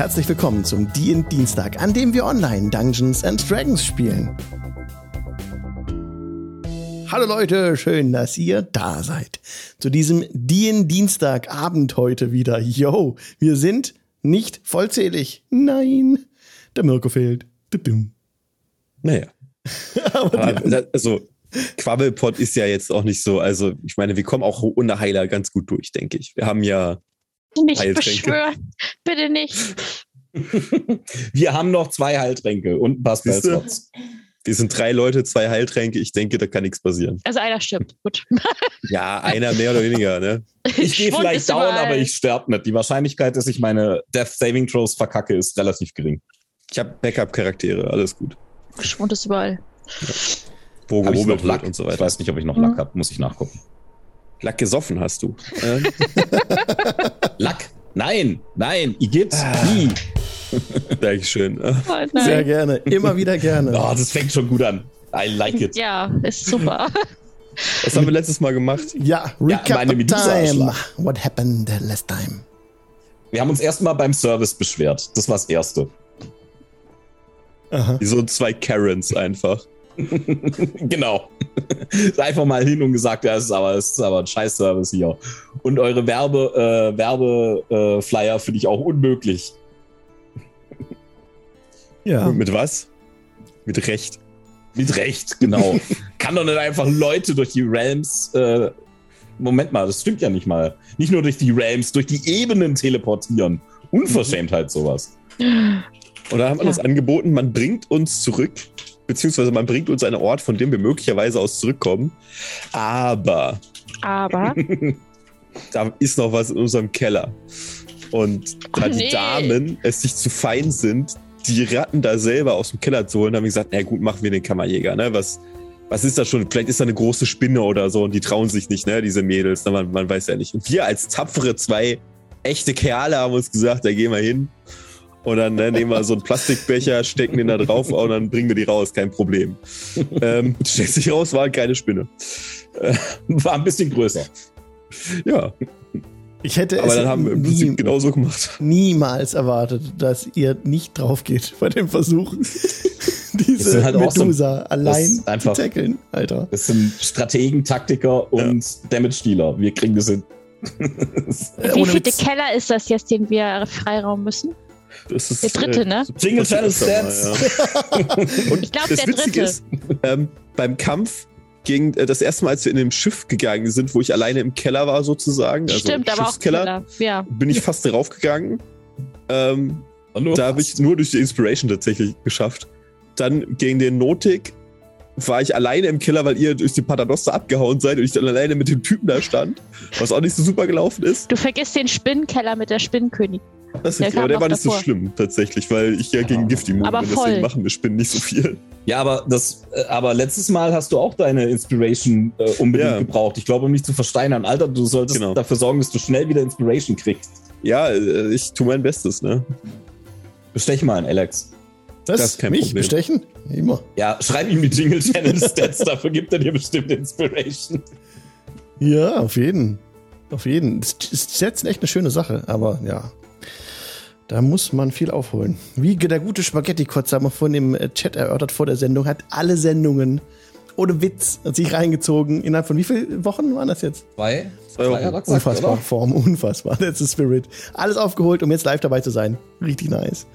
herzlich willkommen zum DIN Dienstag, an dem wir online Dungeons and Dragons spielen. Hallo Leute, schön, dass ihr da seid. Zu diesem DIN Dienstag Abend heute wieder. Yo, wir sind nicht vollzählig. Nein, der Mirko fehlt. Naja. Aber also, Quabbelpot ist ja jetzt auch nicht so, also ich meine, wir kommen auch ohne Heiler ganz gut durch, denke ich. Wir haben ja nicht beschwören, bitte nicht. wir haben noch zwei Heiltränke und ein paar Spellslots. Wir sind drei Leute, zwei Heiltränke. Ich denke, da kann nichts passieren. Also einer stirbt. Gut. Ja, einer mehr oder weniger, ne? Ich gehe vielleicht down, überall. aber ich sterbe nicht. Die Wahrscheinlichkeit, dass ich meine Death Saving Throws verkacke, ist relativ gering. Ich habe Backup-Charaktere, alles gut. Schwund ist überall. Ja. Wo hab ich noch Lack und so weiter. Ich weiß nicht, ob ich noch Lack mhm. habe, muss ich nachgucken. Lack gesoffen hast du. Lack? Nein, nein, Igitt, ah. nie. Dankeschön. Oh, Sehr gerne, immer wieder gerne. Oh, das fängt schon gut an. I like it. Ja, ist super. Was haben wir letztes Mal gemacht? Ja, Recap ja, time. What happened last time? Wir haben uns erstmal beim Service beschwert. Das war das Erste. Aha. Wie so zwei Karens einfach. genau. Einfach mal hin und gesagt, ja, es ist aber, es ist aber ein Scheiß-Service hier. Und eure Werbe, äh, Werbeflyer äh, finde ich auch unmöglich. Ja. Und mit was? Mit Recht. Mit Recht, genau. Kann doch nicht einfach Leute durch die Realms. Äh, Moment mal, das stimmt ja nicht mal. Nicht nur durch die Realms, durch die Ebenen teleportieren. Unverschämtheit sowas. Und da haben wir ja. das angeboten, man bringt uns zurück beziehungsweise man bringt uns einen Ort, von dem wir möglicherweise aus zurückkommen. Aber. Aber. da ist noch was in unserem Keller. Und da oh, die nee. Damen es sich zu fein sind, die Ratten da selber aus dem Keller zu holen, haben wir gesagt, na gut, machen wir den Kammerjäger, ne? Was, was ist das schon? Vielleicht ist da eine große Spinne oder so und die trauen sich nicht, ne? Diese Mädels, ne? man, man weiß ja nicht. Und wir als tapfere zwei echte Kerle haben uns gesagt, da gehen wir hin und dann ne, nehmen wir so einen Plastikbecher, stecken den da drauf und dann bringen wir die raus, kein Problem. Ähm, stellt sich raus, war keine Spinne. Äh, war ein bisschen größer. Ja. Ich hätte Aber dann haben wir im Prinzip genauso gemacht. Niemals erwartet, dass ihr nicht drauf geht bei dem Versuch, diese halt Medusa so, allein einfach, zu tackeln, Alter. Das sind Strategen, Taktiker und ja. Damage-Dealer. Wir kriegen das hin. Wie viele Keller ist das jetzt, den wir freiraum müssen? Das ist, der dritte, äh, ne? Single Channel Stats. Und ich glaube, der dritte. Ist, ähm, beim Kampf gegen äh, das erste Mal, als wir in dem Schiff gegangen sind, wo ich alleine im Keller war, sozusagen. Also Stimmt, aber auch Keller. Ja. Bin ich fast draufgegangen. Ähm, da habe ich nur durch die Inspiration tatsächlich geschafft. Dann gegen den Notik war ich alleine im Keller, weil ihr durch die Paternoster abgehauen seid und ich dann alleine mit dem Typen da stand, was auch nicht so super gelaufen ist. Du vergisst den Spinnenkeller mit der Spinnenkönig. Das ist, der aber der war nicht davor. so schlimm tatsächlich, weil ich ja gegen Gifty Moon bin, deswegen machen wir Spinnen nicht so viel. Ja, aber das, äh, aber letztes Mal hast du auch deine Inspiration äh, unbedingt ja. gebraucht. Ich glaube, um mich zu versteinern. Alter, du solltest genau. dafür sorgen, dass du schnell wieder Inspiration kriegst. Ja, äh, ich tue mein Bestes, ne? Bestech mal an Alex. Das, das kein mich Problem. bestechen? Immer. Ja, schreib ihm die Jingle Channel Stats, dafür gibt er dir bestimmt Inspiration. Ja, auf jeden. Auf jeden. Stats sind echt eine schöne Sache, aber ja. Da muss man viel aufholen. Wie der gute Spaghetti-Kotz haben wir vorhin im äh, Chat erörtert vor der Sendung, hat alle Sendungen ohne Witz sich reingezogen. Innerhalb von wie vielen Wochen waren das jetzt? Zwei. Zwei Wochen. Unfassbar. Oder? Form, unfassbar. That's the spirit. Alles aufgeholt, um jetzt live dabei zu sein. Richtig nice.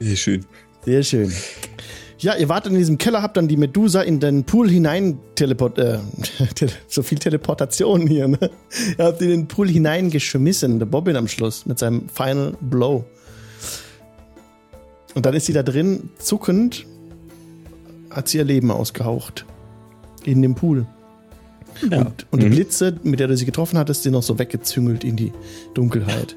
Sehr schön. Sehr schön. Ja, ihr wart in diesem Keller, habt dann die Medusa in den Pool hinein teleport, äh, so viel Teleportation hier, ne? Ihr habt in den Pool hineingeschmissen, der Bobbin am Schluss, mit seinem Final Blow. Und dann ist sie da drin, zuckend, hat sie ihr Leben ausgehaucht. In dem Pool. Ja. Und, und mhm. die Blitze, mit der du sie getroffen hattest, sind noch so weggezüngelt in die Dunkelheit.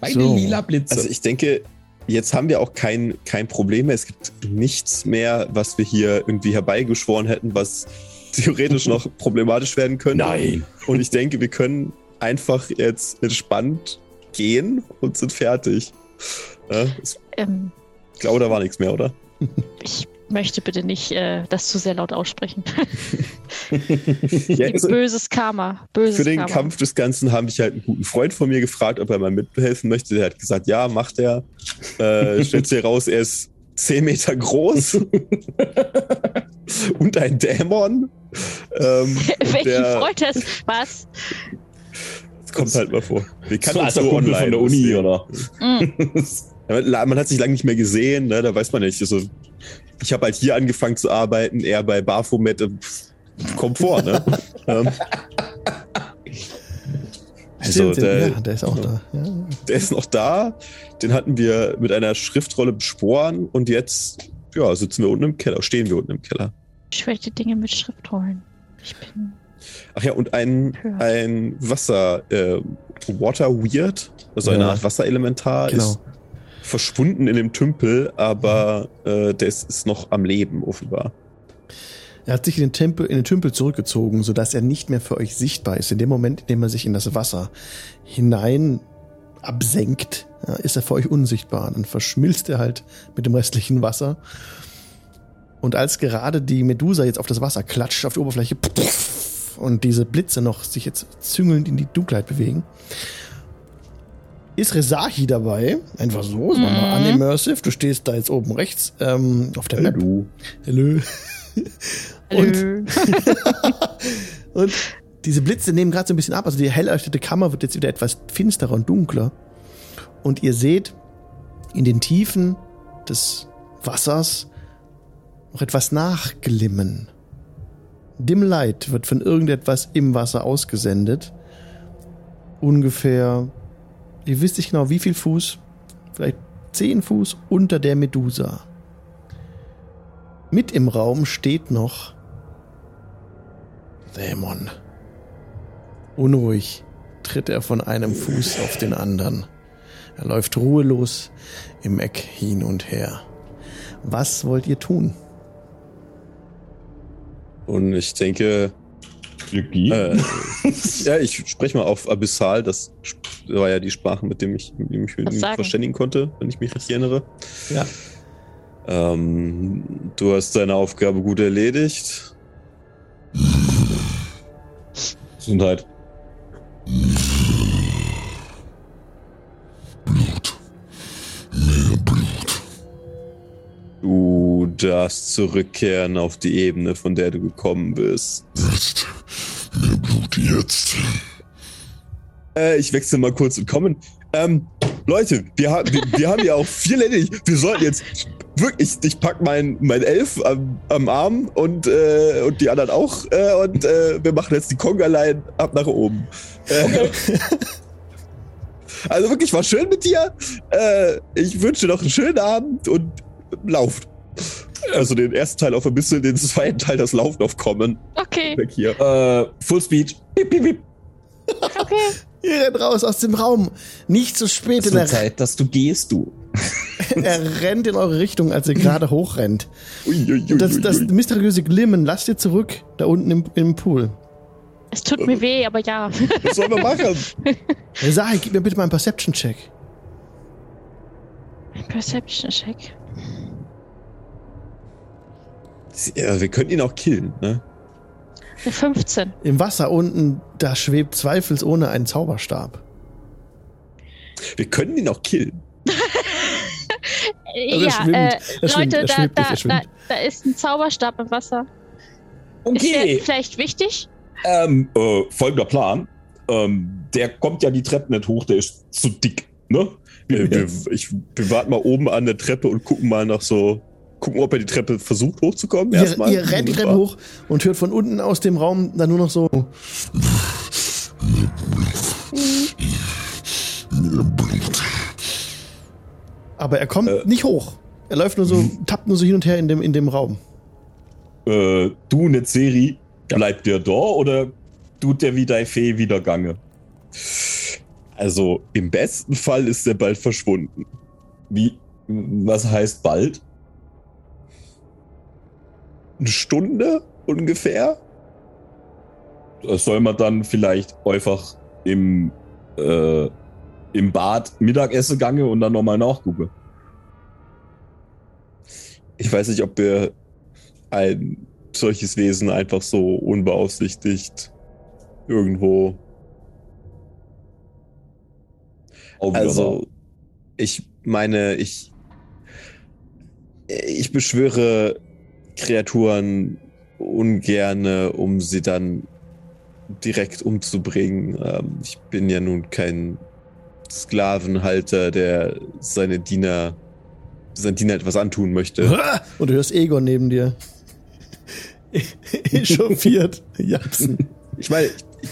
Beide so. lila Blitze. Also ich denke, jetzt haben wir auch kein, kein Problem mehr. Es gibt nichts mehr, was wir hier irgendwie herbeigeschworen hätten, was theoretisch noch problematisch werden könnte. Nein. Und ich denke, wir können einfach jetzt entspannt gehen und sind fertig. Ja, ähm, ich glaube, da war nichts mehr, oder? Ich möchte bitte nicht äh, das zu sehr laut aussprechen. ja, also böses Karma. Böses für den Karma. Kampf des Ganzen habe ich halt einen guten Freund von mir gefragt, ob er mal mithelfen möchte. Der hat gesagt, ja, macht er. Äh, stellt sich heraus, er ist 10 Meter groß und ein Dämon. Ähm, Welchen Freund das? Was? Das kommt halt mal vor. Wir kannten uns so online von der Uni, oder? Mm. man hat sich lange nicht mehr gesehen, ne? da weiß man nicht. Also, ich habe halt hier angefangen zu arbeiten, er bei Baphomet. Äh, kommt vor, ne? Ähm. also, der, ja, der ist auch da. Ja. Der ist noch da. Den hatten wir mit einer Schriftrolle besporen und jetzt ja, sitzen wir unten im Keller, stehen wir unten im Keller. Schwäche Dinge mit Schriftrollen. Ich bin. Ach ja, und ein, ein Wasser, äh, Water Weird, also ja. eine Art Wasserelementar, genau. ist verschwunden in dem Tümpel, aber äh, der ist, ist noch am Leben, offenbar. Er hat sich in den, Tempel, in den Tümpel zurückgezogen, sodass er nicht mehr für euch sichtbar ist. In dem Moment, in dem er sich in das Wasser hinein absenkt, ja, ist er für euch unsichtbar. Dann verschmilzt er halt mit dem restlichen Wasser. Und als gerade die Medusa jetzt auf das Wasser klatscht, auf die Oberfläche, und diese Blitze noch sich jetzt züngelnd in die Dunkelheit bewegen, ist Resahi dabei. Einfach so, ist mhm. mal unimmersive. Du stehst da jetzt oben rechts ähm, auf der Map. Hallo. Hallo. und, und diese Blitze nehmen gerade so ein bisschen ab. Also die hell erleuchtete Kammer wird jetzt wieder etwas finsterer und dunkler. Und ihr seht in den Tiefen des Wassers noch etwas nachglimmen. Dim Light wird von irgendetwas im Wasser ausgesendet. Ungefähr Ihr wisst nicht genau, wie viel Fuß, vielleicht 10 Fuß unter der Medusa. Mit im Raum steht noch Dämon. Unruhig tritt er von einem Fuß auf den anderen. Er läuft ruhelos im Eck hin und her. Was wollt ihr tun? Und ich denke, äh, ja, ich spreche mal auf Abyssal. Das war ja die Sprache, mit dem ich, mit dem ich mich verständigen konnte, wenn ich mich richtig erinnere. Ja. Ähm, du hast deine Aufgabe gut erledigt. Gesundheit. Blut. Mehr Blut. Du darfst zurückkehren auf die Ebene, von der du gekommen bist. Jetzt. Blut jetzt. Äh, ich wechsle mal kurz und kommen. Ähm, Leute, wir, ha wir, wir haben ja auch viel erledigt. Wir sollten jetzt wirklich, ich pack mein, mein Elf am, am Arm und, äh, und die anderen auch äh, und äh, wir machen jetzt die Konga-Line ab nach oben. Äh, also wirklich, war schön mit dir. Äh, ich wünsche noch einen schönen Abend und lauft. Also den ersten Teil auf ein bisschen, den zweiten Teil das Laufen auf Kommen. Okay. Weg hier. Äh, Full Speed. Piep, piep, piep. Okay. Ihr rennt raus aus dem Raum. Nicht zu spät es in der Zeit, dass du gehst, du. er rennt in eure Richtung, als ihr gerade hochrennt. Ui, ui, ui, das, das mysteriöse Glimmen lasst ihr zurück, da unten im, im Pool. Es tut mir weh, aber ja. Was sollen wir machen? Sag, gib mir bitte mal einen Perception-Check. Ein Perception-Check. Wir könnten ihn auch killen, ne? 15. Im Wasser unten, da schwebt zweifelsohne ein Zauberstab. Wir können ihn auch killen. also ja, äh, Leute, da, da, da, da, ist ein Zauberstab im Wasser. Okay. Ist der vielleicht wichtig? Ähm, äh, folgender Plan. Ähm, der kommt ja die Treppe nicht hoch, der ist zu dick, ne? Wir, wir, ich, wir warten mal oben an der Treppe und gucken mal nach so gucken, ob er die Treppe versucht hochzukommen. Ihr, erstmal. ihr rennt die Treppe hoch und hört von unten aus dem Raum dann nur noch so. Aber er kommt äh, nicht hoch. Er läuft nur so, tappt nur so hin und her in dem, in dem Raum. Äh, du, Netzeri, bleibt der da oder tut der wie deine Fee wieder Gange? Also, im besten Fall ist er bald verschwunden. Wie, was heißt bald? Eine Stunde ungefähr. Das soll man dann vielleicht einfach im, äh, im Bad Mittagessen gange und dann nochmal nachgucken. ich weiß nicht, ob wir ein solches Wesen einfach so unbeaufsichtigt irgendwo. Also, ich meine, ich, ich beschwöre Kreaturen ungerne, um sie dann direkt umzubringen. Ähm, ich bin ja nun kein Sklavenhalter, der seine Diener, seinen Diener etwas antun möchte. Und du hörst Egon neben dir. Echauffiert. Jatzen. Ich meine, ich,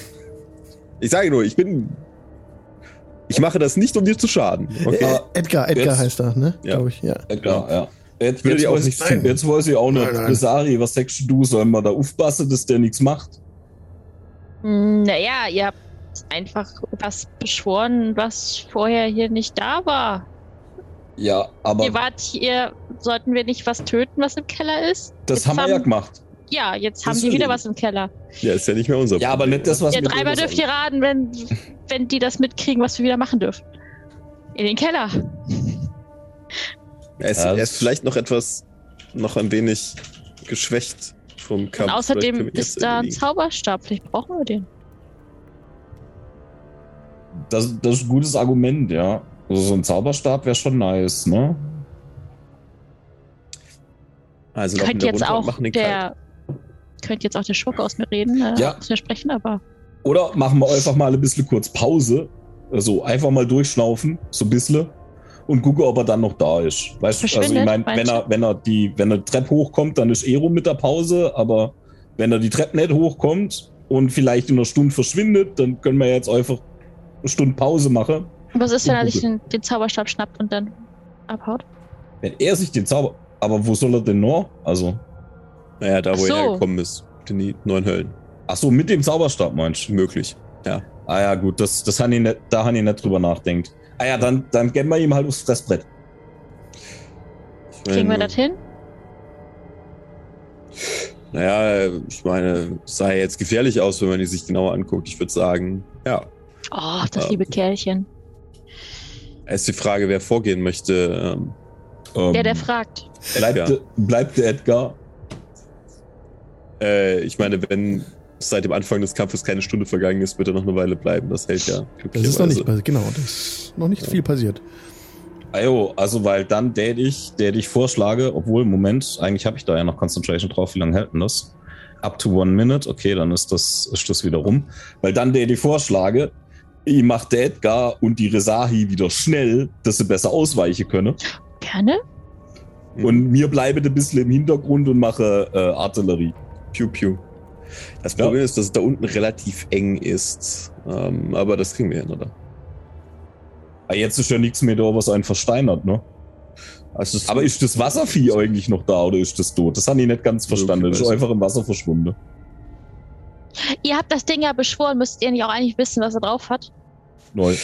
ich sage nur, ich bin. Ich mache das nicht, um dir zu schaden. Okay? Äh, Edgar, Edgar jetzt, heißt er, ne? Ja. Glaube ich, ja. Edgar, ja. Jetzt, jetzt, weiß, ich, jetzt weiß ich auch nicht, Resari, was sagst du? Sollen wir da aufpassen, dass der nichts macht? Hm, naja, ihr habt einfach was beschworen, was vorher hier nicht da war. Ja, aber. Ihr wart hier, sollten wir nicht was töten, was im Keller ist? Das jetzt haben wir ja gemacht. Ja, jetzt das haben die wieder was im Keller. Ja, ist ja nicht mehr unser Problem. Ja, aber nicht das, was wir. Ihr dreimal dürft ihr raten, wenn, wenn die das mitkriegen, was wir wieder machen dürfen. In den Keller. Er ist, er ist vielleicht noch etwas, noch ein wenig geschwächt vom Kampf. Und außerdem ist da ein Zauberstab. Vielleicht brauchen wir den. Das, das ist ein gutes Argument, ja. Also so ein Zauberstab wäre schon nice, ne? Also könnte jetzt auch der könnte jetzt auch der Schurke aus mir reden, äh, ja. aus mir sprechen, aber. Oder machen wir einfach mal ein bisschen kurz Pause. Also einfach mal durchschnaufen, so ein bisschen und gucke, ob er dann noch da ist. Weißt du, also ich meine, wenn er, wenn er die, wenn er die Treppe hochkommt, dann ist rum mit der Pause, aber wenn er die Treppe nicht hochkommt und vielleicht in einer Stunde verschwindet, dann können wir jetzt einfach eine Stunde Pause machen. Was ist, wenn er sich den, den, Zauberstab schnappt und dann abhaut? Wenn er sich den Zauber. Aber wo soll er denn noch? Also. Naja, da wo so. er hergekommen ist. In die neuen Höllen. Ach so, mit dem Zauberstab meinst du? Möglich. Ja. Ah ja, gut, das, das han ich nicht, da habe ich nicht drüber nachdenkt. Ah ja, dann, dann geben wir ihm halt aufs Fressbrett. Kriegen wir das hin? Naja, ich meine, es sah jetzt gefährlich aus, wenn man die sich genauer anguckt. Ich würde sagen, ja. Oh, das äh, liebe Kerlchen. ist die Frage, wer vorgehen möchte. Ähm, der, der fragt. Bleibt, bleibt der Edgar? Äh, ich meine, wenn seit dem Anfang des Kampfes keine Stunde vergangen ist, wird er noch eine Weile bleiben. Das hält ja. Das ist noch nicht passiert, genau. Das ist noch nicht ja. viel passiert. Ajo, also weil dann der ich, der ich vorschlage, obwohl, Moment, eigentlich habe ich da ja noch Concentration drauf, wie lange hält denn das? Up to one minute, okay, dann ist das, ist das wieder rum. Weil dann der ich vorschlage, ich mache der Edgar und die Resahi wieder schnell, dass sie besser ausweichen können. Gerne. Und mir bleibe ein bisschen im Hintergrund und mache äh, Artillerie. Piu, piu. Das Problem ja. ist, dass es da unten relativ eng ist. Ähm, aber das kriegen wir hin, oder? Ah, jetzt ist ja nichts mehr da, was einen versteinert, ne? Also aber ist das Wasservieh eigentlich noch da oder ist das tot? Das habe ich nicht ganz verstanden. Das ist einfach im Wasser verschwunden. Ihr habt das Ding ja beschworen, müsst ihr nicht auch eigentlich wissen, was er drauf hat? Neu.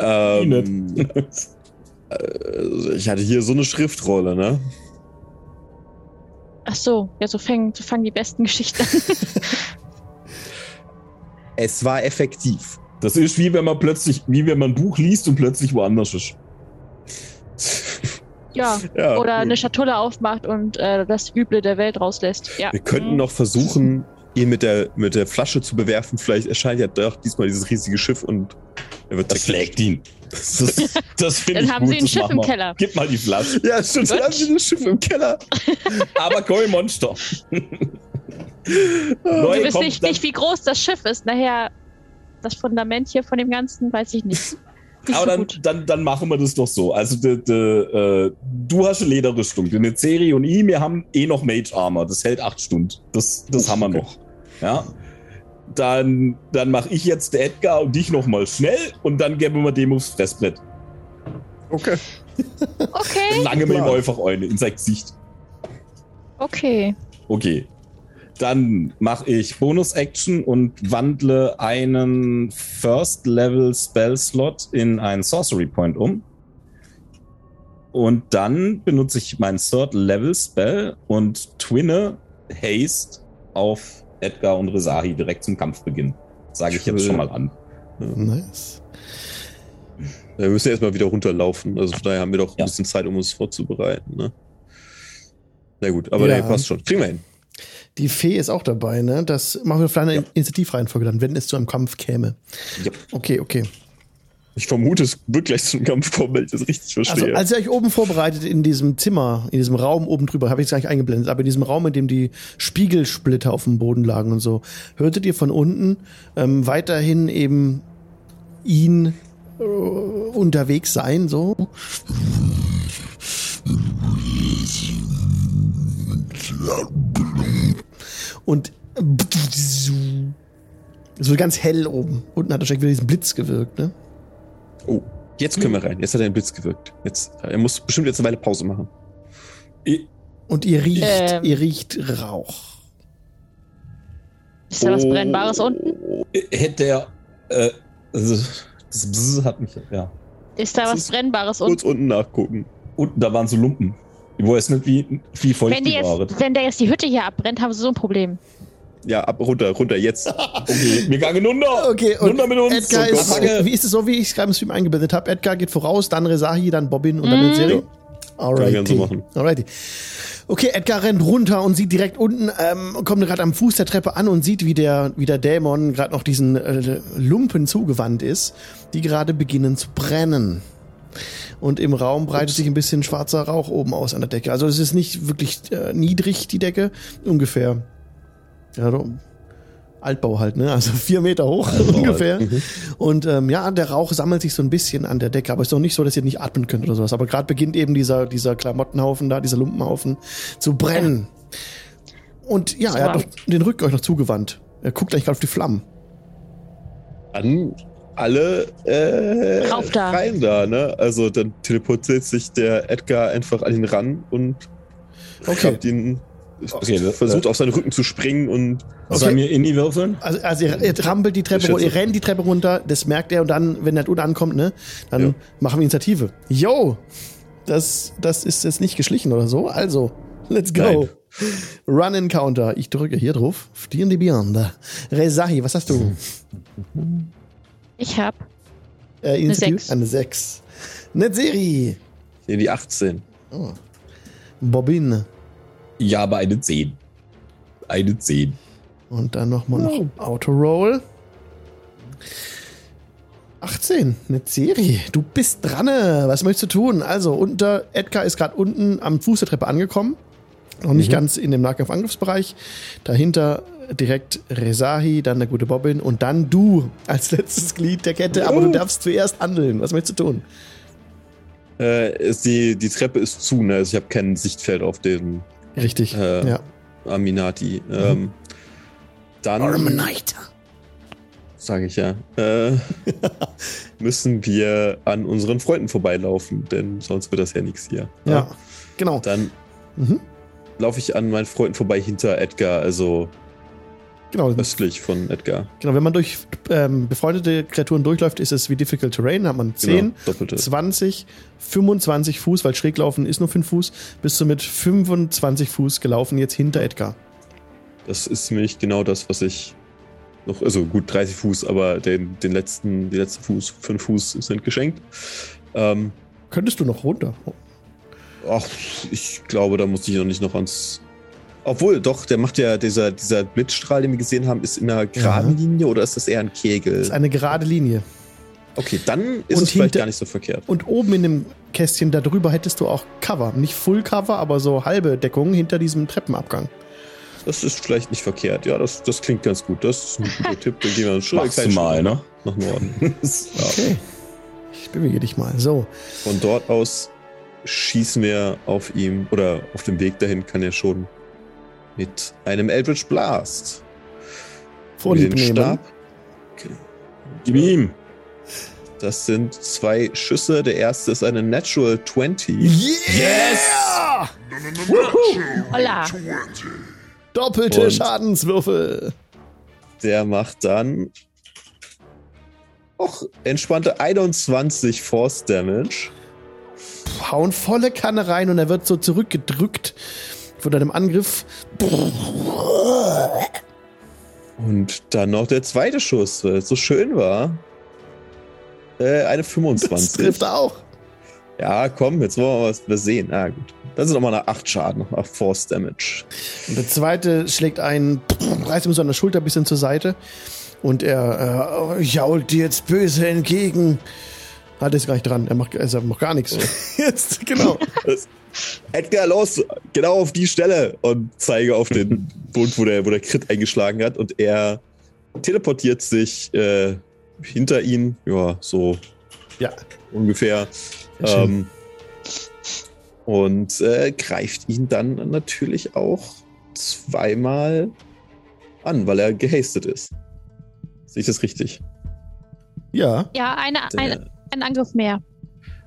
ähm, äh, ich hatte hier so eine Schriftrolle, ne? Ach so, ja, so fangen, so fangen die besten Geschichten an. es war effektiv. Das ist wie wenn man plötzlich, wie wenn man ein Buch liest und plötzlich woanders ist. Ja, ja oder gut. eine Schatulle aufmacht und äh, das Üble der Welt rauslässt. Ja. Wir könnten mhm. noch versuchen, ihn mit der, mit der Flasche zu bewerfen. Vielleicht erscheint ja doch diesmal dieses riesige Schiff und er wird das schlägt ihn. Das, das finde ich Dann haben gut, sie ein Schiff im Keller. Gib mal die Flasche. Ja, stimmt, dann haben sie ein Schiff im Keller. Aber Koi Monster. du wisst nicht, nicht, wie groß das Schiff ist. Nachher das Fundament hier von dem Ganzen, weiß ich nicht. nicht Aber so dann, dann, dann machen wir das doch so. Also de, de, äh, du hast eine Lederrüstung, die Nezeri und ich, wir haben eh noch Mage Armor. Das hält acht Stunden. Das, das haben wir noch. Ja. Dann, dann mache ich jetzt der Edgar und dich nochmal schnell und dann geben wir dem aufs Fressbrett. Okay. Okay. Lange mit ihm einfach eine in sein Gesicht. Okay. Okay. Dann mache ich Bonus-Action und wandle einen First-Level-Spell-Slot in einen Sorcery Point um. Und dann benutze ich meinen Third-Level-Spell und twinne Haste auf Edgar und Resahi direkt zum Kampfbeginn. Sage ich jetzt schon mal an. Nice. Wir müssen erstmal wieder runterlaufen. Also von daher haben wir doch ein ja. bisschen Zeit, um uns vorzubereiten. Ne? Na gut, aber ja. der passt schon. Kriegen wir hin. Die Fee ist auch dabei, ne? Das machen wir vielleicht eine ja. Initiativreihenfolge dann, wenn es zu einem Kampf käme. Ja. Okay, okay. Ich vermute, es wird gleich zum Kampf kommen, wenn ich das richtig verstehe. Also, als ihr euch oben vorbereitet in diesem Zimmer, in diesem Raum oben drüber, habe ich es gar nicht eingeblendet, aber in diesem Raum, in dem die Spiegelsplitter auf dem Boden lagen und so, hörtet ihr von unten ähm, weiterhin eben ihn äh, unterwegs sein, so. Und es wird ganz hell oben. Unten hat wahrscheinlich wieder diesen Blitz gewirkt, ne? Oh, jetzt können wir rein. Jetzt hat er den Blitz gewirkt. Jetzt, er muss bestimmt jetzt eine Weile Pause machen. Und ihr riecht, ähm. ihr riecht Rauch. Ist da was Brennbares unten? Hätte er, äh, also, das Bzz hat mich, ja. Ist da das was ist Brennbares unten? Kurz unten nachgucken. Unten, da waren so Lumpen. Ich weiß nicht, wie, wie voll wenn die jetzt, Wenn der jetzt die Hütte hier abbrennt, haben sie so ein Problem. Ja, ab, runter, runter, jetzt. Okay, wir gehen runter. Okay, und runter mit uns. Edgar ist, Frage. wie ist es so, wie ich es gerade im Stream eingebettet habe? Edgar geht voraus, dann Resahi, dann Bobbin und mm. dann. Serie. Alrighty. So Alrighty. Okay, Edgar rennt runter und sieht direkt unten, ähm, kommt gerade am Fuß der Treppe an und sieht, wie der, wie der Dämon gerade noch diesen äh, Lumpen zugewandt ist, die gerade beginnen zu brennen. Und im Raum breitet Ups. sich ein bisschen schwarzer Rauch oben aus an der Decke. Also es ist nicht wirklich äh, niedrig, die Decke. Ungefähr ja, Altbau halt, ne? Also vier Meter hoch Altbau ungefähr. Halt. Mhm. Und ähm, ja, der Rauch sammelt sich so ein bisschen an der Decke, aber es ist doch nicht so, dass ihr nicht atmen könnt oder sowas. Aber gerade beginnt eben dieser, dieser Klamottenhaufen da, dieser Lumpenhaufen zu brennen. Und ja, er hat doch den Rücken euch noch zugewandt. Er guckt gleich gerade auf die Flammen. An alle äh, Rauf da. rein da, ne? Also dann teleportiert sich der Edgar einfach an ihn ran und okay. ihn Okay, versucht auf seinen Rücken zu springen und. Okay. sollen wir in die würfeln? Also, also ihr, ihr trampelt die Treppe runter, ihr rennt die Treppe runter, das merkt er und dann, wenn er unten ankommt, ne, dann ja. machen wir Initiative. Yo! Das, das ist jetzt nicht geschlichen oder so. Also, let's go. Nein. Run Encounter. Ich drücke hier drauf. Stieren die Beyond. Rezahi, was hast du? Ich hab. Äh, eine 6. Eine 6. Netzeri. Hier die 18. Oh. Bobin. Ja, aber eine 10. Eine 10. Und dann nochmal noch Autoroll. 18, eine Serie. Du bist dran. Was möchtest du tun? Also, unter Edgar ist gerade unten am Fuß der Treppe angekommen. Noch nicht mhm. ganz in dem Nahkampf-Angriffsbereich. Dahinter direkt Rezahi, dann der gute Bobbin und dann du als letztes Glied der Kette. Aber du darfst zuerst handeln. Was möchtest du tun? Äh, die, die Treppe ist zu, ne? Also ich habe kein Sichtfeld auf den Richtig, äh, ja. Aminati. Mhm. Ähm, dann. Armanite. Sage ich ja. Äh, müssen wir an unseren Freunden vorbeilaufen, denn sonst wird das ja nichts hier. Ja, ja. genau. Dann mhm. laufe ich an meinen Freunden vorbei hinter Edgar, also Genau. Östlich von Edgar. Genau, wenn man durch ähm, befreundete Kreaturen durchläuft, ist es wie Difficult Terrain. Da hat man 10, genau, 20, 25 Fuß, weil Schräglaufen ist nur 5 Fuß, bist du mit 25 Fuß gelaufen, jetzt hinter Edgar. Das ist nämlich genau das, was ich noch, also gut 30 Fuß, aber den, den letzten, die letzten Fuß, 5 Fuß sind geschenkt. Ähm, Könntest du noch runter? Ach, ich glaube, da muss ich noch nicht noch ans obwohl, doch, der macht ja, dieser, dieser Blitzstrahl, den wir gesehen haben, ist in einer geraden ja. Linie oder ist das eher ein Kegel? Das ist eine gerade Linie. Okay, dann ist und es vielleicht gar nicht so verkehrt. Und oben in dem Kästchen darüber hättest du auch Cover. Nicht Full Cover, aber so halbe Deckung hinter diesem Treppenabgang. Das ist vielleicht nicht verkehrt. Ja, das, das klingt ganz gut. Das ist ein guter Tipp. Dann gehen wir schon mal, ne? nach Norden. ja. Okay. Ich bewege dich mal. So. Von dort aus schießen wir auf ihm oder auf dem Weg dahin kann er schon mit einem Eldritch Blast. Vorlieb den Stab. Okay. Gib ihm. Das sind zwei Schüsse. Der erste ist eine Natural 20. Yeah! Yes! Holla. Doppelte Und Schadenswürfel. Der macht dann auch entspannte 21 Force Damage. Hauen volle Kanne rein und er wird so zurückgedrückt von deinem Angriff. Und dann noch der zweite Schuss, weil es so schön war. Äh, eine 25. Das trifft auch. Ja, komm, jetzt wollen wir was sehen. Ah, gut. Das ist nochmal nach 8 Schaden, nach Force Damage. Und der zweite schlägt einen, reißt ihm so an der Schulter ein bisschen zur Seite. Und er äh, jault dir jetzt böse entgegen. Hat er ist gar nicht dran. Er macht, er macht gar nichts. jetzt, genau. Edgar, los, genau auf die Stelle. Und zeige auf den Boden, wo der, wo der Crit eingeschlagen hat. Und er teleportiert sich äh, hinter ihn. Ja, so. Ja. Ungefähr. Ähm, und äh, greift ihn dann natürlich auch zweimal an, weil er gehastet ist. Sehe ich das richtig? Ja. Ja, eine, eine, ein Angriff mehr.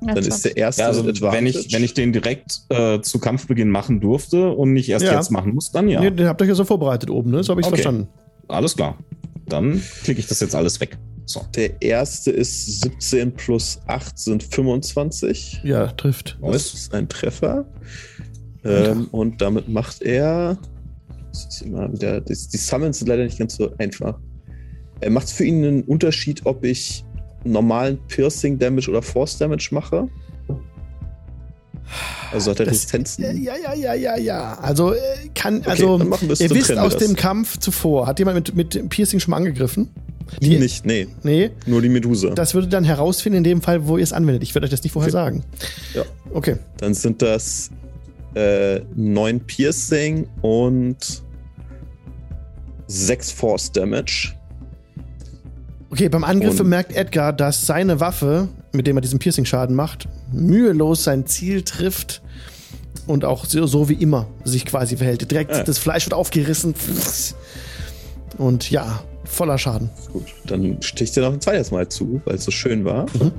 Dann ist der erste. Ja, also wenn ich, wenn ich den direkt äh, zu Kampfbeginn machen durfte und nicht erst ja. jetzt machen muss, dann ja. Nee, den habt ihr ja so vorbereitet oben, ne? So habe ich okay. verstanden. Alles klar. Dann klicke ich das jetzt alles weg. So. Der erste ist 17 plus 8 sind 25. Ja, trifft. Das ist ein Treffer. Ähm, und damit macht er. Das ist immer wieder, die, die Summons sind leider nicht ganz so einfach. Er macht es für ihn einen Unterschied, ob ich normalen Piercing Damage oder Force Damage mache. Also hat er Resistenzen. Ja, ja, ja, ja, ja. Also äh, kann, okay, also ihr wisst aus dem Kampf zuvor, hat jemand mit, mit Piercing schon mal angegriffen? Die, nicht, nee. Nee. Nur die Medusa. Das würde dann herausfinden in dem Fall, wo ihr es anwendet. Ich werde euch das nicht vorher okay. sagen. Ja. Okay. Dann sind das äh, 9 Piercing und 6 Force Damage. Okay, beim Angriff bemerkt Edgar, dass seine Waffe, mit dem er diesen Piercing-Schaden macht, mühelos sein Ziel trifft und auch so, so wie immer sich quasi verhält. Direkt ja. das Fleisch wird aufgerissen. Und ja, voller Schaden. Gut, dann sticht er noch ein zweites Mal zu, weil es so schön war. Mhm.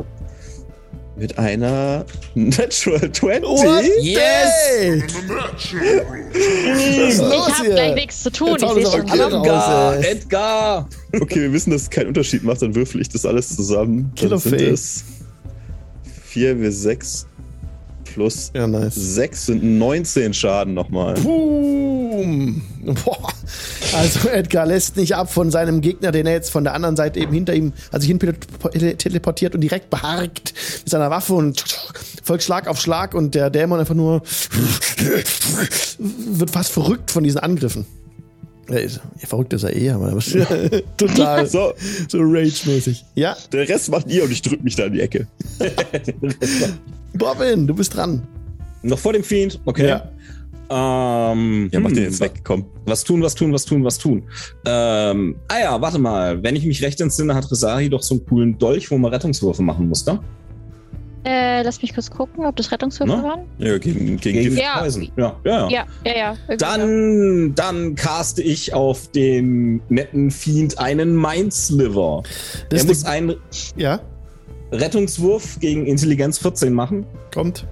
Mit einer Natural 20. What? Yes! ich hab gleich nichts zu tun. Ich sehe schon Edgar, Edgar. Okay, wir wissen, dass es keinen Unterschied macht, dann würfel ich das alles zusammen. Kill of Face. 4 bis 6 plus ja, nice. 6 sind 19 Schaden nochmal. Boom! Boah. Also Edgar lässt nicht ab von seinem Gegner, den er jetzt von der anderen Seite eben hinter ihm, also hin teleportiert und direkt beharkt mit seiner Waffe und folgt Schlag auf Schlag und der Dämon einfach nur wird fast verrückt von diesen Angriffen. Ja, verrückt ist er eh, aber total so, so Rage-mäßig. Ja. Der Rest macht ihr und ich drück mich da in die Ecke. Bobbin, du bist dran. Noch vor dem Fiend? Okay. Ja. Ähm, ja, mach den hm, jetzt weg, komm. Was tun, was tun, was tun, was tun. Ähm, ah ja, warte mal. Wenn ich mich recht entsinne, hat Resari doch so einen coolen Dolch, wo man Rettungswürfe machen muss, ne? Äh, lass mich kurz gucken, ob das Rettungswürfe Na? waren. Ja, gegen, gegen, gegen ja. Ja, ja, ja. ja, ja, ja dann, dann caste ich auf den netten Fiend einen Mindsliver. Das er muss einen ja? Rettungswurf gegen Intelligenz 14 machen. Kommt.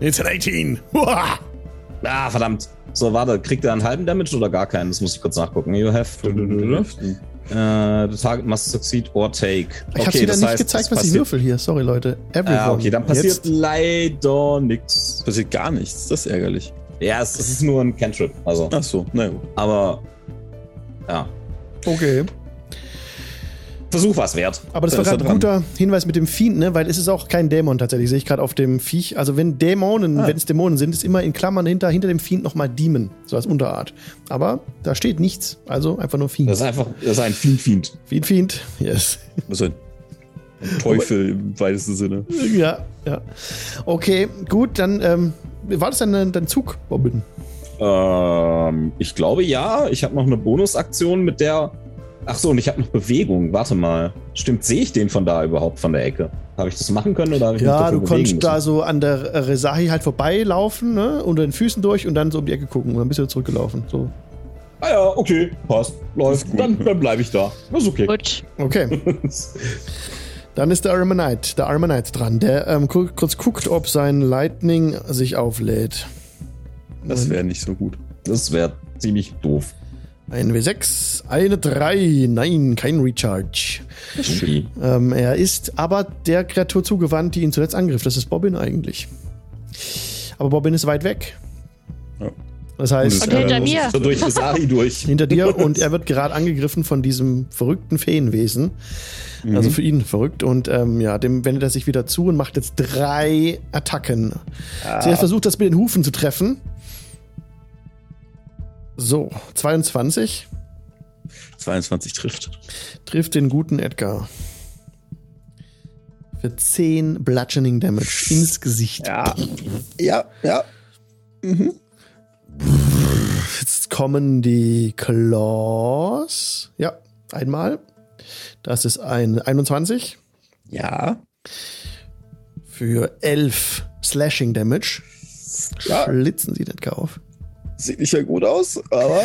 It's an 18. Uah. Ah, verdammt. So, warte, kriegt er einen halben Damage oder gar keinen? Das muss ich kurz nachgucken. You have to uh, the target must succeed or take. Okay, ich hab's wieder nicht heißt, gezeigt, was ich würfel hier. Sorry, Leute. Everyone. Ah, okay, dann passiert Jetzt. leider nichts. Passiert gar nichts. Das ist ärgerlich. Ja, es, es ist nur ein Cantrip. Also. Ach so, na gut. Aber, ja. Okay. Versuch was wert. Aber das, das war gerade ein guter Hinweis mit dem Fiend, ne? Weil es ist auch kein Dämon tatsächlich, sehe ich gerade auf dem Viech. Also wenn Dämonen, ah. wenn es Dämonen sind, ist immer in Klammern hinter, hinter dem Fiend nochmal Demon, so als Unterart. Aber da steht nichts, also einfach nur Fiend. Das ist einfach, das ist ein Fiend-Fiend. Fiend-Fiend, yes. Also ein Teufel im weitesten Sinne. Ja, ja. Okay, gut, dann ähm, war das dann dein Zug, Robin? Ähm, ich glaube ja. Ich habe noch eine Bonusaktion, mit der Ach so, und ich habe noch Bewegung. Warte mal. Stimmt, sehe ich den von da überhaupt von der Ecke? Habe ich das machen können oder habe ich Ja, du konntest da so an der Resahi halt vorbeilaufen, ne? Unter den Füßen durch und dann so um die Ecke gucken und dann bist du zurückgelaufen. So. Ah ja, okay, passt. Läuft. Gut. Dann, dann bleibe ich da. Das ist okay. Gut. Okay. dann ist der Armanite, der Armanite dran, der ähm, kurz guckt, ob sein Lightning sich auflädt. Das wäre nicht so gut. Das wäre ziemlich doof. Ein W6, eine 3. Nein, kein Recharge. Ähm, er ist aber der Kreatur zugewandt, die ihn zuletzt angriff. Das ist Bobbin eigentlich. Aber Bobbin ist weit weg. Ja. Das heißt, und hinter äh, mir. So durch Asari durch. hinter dir und er wird gerade angegriffen von diesem verrückten Feenwesen. Also für ihn verrückt. Und ähm, ja, dem wendet er sich wieder zu und macht jetzt drei Attacken. Zuerst versucht das mit den Hufen zu treffen. So, 22 22 trifft. trifft den guten Edgar. Für 10 Bludgeoning Damage ins Gesicht. Ja. Ja, ja. Jetzt kommen die Claws. Ja, einmal. Das ist ein 21 Ja. für 11 Slashing Damage. Ja. Schlitzen sie den auf. Sieht nicht mehr gut aus, aber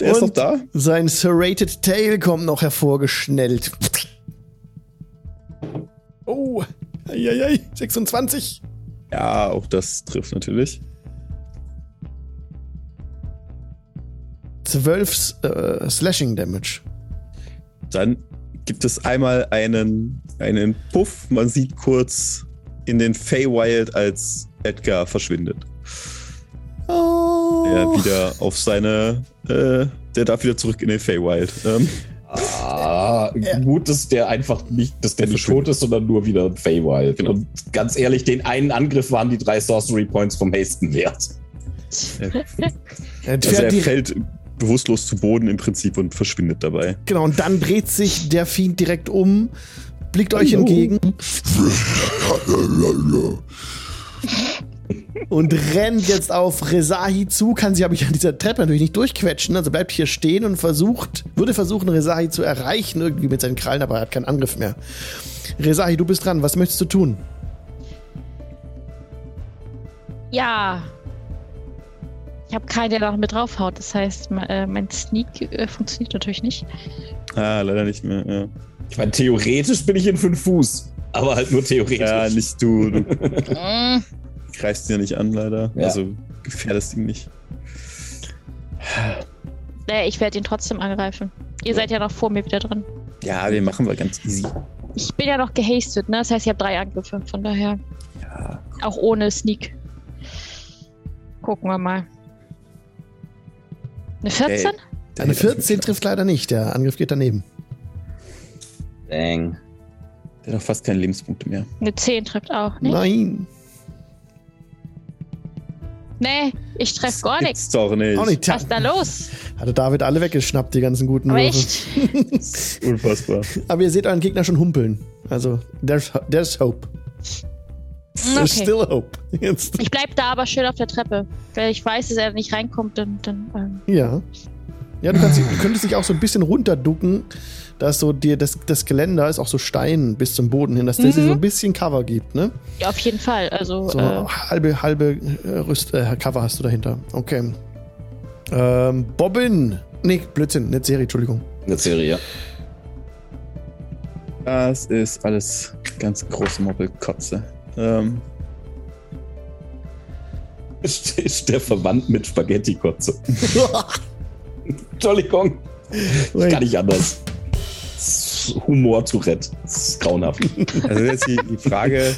der ist noch Und da. Sein Serrated Tail kommt noch hervorgeschnellt. Oh, eieiei, 26. Ja, auch das trifft natürlich. 12 äh, Slashing Damage. Dann gibt es einmal einen, einen Puff. Man sieht kurz in den Feywild, als Edgar verschwindet. Oh. Er wieder auf seine. Äh, der darf wieder zurück in den Feywild. Ähm, Ah, gut, dass der einfach nicht, dass der nicht tot ist, sondern nur wieder ein Feywild. Genau. Und ganz ehrlich, den einen Angriff waren die drei Sorcery Points vom Hasten wert. Er also er fällt bewusstlos zu Boden im Prinzip und verschwindet dabei. genau, und dann dreht sich der Fiend direkt um, blickt euch entgegen und rennt jetzt auf Rezahi zu, kann sich aber an dieser Treppe natürlich nicht durchquetschen, also bleibt hier stehen und versucht, würde versuchen, Rezahi zu erreichen, irgendwie mit seinen Krallen, aber er hat keinen Angriff mehr. Rezahi, du bist dran, was möchtest du tun? Ja. Ich habe keinen, der noch mit draufhaut. Das heißt, äh, mein Sneak äh, funktioniert natürlich nicht. Ah, leider nicht mehr. Ja, Ich meine, theoretisch bin ich in fünf Fuß, aber halt nur theoretisch. ja nicht du. Du Mm. Greifst ihn ja nicht an, leider. Ja. Also gefährdest ihn nicht. Nee, ich werde ihn trotzdem angreifen. Ihr seid ja noch vor mir wieder drin. Ja, den machen wir ganz easy. Ich bin ja noch gehastet, ne? Das heißt, ich habe drei Angriffe. Von daher Ja, auch ohne Sneak. Gucken wir mal. Eine 14? Ey. der Eine hätte mich 14 trifft leider nicht, der Angriff geht daneben. Dang. Der hat doch fast keine Lebenspunkte mehr. Eine 10 trifft auch, ne? Nein, Nee, ich treffe gar nichts. doch nicht. auch nicht. Was ist da los? Hatte David alle weggeschnappt, die ganzen guten Aber Würfel. echt? Unfassbar. Aber ihr seht euren Gegner schon humpeln. Also, there's, there's hope. There's Okay. still hope. Jetzt. Ich bleib da aber schön auf der Treppe. Weil ich weiß, dass er nicht reinkommt, dann. dann ähm, Ja. Ja, du, kannst, du könntest dich auch so ein bisschen runterducken, dass so dir das, das Geländer ist auch so Stein bis zum Boden hin, dass das dir so ein bisschen Cover gibt, ne? ja, auf jeden Fall. Also, So äh, halbe, halbe äh, Rüst, äh, Cover hast du dahinter. Okay. Ähm, Bobbin. Nee, Blödsinn, nicht Serie, Entschuldigung. Eine Serie. Das ist alles ganz große Moppelkotze. Ähm, Ist der verwandt mit Spaghetti-Kotze. Entschuldigung. Ich kann nicht anders. Das ist Humor-Tourette. Das ist grauenhaft. also jetzt die, die Frage,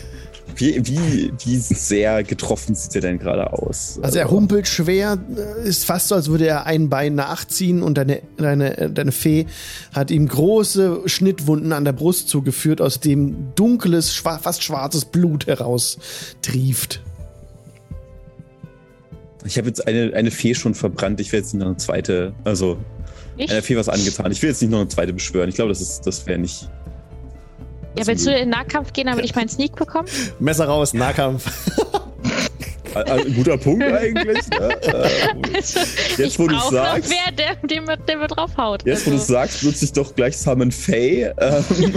wie, wie, wie sehr getroffen sieht er denn gerade aus? Also er humpelt schwer, ist fast so, als würde er ein Bein nachziehen und deine, deine, deine Fee hat ihm große Schnittwunden an der Brust zugeführt, aus dem dunkles, fast schwarzes Blut heraus trieft. Ich habe jetzt eine, eine Fee schon verbrannt. Ich will jetzt nicht noch eine zweite, also ich? einer Fee was angetan. Ich will jetzt nicht noch eine zweite beschwören. Ich glaube, das, ist- das wäre nicht. Ja, willst du in den Nahkampf gehen, damit ich meinen Sneak bekomme? Messer raus, Nahkampf. Ein, guter Punkt eigentlich. Ne? Äh, Also, Jetzt, wo noch sagst. wer, der, der, mir, der mir draufhaut. jetzt, wo du es also, sagst, nutze ich doch gleich Summon Fey ähm,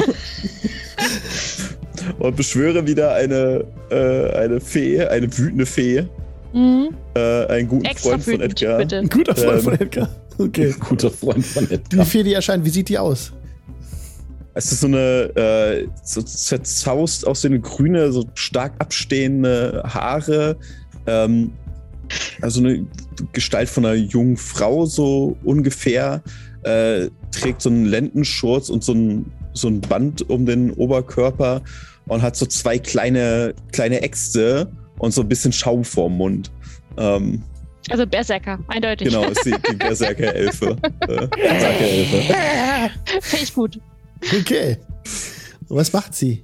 und beschwöre wieder eine, äh, eine Fee, eine wütende Fee. Mhm. Äh, einen guten Extra Freund von Edgar. bitte. Ein guter Freund Ähm. von Edgar. Okay. Guter Freund von Die Edgar. Fee, die erscheint, wie sieht die aus? Es ist so eine äh, so zerzaust aus so eine grüne, so stark abstehende Haare. Ähm, also eine Gestalt von einer jungen Frau, so ungefähr. Äh, trägt so einen Lendenschurz und so ein, so ein Band um den Oberkörper und hat so zwei kleine, kleine Äxte und so ein bisschen Schaum vorm Mund. Ähm, Also Berserker, eindeutig. Genau, ist die, die Berserker-Elfe. äh, Berserker-Elfe. Finde ich gut. Okay. Und was macht sie?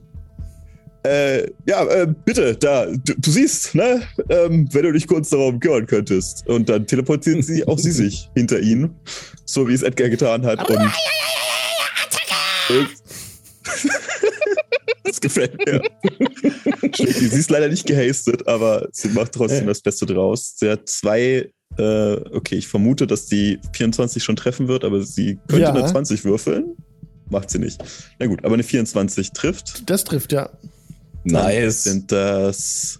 Äh, ja, äh, bitte, da, du, du siehst, ne? Ähm, wenn du dich kurz darum kümmern könntest. Und dann teleportiert sie auch sie sich hinter ihn. So wie es Edgar getan hat. Und das gefällt mir. sie ist leider nicht gehastet, aber sie macht trotzdem das Beste draus. Sie hat zwei, äh, okay, ich vermute, dass die 24 schon treffen wird, aber sie könnte Ja. eine 20 würfeln. Macht sie nicht. Na gut, aber eine 24 trifft. Das trifft ja. Dann Nice. Sind das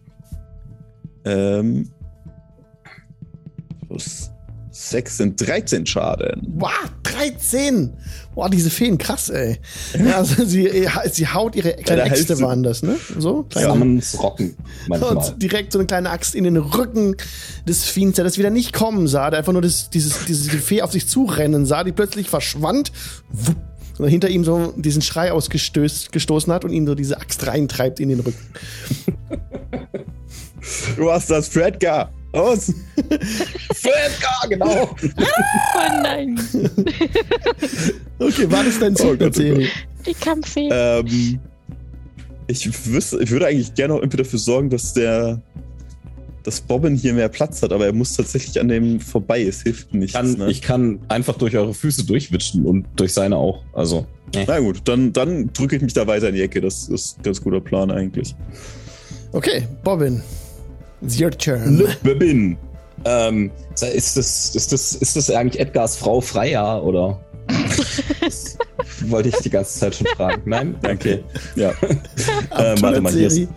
ähm, plus 6 sind 13 Schaden. Wow, 13! Boah, diese Feen, krass, ey. Ja, also sie, sie haut ihre kleine Äxte waren das, ne? So, kleine, Summons rocken manchmal. Und direkt so eine kleine Axt in den Rücken des Fiends, der das wieder nicht kommen sah, der einfach nur das, dieses, diese die Fee auf sich zurennen sah, die plötzlich verschwand wupp, und hinter ihm so diesen Schrei ausgestoßen gestoßen hat und ihm so diese Axt reintreibt in den Rücken. Du hast das für Für Edgar, genau. Oh nein, Okay, war das dein Oh Zug, Gott, oh Serie? die Kampffee. Ähm, ich, wüsste, ich würde eigentlich gerne auch irgendwie dafür sorgen, dass der dass Bobbin hier mehr Platz hat, aber er muss tatsächlich an dem vorbei. Es hilft nichts. Ich kann, ne? ich kann einfach durch eure Füße durchwitschen und durch seine auch. Also. Na gut, dann, dann drücke ich mich da weiter in die Ecke. Das ist ein ganz guter Plan eigentlich. Okay, Bobbin. It's your turn. Bebin. Ähm, ist das, ist das, ist das eigentlich Edgars Frau Freya oder? Das wollte ich die ganze Zeit schon fragen. Nein? Okay. Ja. Äh, warte mal, hier ist.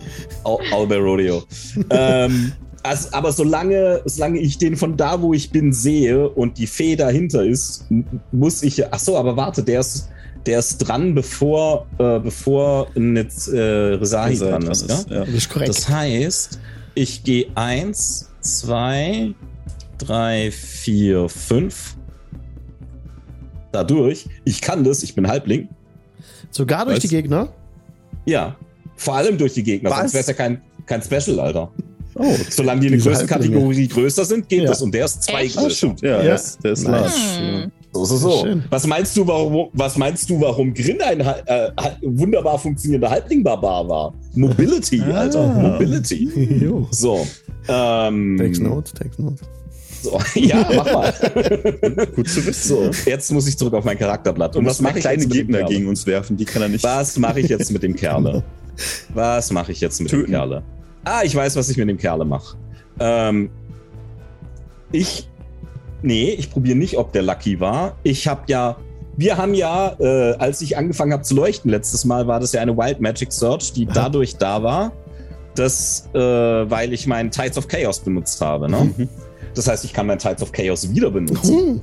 Al Albert Rodeo. ähm, also, aber solange, solange ich den von da, wo ich bin, sehe und die Fee dahinter ist, muss ich. Ach so, aber warte, der ist, der ist dran, bevor, äh, bevor jetzt, äh, Resahi dran ist. ist, Ja? ja. Das ist korrekt. Das heißt, ich gehe eins, zwei, drei, vier, fünf. Dadurch, ich kann das, ich bin Halbling. Sogar durch Was? die Gegner. Ja, vor allem durch die Gegner, Was? sonst wäre es ja kein, kein Special, Alter. Oh, solange die eine Diese Größenkategorie größer sind, geht Ja. das. Und der ist zwei Echt? Ah, größer. stimmt. Ja, Ja. Der, ist, der ist Nice. large. So, so, so. Schön. Was meinst du, warum, was meinst du, warum Grin ein äh, ha- wunderbar funktionierender Halbling-Barbar war? Mobility, Ah. Alter. Mobility. jo. So. Ähm, Takes notes, takes notes. so. Ja, mach mal. Gut zu wissen. So, jetzt muss ich zurück auf mein Charakterblatt. Und was was mache macht ich kleine jetzt mit dem Gegner Kerle? gegen uns werfen? Die kann er nicht. Was mache ich jetzt mit dem Kerle? Was mache ich jetzt mit Töten. dem Kerle? Ah, ich weiß, was ich mit dem Kerle mache. Ähm, ich. Nee, ich probiere nicht, ob der Lucky war. Ich habe ja. Wir haben ja, äh, als ich angefangen habe zu leuchten letztes Mal, war das ja eine Wild Magic Search, die Aha. dadurch da war, dass, äh, weil ich meinen Tides of Chaos benutzt habe. Ne? Mhm. Das heißt, ich kann meinen Tides of Chaos wieder benutzen. Hm.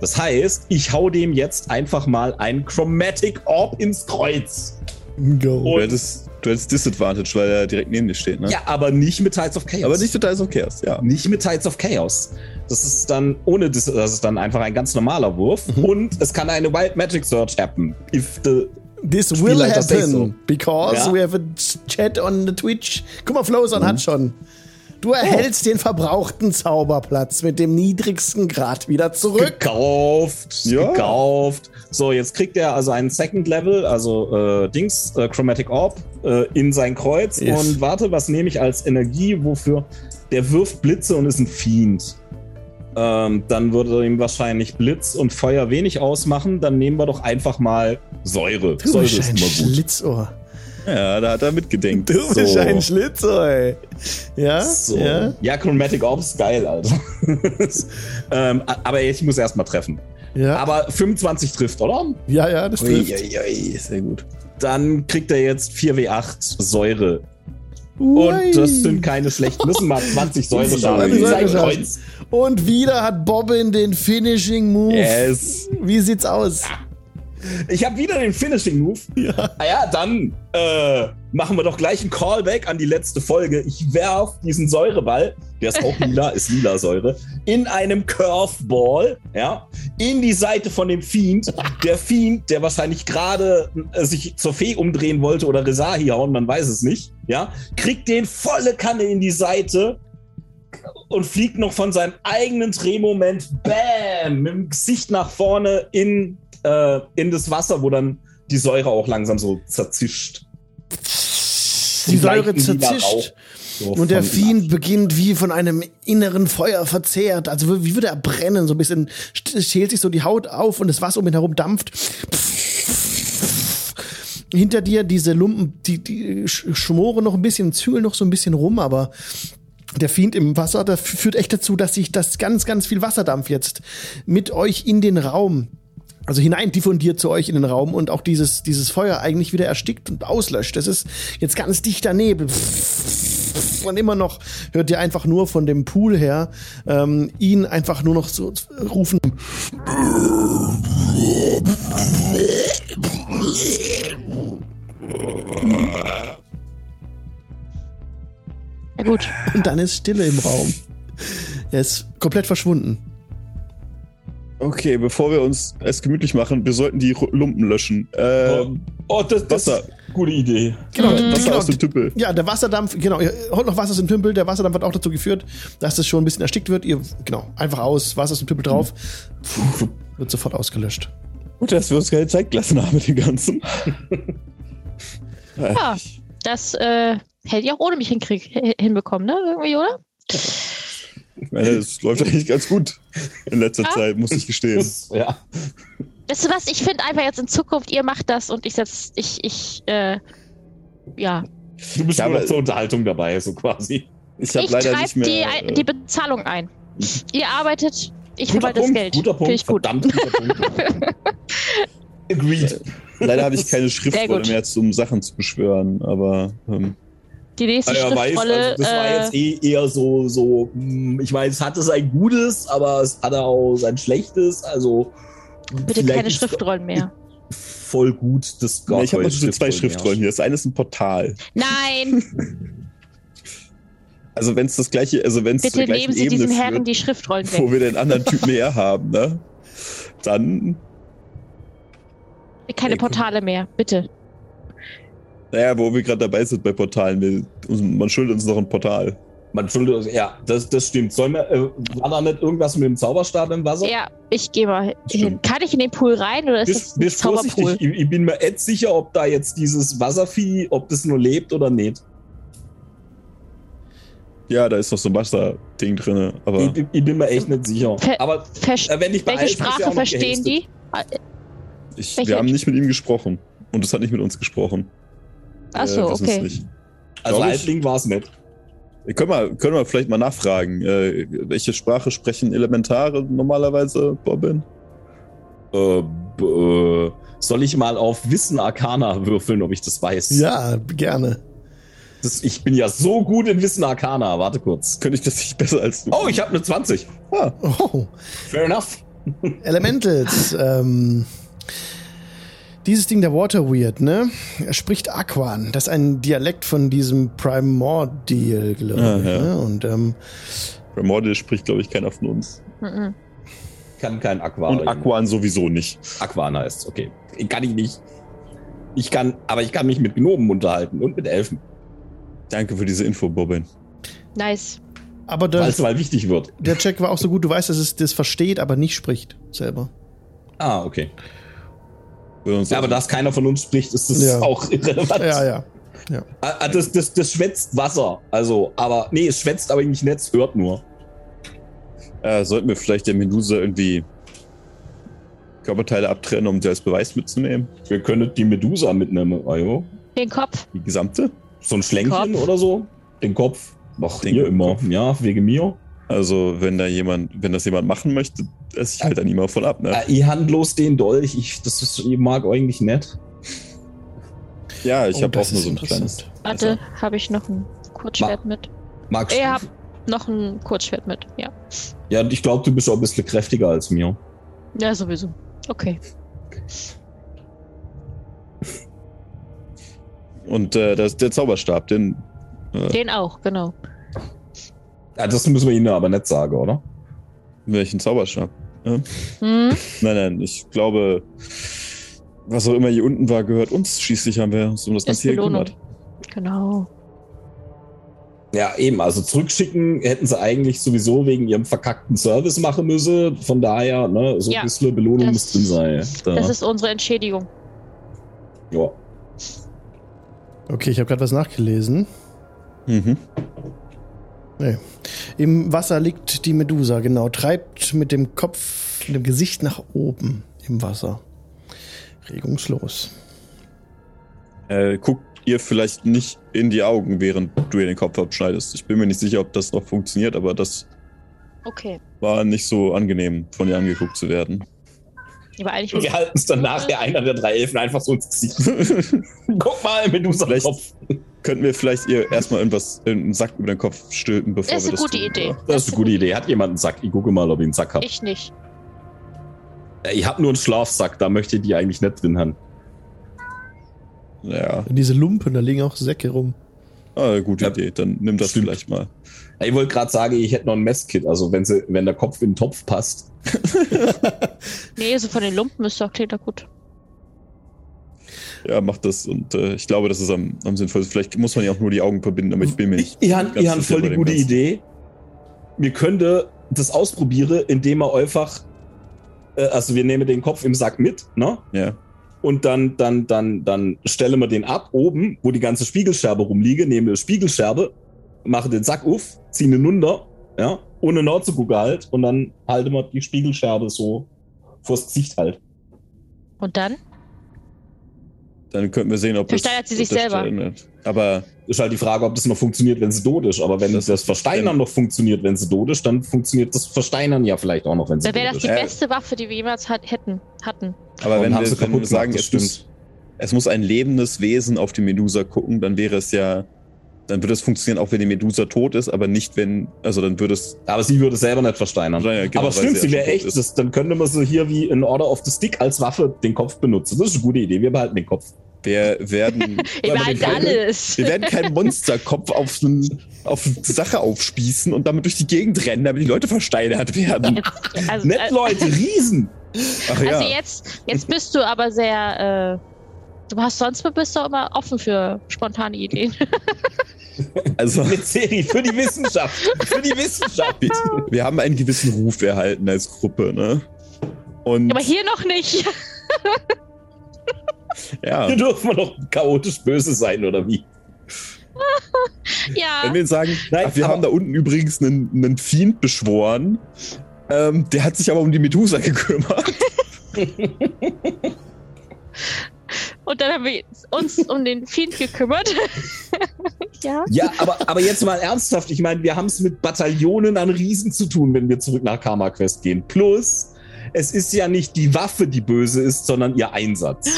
Das heißt, ich hau dem jetzt einfach mal ein Chromatic Orb ins Kreuz. Go. Du hättest, du hättest Disadvantage, weil er direkt neben dir steht, ne? Ja, aber nicht mit Tides of Chaos. Aber nicht total so Chaos, ja. nicht mit Tides of Chaos. Das ist dann ohne Dis das ist dann einfach ein ganz normaler Wurf Mhm. und es kann eine Wild Magic Search happen. If the This will Spielleiter says happen so. because Ja. we have a chat on the Twitch. Guck mal, Flowson hat schon. Du erhältst den verbrauchten Zauberplatz mit dem niedrigsten Grad wieder zurück. gekauft, Ja. gekauft. So, jetzt kriegt er also einen Second Level, also äh, Dings, äh, Chromatic Orb äh, in sein Kreuz. Yes. Und warte, was nehme ich als Energie? Wofür? Der wirft Blitze und ist ein Fiend. Ähm, dann würde ihm wahrscheinlich Blitz und Feuer wenig ausmachen. Dann nehmen wir doch einfach mal Säure. Du Säure bist ist ein immer gut. Schlitzohr. Ja, da hat er mitgedenkt. Du bist So. ein Schlitzohr, ey. Ja? So. Ja? Ja, Chromatic Orb ist geil, Alter. ähm, aber ich muss erst mal treffen. Ja? Aber 25 trifft, oder? ja, ja, das trifft. Uiuiui, sehr gut. Dann kriegt er jetzt 4W8 Säure. Ui. Und das sind keine schlechten. Sind mal 20 Säure Das Schaden. sind in sein Säureschaden. Kreuz. Und wieder hat Bobbin den Finishing Move. Yes. Wie sieht's aus? Ich habe wieder den Finishing Move. Ja. Ah ja, dann äh, machen wir doch gleich einen Callback an die letzte Folge. Ich werf diesen Säureball, der ist auch lila, ist lila Säure, in einem Curveball, ja, in die Seite von dem Fiend. Der Fiend, der wahrscheinlich gerade äh, sich zur Fee umdrehen wollte oder Resahi hauen, man weiß es nicht, ja, kriegt den volle Kanne in die Seite. und fliegt noch von seinem eigenen Drehmoment, bam, mit dem Gesicht nach vorne in, äh, in das Wasser, wo dann die Säure auch langsam so zerzischt. Die Säure zerzischt. So Und der Fiend beginnt wie von einem inneren Feuer verzehrt. Also wie würde er brennen, so ein bisschen schält sich so die Haut auf und das Wasser um ihn herum dampft. Hinter dir diese Lumpen, die, die sch- schmoren noch ein bisschen, zügeln noch so ein bisschen rum, aber der Fiend im Wasser, das führt echt dazu, dass sich das ganz, ganz viel Wasserdampf jetzt mit euch in den Raum, also hinein diffundiert zu euch in den Raum und auch dieses, dieses Feuer eigentlich wieder erstickt und auslöscht. Das ist jetzt ganz dichter Nebel. Und immer noch hört ihr einfach nur von dem Pool her ähm, ihn einfach nur noch so rufen. Ja gut. Und dann ist Stille im Raum. Er ist komplett verschwunden. Okay, bevor wir uns es gemütlich machen, wir sollten die Lumpen löschen. Äh, Oh, oh, das, das Wasser. ist eine gute Idee. Genau, Wasser genau. aus dem Tümpel. Ja, der Wasserdampf, genau, ihr holt noch Wasser aus dem Tümpel. Der Wasserdampf hat auch dazu geführt, dass es schon ein bisschen erstickt wird. Ihr, genau, einfach aus, Wasser aus dem Tümpel drauf. Wird sofort ausgelöscht. Gut, dass wir uns keine Zeit gelassen haben mit dem Ganzen. Ja, das äh, hätte ich auch ohne mich hinkrieg, hi- hinbekommen, ne? Irgendwie, oder? Ich meine, es läuft eigentlich ganz gut in letzter Ja. Zeit, muss ich gestehen. Das, ja. Weißt du was? Ich finde einfach jetzt in Zukunft, ihr macht das und ich setz, ich, ich, äh, ja. Du bist Ja, nur zur Unterhaltung dabei, so quasi. Ich habe leider nicht mehr. die, äh, die Bezahlung ein. Ihr arbeitet, ich verwalte das Geld. guter Punkt, ich gut. verdammt guter Punkt. Agreed. leider habe ich keine gut. mehr, um Sachen zu beschwören, aber ähm, Die nächste Ja, er weiß, Schriftrolle, also das war äh, jetzt eh eher so, so, hm, ich meine, es hatte sein Gutes, aber es hatte auch sein Schlechtes, also bitte keine Schriftrollen mehr. voll gut, das nee, ich habe noch so zwei Schriftrollen hier. Das eine ist ein Portal. Nein, Also wenn es das gleiche, also wenn es bitte nehmen Sie Ebene diesen Herren führt, die Schriftrollen wo weg. wir den anderen Typen her haben, ne? Dann, Keine. Portale mehr, bitte. Naja, wo wir gerade dabei sind bei Portalen, wir, uns- man schuldet uns noch ein Portal. Man schuldet, ja, das, das stimmt. Soll mir, äh, war da nicht irgendwas mit dem Zauberstab im Wasser? Ja, ich gehe mal hin. Kann ich in den Pool rein oder ist Bist, das ein Zauberpool? ich, ich bin mir echt sicher, ob da jetzt dieses Wasservieh, ob das nur lebt oder nicht. Ja, da ist noch so ein Wasserding drin, aber Ich, ich bin mir echt nicht sicher. Ver- Aber äh, wenn ich welche Sprache verstehen die? ich, wir haben nicht mit ihm gesprochen. Und es hat nicht mit uns gesprochen. Ach so, wissen's okay. Nicht. Also. Halbling war es nicht. Wir können, wir, können wir vielleicht mal nachfragen, äh, welche Sprache sprechen Elementare normalerweise, Bobbin? Äh, äh, soll ich mal auf Wissen Arcana würfeln, ob ich das weiß? Ja, gerne. Das, ich bin ja so gut in Wissen Arcana. Warte kurz. Könnte ich das nicht besser als du? Oh, ich habe eine 20. Ah, Oh, Fair enough. Elementals. ähm, dieses Ding der Water Weird, ne? Er spricht Aquan. Das ist ein Dialekt von diesem Primordial, glaube Ah, ich. ja. Ne? Und ähm, Primordial spricht, glaube ich, keiner von uns. Mhm. Kann kein Aquarium. Und Aquan sowieso nicht. Aquana ist, okay. Kann ich nicht. Ich kann, aber ich kann mich mit Gnomen unterhalten und mit Elfen, Danke für diese Info, Bobbin. Nice. aber weil der, es mal wichtig wird. der Check war auch so gut, du weißt, dass es das versteht, aber nicht spricht selber. Ah, okay. Ja, aber dass keiner von uns spricht, ist das Ja. auch irrelevant. Ja, ja. Ah, ah, Das, das, das schwätzt Wasser. Also, aber, nee, es schwätzt aber nicht Netz, hört nur. Äh, sollten wir vielleicht der Medusa irgendwie Körperteile abtrennen, um sie als Beweis mitzunehmen? Wir können die Medusa mitnehmen, Ajo. Den Kopf. Die gesamte? So ein Schlänkchen oder so. Den Kopf. Ach, Den hier immer. Kopf. Ja, wegen mir. Also, wenn da jemand, wenn das jemand machen möchte, esse ich halt dann immer von ab, ne? Äh, ich handlos den Dolch. Ich, das ist, ich mag eigentlich nicht. Ja, ich Oh, habe auch nur so ein kleines. Warte, habe ich noch ein Kurzschwert mit? Magst Ich du? hab noch ein Kurzschwert mit, ja. Ja, ich glaube, du bist auch ein bisschen kräftiger als mir. Ja, sowieso. Okay. Und äh, das, der Zauberstab, den. Äh, Den auch, genau. Ja, das müssen wir ihnen aber nicht sagen, oder? Welchen Zauberstab? Hm? Nein, nein, ich glaube, was auch immer hier unten war, gehört uns. Schließlich haben wir uns um das Ganze hier Belohnung. gekümmert. Genau. Ja, eben. Also zurückschicken hätten sie eigentlich sowieso wegen ihrem verkackten Service machen müssen. Von daher, ne, so Ja, ein bisschen Belohnung das- muss drin sein. Da. Das ist unsere Entschädigung. ja. Okay, ich habe gerade was nachgelesen. Mhm. Nee. Im Wasser liegt die Medusa, genau. Treibt mit dem Kopf, mit dem Gesicht nach oben im Wasser. Regungslos. Äh, guck ihr vielleicht nicht in die Augen, während du ihr den Kopf abschneidest. Ich bin mir nicht sicher, ob das noch funktioniert, aber das Okay. war nicht so angenehm, von ihr angeguckt zu werden. Aber eigentlich Wir halten es dann nachher einer der drei Elfen einfach so ins Gesicht. Guck mal, Medusa Vielleicht- Kopf. Könnten wir vielleicht ihr erstmal irgendwas, einen Sack über den Kopf stülpen, bevor Das ist wir eine das gute tun, Idee. oder? Das ist eine gute Idee. Hat jemand einen Sack? Ich gucke mal, ob ich einen Sack habe. Ich nicht. Ich habe nur einen Schlafsack, da möchte ich die eigentlich nicht drin haben. Ja, Und diese Lumpen, da liegen auch Säcke rum. ah, gute Ja, Idee. Dann nimm das stimmt. vielleicht mal. Ich wollte gerade sagen, ich hätte noch ein Messkit. Also wenn, sie, wenn der Kopf in den Topf passt. Nee, so von den Lumpen ist doch klingt doch gut. Ja, mach das. Und äh, ich glaube, das ist am, am sinnvollsten. Vielleicht muss man ja auch nur die Augen verbinden, aber ich bin mir nicht. Ich, ich habe ganz ich hab sicher voll die gute Ganzen. Idee. Wir könnten das ausprobieren, indem wir einfach, äh, also wir nehmen den Kopf im Sack mit, ne? Ja. Und dann, dann, dann, dann stellen wir den ab oben, wo die ganze Spiegelscherbe rumliege, nehmen wir Spiegelscherbe, machen den Sack auf, ziehen den runter, ja, ohne nachzugucken halt, und dann halten wir die Spiegelscherbe so vors Gesicht halt. Und dann? Dann könnten wir sehen, ob das. Versteinert sie ob sich das selber. verändert. Aber Ist halt die Frage, ob das noch funktioniert, wenn sie tot ist. Aber wenn Das das, ist- Versteinern noch funktioniert, wenn sie tot ist, dann funktioniert das Versteinern ja vielleicht auch noch, wenn sie Dann wäre tot das ist. die beste Waffe, die wir jemals hat, hätten, hatten. Aber wenn haben wir, sie wenn kaputt wir sagen, gemacht, das es muss, es muss ein lebendes Wesen auf die Medusa gucken, dann wäre es ja, dann würde es funktionieren, auch wenn die Medusa tot ist, aber nicht, wenn, also dann würde es. Aber sie würde selber nicht versteinern. Ja, genau, aber stimmt, sie ja wäre echt, ist. das, dann könnte man so hier wie in Order of the Stick als Waffe den Kopf benutzen. Das ist eine gute Idee. Wir behalten den Kopf. Wir werden, wir behalte den Fall- alles. wir werden keinen Monsterkopf auf, einen, auf eine Sache aufspießen und damit durch die Gegend rennen, damit die Leute versteinert werden. Also, Nett, äh, Leute, Riesen! Ach ja. also jetzt, jetzt bist du aber sehr. Äh, du hast sonst bist du immer offen für spontane Ideen. Also, Eine Serie für die Wissenschaft. Für die Wissenschaft. wir, wir haben einen gewissen Ruf erhalten als Gruppe, ne? Und aber hier noch nicht. ja, Hier dürfen wir doch chaotisch böse sein, oder wie? ja. wenn wir sagen, Nein, ach, wir haben da unten übrigens einen, einen Fiend beschworen, ähm, der hat sich aber um die Medusa gekümmert. Und dann haben wir uns um den Fiend gekümmert. ja. Ja, aber, aber jetzt mal ernsthaft. Ich meine, wir haben es mit Bataillonen an Riesen zu tun, wenn wir zurück nach Karma Quest gehen. Plus, es ist ja nicht die Waffe, die böse ist, sondern ihr Einsatz.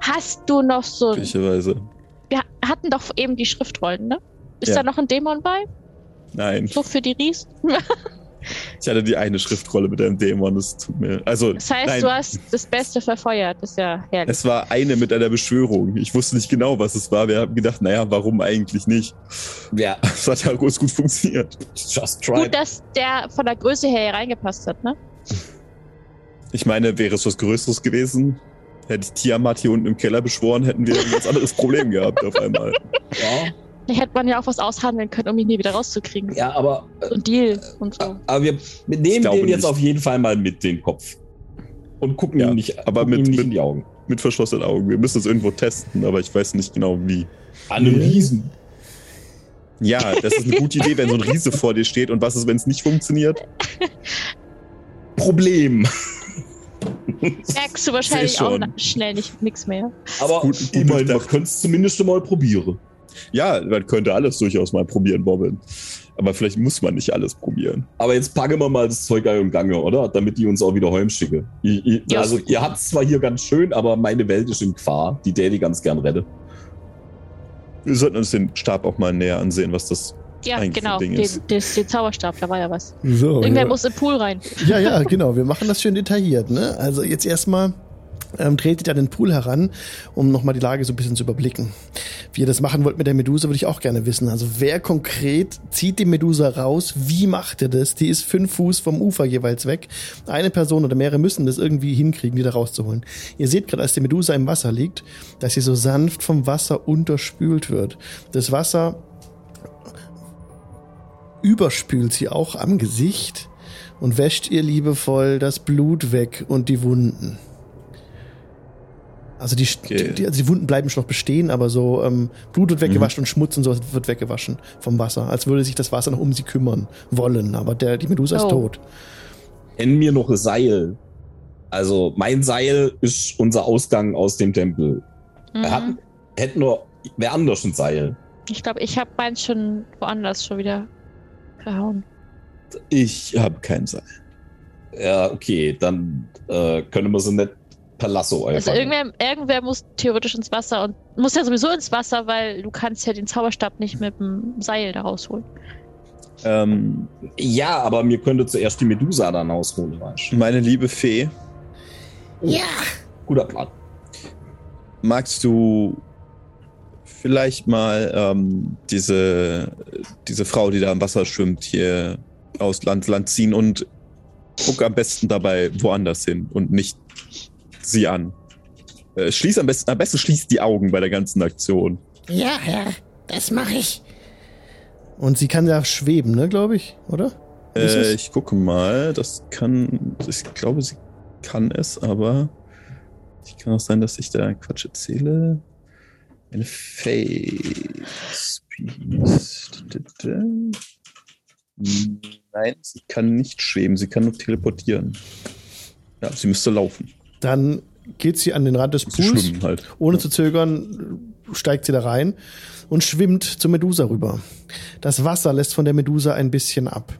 Hast du noch so. Möglicherweise. Wir hatten doch eben die Schriftrollen, ne? Ist Ja. da noch ein Dämon bei? Nein, So für die Riesen? ich hatte die eine Schriftrolle mit einem Dämon, das tut mir. Also, Das heißt, nein, du hast das Beste verfeuert. Das ist ja herrlich. es war eine mit einer Beschwörung. Ich wusste nicht genau, was es war. Wir haben gedacht, naja, warum eigentlich nicht? Ja, Es hat ja ganz gut funktioniert. just try. Gut, dass der von der Größe her hier reingepasst hat, ne? Ich meine, wäre es was Größeres gewesen, hätte ich Tiamat hier unten im Keller beschworen, hätten wir ein ganz anderes Problem gehabt auf einmal. Ja, hätte man ja auch was aushandeln können, um ihn nie wieder rauszukriegen. ja aber, So ein Deal und so. aber wir nehmen den jetzt nicht. auf jeden Fall mal mit, den Kopf. Und gucken Ja, ihm nicht, aber gucken mit- ihm nicht mit- in die Augen. Mit verschlossenen Augen. Wir müssen es irgendwo testen, aber ich weiß nicht genau wie. An einem Riesen. Ja, das ist eine gute Idee, wenn so ein Riese vor dir steht. Und was ist, wenn es nicht funktioniert? Problem. Merkst du wahrscheinlich auch schnell nicht nix mehr. Aber Gut- gut ich meine, man durchdacht. könnte es zumindest mal probieren. Ja, man könnte alles durchaus mal probieren, Bobbin. Aber vielleicht muss man nicht alles probieren. Aber jetzt packen wir mal das Zeug im Gange, oder? Damit die uns auch wieder heimschicken. Ich, Ja. also, ihr habt es zwar hier ganz schön, aber meine Welt ist in Gefahr, die Daddy ganz gern rette. Wir sollten uns den Stab auch mal näher ansehen, was das. Ja, Eigentlich genau. ein Ding Den, ist. den, den Zauberstab, da war ja was. So, Irgendwer ja. muss im Pool rein. Ja, ja, genau. Wir machen das schön detailliert. Ne? Also jetzt erstmal ähm, tretet ihr an den Pool heran, um nochmal die Lage so ein bisschen zu überblicken. Wie ihr das machen wollt mit der Medusa, würde ich auch gerne wissen. Also wer konkret zieht die Medusa raus? Wie macht ihr das? Die ist fünf Fuß vom Ufer jeweils weg. Eine Person oder mehrere müssen das irgendwie hinkriegen, die da rauszuholen. Ihr seht gerade, als die Medusa im Wasser liegt, dass sie so sanft vom Wasser unterspült wird. Das Wasser überspült sie auch am Gesicht und wäscht ihr liebevoll das Blut weg und die Wunden. Also die, okay. die, also die Wunden bleiben schon noch bestehen, aber so ähm, Blut wird weggewaschen mhm. und Schmutz und so wird weggewaschen vom Wasser, als würde sich das Wasser noch um sie kümmern wollen. Aber der, die Medusa oh. ist tot. Nenn mir noch Seil. Also mein Seil ist unser Ausgang aus dem Tempel. Mhm. Hat, hätten nur wer anders ein Seil. Ich glaube, ich habe meins schon woanders schon wieder verhauen. Ich habe kein Seil. Ja, okay, dann äh, können wir sie nicht per Lasso einfach. Also irgendwer, irgendwer muss theoretisch ins Wasser und muss ja sowieso ins Wasser, weil du kannst ja den Zauberstab nicht mit dem Seil da rausholen. Ähm, ja, aber mir könnte zuerst die Medusa dann ausholen, weißt Meine liebe Fee. Ja. Guter Plan. Magst du vielleicht mal ähm, diese, diese Frau, die da im Wasser schwimmt, hier aus Land, Land ziehen und guck am besten dabei woanders hin und nicht sie an. Äh, schließ am besten, am besten schließt die Augen bei der ganzen Aktion. Ja, ja, das mache ich. Und sie kann ja schweben, ne, glaube ich, oder? Äh, ich gucke mal. Das kann. Ich glaube, sie kann es, aber. Ich kann auch sein, dass ich da Quatsch erzähle. Eine Face Nein, sie kann nicht schweben, sie kann nur teleportieren. Ja, sie müsste laufen. Dann geht sie an den Rand des Pools. Halt. Ohne ja. zu zögern steigt sie da rein und schwimmt zur Medusa rüber. Das Wasser lässt von der Medusa ein bisschen ab.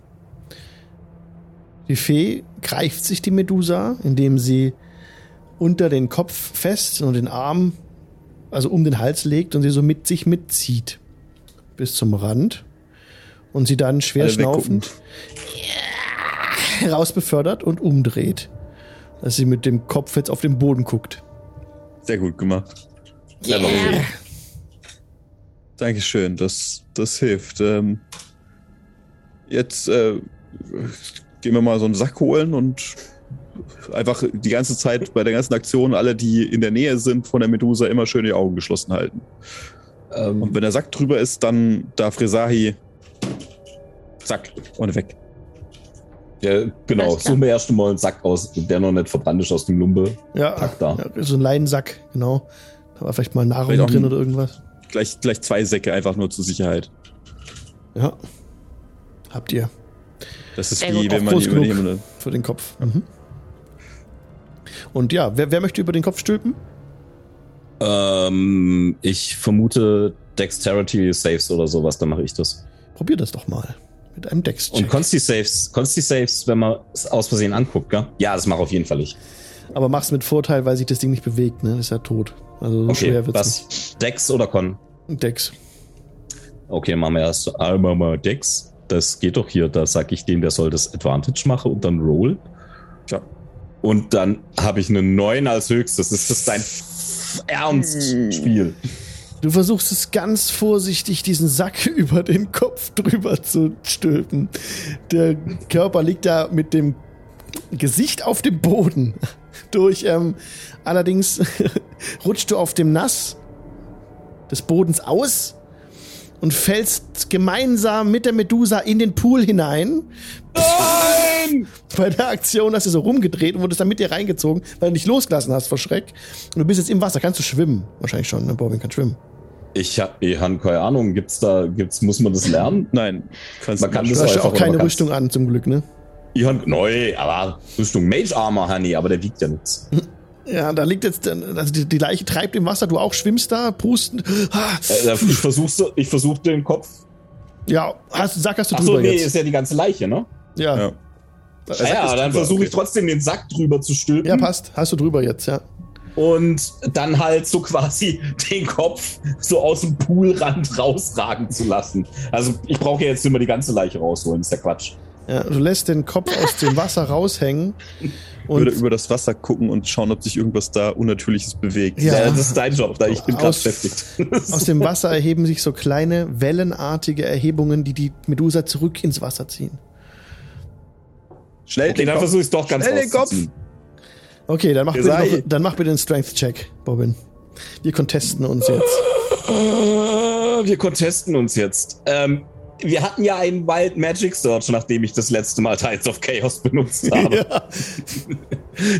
Die Fee greift sich die Medusa, indem sie unter den Kopf fest und den Arm, also um den Hals legt und sie so mit sich mitzieht. Bis zum Rand. Und sie dann schwer Alle schnaufend rausbefördert und umdreht dass sie mit dem Kopf jetzt auf den Boden guckt. Sehr gut gemacht. Yeah. Okay. Dankeschön, das, das hilft. Ähm, jetzt äh, gehen wir mal so einen Sack holen und einfach die ganze Zeit bei der ganzen Aktion alle, die in der Nähe sind von der Medusa, immer schön die Augen geschlossen halten. Ähm, und wenn der Sack drüber ist, dann darf Resahi zack und weg. Ja, genau. Wir erst mal einen Sack aus, der noch nicht verbrannt ist aus dem Lumbe. Ja, Pack da. ja so ein Leinensack, genau. Da war vielleicht mal Nahrung vielleicht drin oder irgendwas. Gleich, gleich zwei Säcke, einfach nur zur Sicherheit. Ja. Habt ihr. Das ist wie, wenn man die über Für den Kopf. Mhm. Und ja, wer, wer möchte über den Kopf stülpen? Ähm, ich vermute Dexterity Saves oder sowas, dann mache ich das. Probier das doch mal. Mit einem dex -Check. Und Consti-Saves, Consti-Saves, wenn man es aus Versehen anguckt, gell? Ja, das mache auf jeden Fall ich. Aber mach's mit Vorteil, weil sich das Ding nicht bewegt, ne? Das ist ja tot. Also so okay, schwer wird's was? Nicht. Dex oder Con? Dex. Okay, machen wir erst einmal mal Dex. Das geht doch hier. Da sag ich dem, der soll das Advantage machen und dann Roll. Ja. Und dann habe ich eine 9 als höchstes. Ist das dein Ernstspiel? Du versuchst es ganz vorsichtig, diesen Sack über den Kopf drüber zu stülpen. Der Körper liegt da mit dem Gesicht auf dem Boden durch. Ähm, allerdings rutschst du auf dem Nass des Bodens aus und fällst gemeinsam mit der Medusa in den Pool hinein. Nein! Bei der Aktion hast du so rumgedreht und wurdest dann mit dir reingezogen, weil du dich losgelassen hast vor Schreck. Und du bist jetzt im Wasser. Kannst du schwimmen? Wahrscheinlich schon, ne? Bobin kann schwimmen. Ich habe ich hab keine Ahnung. Gibt's da, gibt's, muss man das lernen? Nein. Man kann das du hast ja auch keine Rüstung an, zum Glück, ne? Ich hab, neu, aber Rüstung Mage Armor, Honey, aber der wiegt ja nichts. Ja, da liegt jetzt, also die, die, Leiche treibt im Wasser, du auch schwimmst da, pusten. Äh, ich versuch's, ich versuch den Kopf. Ja, hast, sag hast du Ach drüber so, nee, jetzt. ist ja die ganze Leiche, ne? Ja. Ja, also, ja dann versuche okay. ich trotzdem den Sack drüber zu stülpen. Ja, passt. Hast du drüber jetzt, ja und dann halt so quasi den Kopf so aus dem Poolrand rausragen zu lassen. Also ich brauche ja jetzt immer die ganze Leiche rausholen, ist ja Quatsch. Ja, du lässt den Kopf aus dem Wasser raushängen. Und würde über das Wasser gucken und schauen, ob sich irgendwas da Unnatürliches bewegt. Ja, ja das ist dein Job, da ich bin gerade beschäftigt. Aus dem Wasser erheben sich so kleine wellenartige Erhebungen, die die Medusa zurück ins Wasser ziehen. Schnell, okay, dann versuche ich es doch ganz Schnell den Kopf. Okay, dann mach, bitte noch, dann mach bitte einen Strength-Check, Bobbin. Wir contesten uns jetzt. Wir contesten uns jetzt. Ähm, wir hatten ja einen Wild Magic Search, nachdem ich das letzte Mal Tides of Chaos benutzt habe. Ja.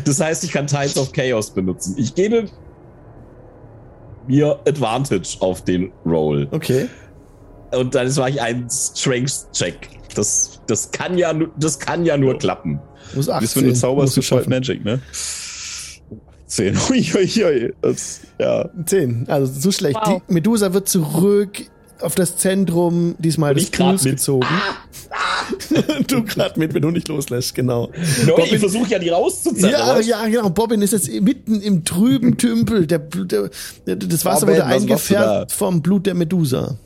Das heißt, ich kann Tides of Chaos benutzen. Ich gebe mir Advantage auf den Roll. Okay. Und dann mache ich einen Strength-Check. Das, das, kann ja, das kann ja nur klappen. Muss 18. Das, wenn du zauberst, ist Wild Magic, ne? 10. Uiuiui. Das, ja. 10. Also so schlecht. Wow. Die Medusa wird zurück auf das Zentrum diesmal des Pools gezogen. Ah, ah. du gerade mit, wenn du nicht loslässt, genau. No, Bobbin, ich versuche ja die rauszuzerren. Ja, ja, genau. Bobbin ist jetzt mitten im trüben Tümpel. Der, der, der das Wasser Bobbin, wurde eingefärbt vom Blut der Medusa.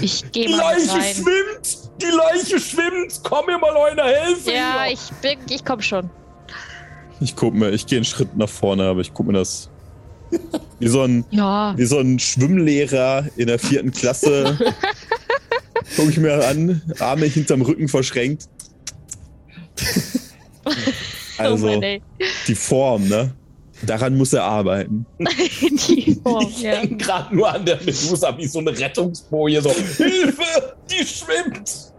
Ich gehe mal Die Leiche rein. schwimmt! Die Leiche schwimmt! Komm mir mal einer helfen! Ja, ich bin, ich komm schon. Ich guck mir, ich gehe einen Schritt nach vorne, aber ich guck mir das wie so ein, ja. wie so ein Schwimmlehrer in der vierten Klasse. Guck ich mir an, Arme hinterm Rücken verschränkt. Also, oh Mann, die Form, ne? Daran muss er arbeiten. die Form, ich ja. denke gerade nur an der Medusa wie so eine Rettungsboje. So, Hilfe, die schwimmt.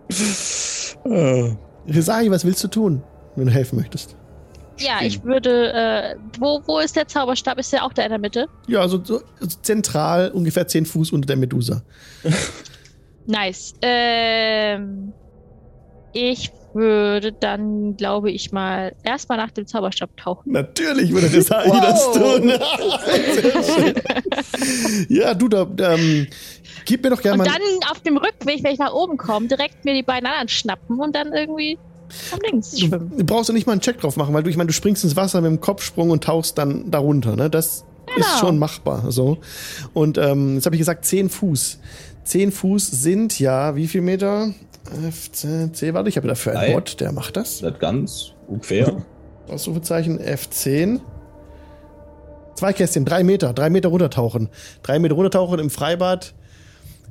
Resari, was willst du tun, wenn du helfen möchtest? Ja, ich würde. Äh, wo, wo ist der Zauberstab? Ist der auch da in der Mitte? Ja, also, so, also zentral ungefähr 10 Fuß unter der Medusa. nice. Ähm, ich würde dann, glaube ich, mal erstmal nach dem Zauberstab tauchen. Natürlich würde das Hai das tun. ja, du, da, ähm, gib mir doch gerne mal. Und dann auf dem Rückweg, wenn ich nach oben komme, direkt mir die beiden anderen schnappen und dann irgendwie links schwimmen. Du brauchst ja nicht mal einen Check drauf machen, weil du, ich meine, du springst ins Wasser mit dem Kopfsprung und tauchst dann darunter, ne? Das genau. ist schon machbar, so. Und ähm, jetzt habe ich gesagt, 10 Fuß. 10 Fuß sind ja, wie viel Meter? F10, warte, ich habe dafür einen Bot, der macht das. Das ganz ungefähr. Ausrufezeichen F10. Zwei Kästchen, drei Meter, drei Meter runtertauchen. Drei Meter runtertauchen im Freibad.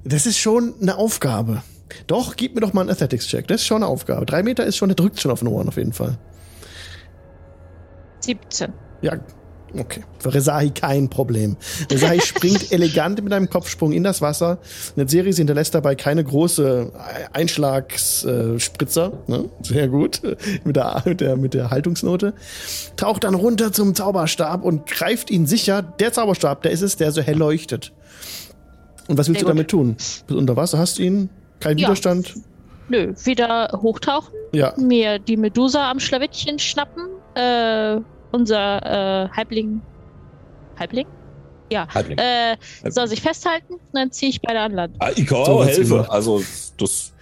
Das ist schon eine Aufgabe. Doch, gib mir doch mal einen Athletics-Check. Das ist schon eine Aufgabe. Drei Meter ist schon, der drückt schon auf den Ohren auf jeden Fall. 17. Ja, okay. Für Rezahi kein Problem. Rezahi springt elegant mit einem Kopfsprung in das Wasser. Eine Serie hinterlässt dabei keine große Einschlagsspritzer. Ne? Sehr gut. Mit der, mit, der, mit der Haltungsnote. Taucht dann runter zum Zauberstab und greift ihn sicher. Der Zauberstab, der ist es, der so hell leuchtet. Und was willst Sehr du gut. damit tun? Bis unter Wasser hast du ihn kein ja. Widerstand? Nö, wieder hochtauchen, ja. mir die Medusa am Schlawittchen schnappen, äh, unser äh, Halbling. Halbling? Ja. Halbling. Äh, soll sich festhalten und dann ziehe ich beide an Land. Ah, ich kann so, auch helfen. Also, das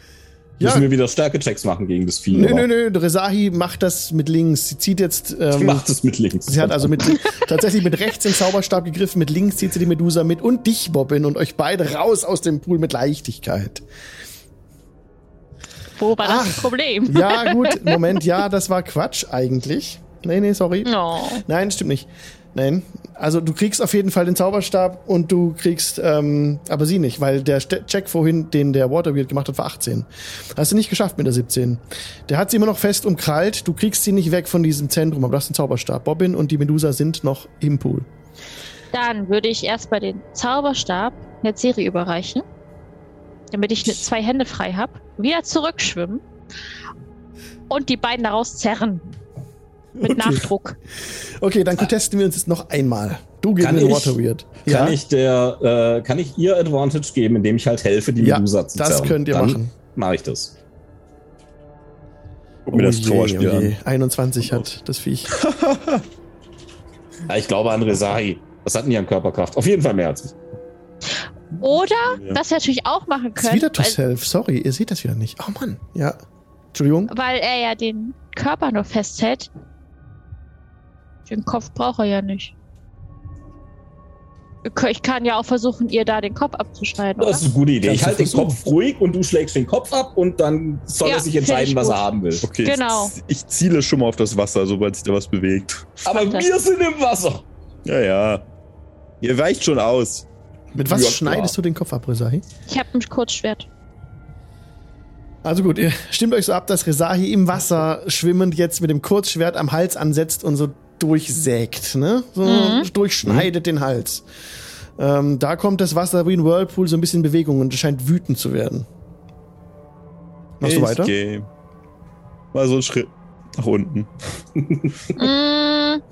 ja. müssen wir wieder Stärke-Checks machen gegen das Vieh. Nö, nö, nö. Resahi macht das mit links. Sie zieht jetzt. Ähm, sie macht es mit links. Sie hat also mit, tatsächlich mit rechts den Zauberstab gegriffen, mit links zieht sie die Medusa mit und dich, Bobbin, und euch beide raus aus dem Pool mit Leichtigkeit. Wo war Ach, das Problem? Ja, gut, Moment, ja, das war Quatsch eigentlich. Nee, nee, sorry. No. Nein, stimmt nicht. Nein. Also du kriegst auf jeden Fall den Zauberstab und du kriegst, ähm, aber sie nicht, weil der Check vorhin, den der Waterweird gemacht hat, war 18. Hast du nicht geschafft mit der 17. Der hat sie immer noch fest umkrallt, du kriegst sie nicht weg von diesem Zentrum, aber du hast den Zauberstab. Bobbin und die Medusa sind noch im Pool. Dann würde ich erstmal den Zauberstab der Serie überreichen damit ich zwei Hände frei habe, wieder zurückschwimmen und die beiden daraus zerren. Mit okay. Nachdruck. Okay, dann testen wir uns jetzt noch einmal. Du gibst mir Water Weird. Ja? Kann ich der, äh, kann ich ihr Advantage geben, indem ich halt helfe, die ja, Medusa zu zerren? das könnt ihr dann machen. Mache ich das. Guck mir oh das Trauerspiel oh an. 21 hat das Viech. ja, ich glaube an Resai. Was hatten die an Körperkraft? Auf jeden Fall mehr als ich. Oder, ja. was wir natürlich auch machen können. Wieder to self, sorry, ihr seht das wieder nicht. Oh Mann, ja. Entschuldigung. Weil er ja den Körper nur festhält. Den Kopf braucht er ja nicht. Ich kann ja auch versuchen, ihr da den Kopf abzuschneiden. Das ist eine gute Idee. Kannst ich halte den Kopf ruhig und du schlägst den Kopf ab und dann soll ja, er sich entscheiden, was er haben will. Okay, genau. Ich, ziele schon mal auf das Wasser, sobald sich da was bewegt. Aber wir sind im Wasser. Ja, ja. Ihr weicht schon aus. Mit was ja, schneidest du den Kopf ab, Resahi? Ich habe ein Kurzschwert. Also gut, ihr stimmt euch so ab, dass Resahi im Wasser schwimmend jetzt mit dem Kurzschwert am Hals ansetzt und so durchsägt, ne? So mhm. durchschneidet mhm. den Hals. Ähm, da kommt das Wasser wie ein Whirlpool so ein bisschen in Bewegung und es scheint wütend zu werden. Machst du weiter? Ich gehe mal so einen Schritt nach unten. Mm,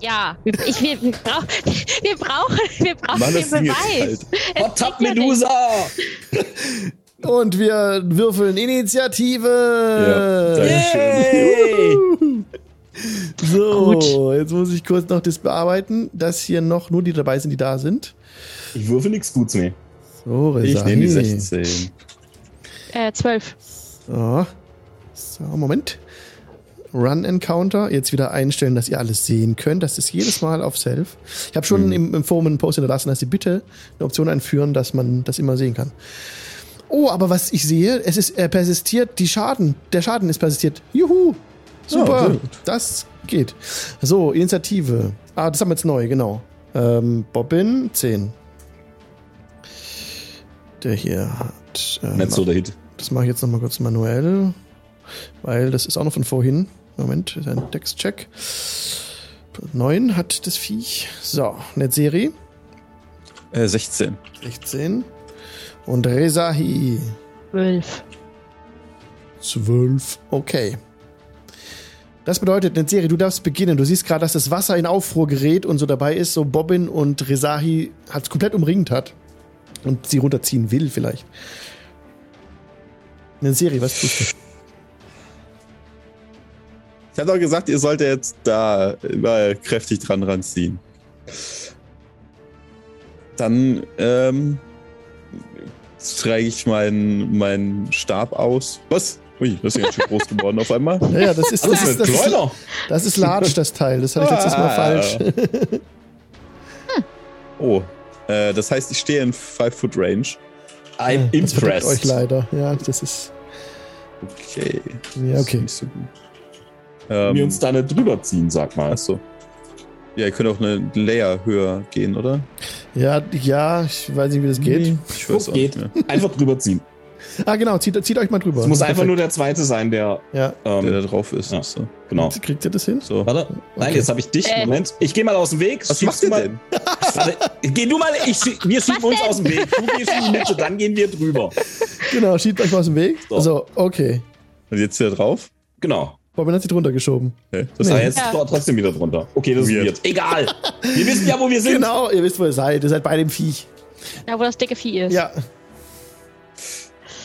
ja, wir, ich, wir, wir, brauch, wir brauchen, wir brauchen Mann, den Beweis. Hot Tub nicht. Medusa! Und wir würfeln Initiative. Ja, danke. Yay! So, Gut. jetzt muss ich kurz noch das bearbeiten, dass hier noch nur die dabei sind, die da sind. Ich würfe nichts Gutes mehr. So, Ich nehme die Resahi. 16. Äh, zwölf. So. so, Moment. Run Encounter. Jetzt wieder einstellen, dass ihr alles sehen könnt. Das ist jedes Mal auf Self. Ich habe schon im, im Forum einen Post hinterlassen, dass sie bitte eine Option einführen, dass man das immer sehen kann. Oh, aber was ich sehe, es ist er persistiert, die Schaden. Der Schaden ist persistiert. Juhu! Super, gut. das geht. So, Initiative. Ah, das haben wir jetzt neu, genau. Ähm, Bobbin, 10. Der hier hat. Ähm, Nicht so der Hit. das mache ich jetzt nochmal kurz manuell, weil das ist auch noch von vorhin. Moment, ist ein Textcheck. 9 hat das Viech. So, Netzeri, Äh, 16. 16. Und Rezahi, Zwölf. 12. Okay. Das bedeutet, Netzeri, du darfst beginnen. Du siehst gerade, dass das Wasser in Aufruhr gerät und so dabei ist, so Bobbin und Rezahi hat es komplett umringt hat. Und sie runterziehen will, vielleicht. Netzeri, was tust du? Ich habe doch gesagt, ihr sollt jetzt da mal kräftig dran ranziehen. Dann ähm, streiche ich meinen meinen Stab aus. Was? Ui, das ist ja ganz schön groß geworden auf einmal. Ja, ja, das ist, das ist, das ist, Kleuner. Das ist large, das Teil. Das hatte ich letztes Mal Ah. falsch. Oh, äh, das heißt, ich stehe in 5-Foot-Range. I'm Das verdeckt euch impressed. leider. Ja, das ist. Okay. Ja, Das okay. ist Nicht so gut. Wir Ähm, uns da nicht drüber ziehen, sag mal. achso. Ja, ihr könnt auch eine Layer höher gehen, oder? Ja, ja, ich weiß nicht, wie das geht. Nee, ich weiß So auch geht. nicht mehr. Einfach drüber ziehen. Ah, genau, zieht, zieht euch mal drüber. Es muss einfach Perfekt. nur der zweite sein, der. Ja, Der da Ähm, drauf ist. Ja. So. genau. kriegt ihr das hin? so. Warte. Nein, Okay. jetzt habe ich dich. Äh. Moment. Ich gehe mal aus dem Weg. Was Schiebst macht du mal- denn? Warte, geh du mal. Ich, wir schieben uns aus dem Weg. Du gehst in die Mitte, dann gehen wir drüber. Genau, schiebt euch mal aus dem Weg. So. So, okay. Und jetzt wieder drauf? Genau. Bobby hat sie drunter geschoben. Okay. Das Nee. Heißt, jetzt Ja. doch trotzdem wieder drunter. Okay, das ist Weird. weird. Egal. Wir wissen ja, wo wir sind. Genau, ihr wisst, wo ihr seid. Ihr seid bei dem Viech. Da, wo das dicke Vieh ist. Ja,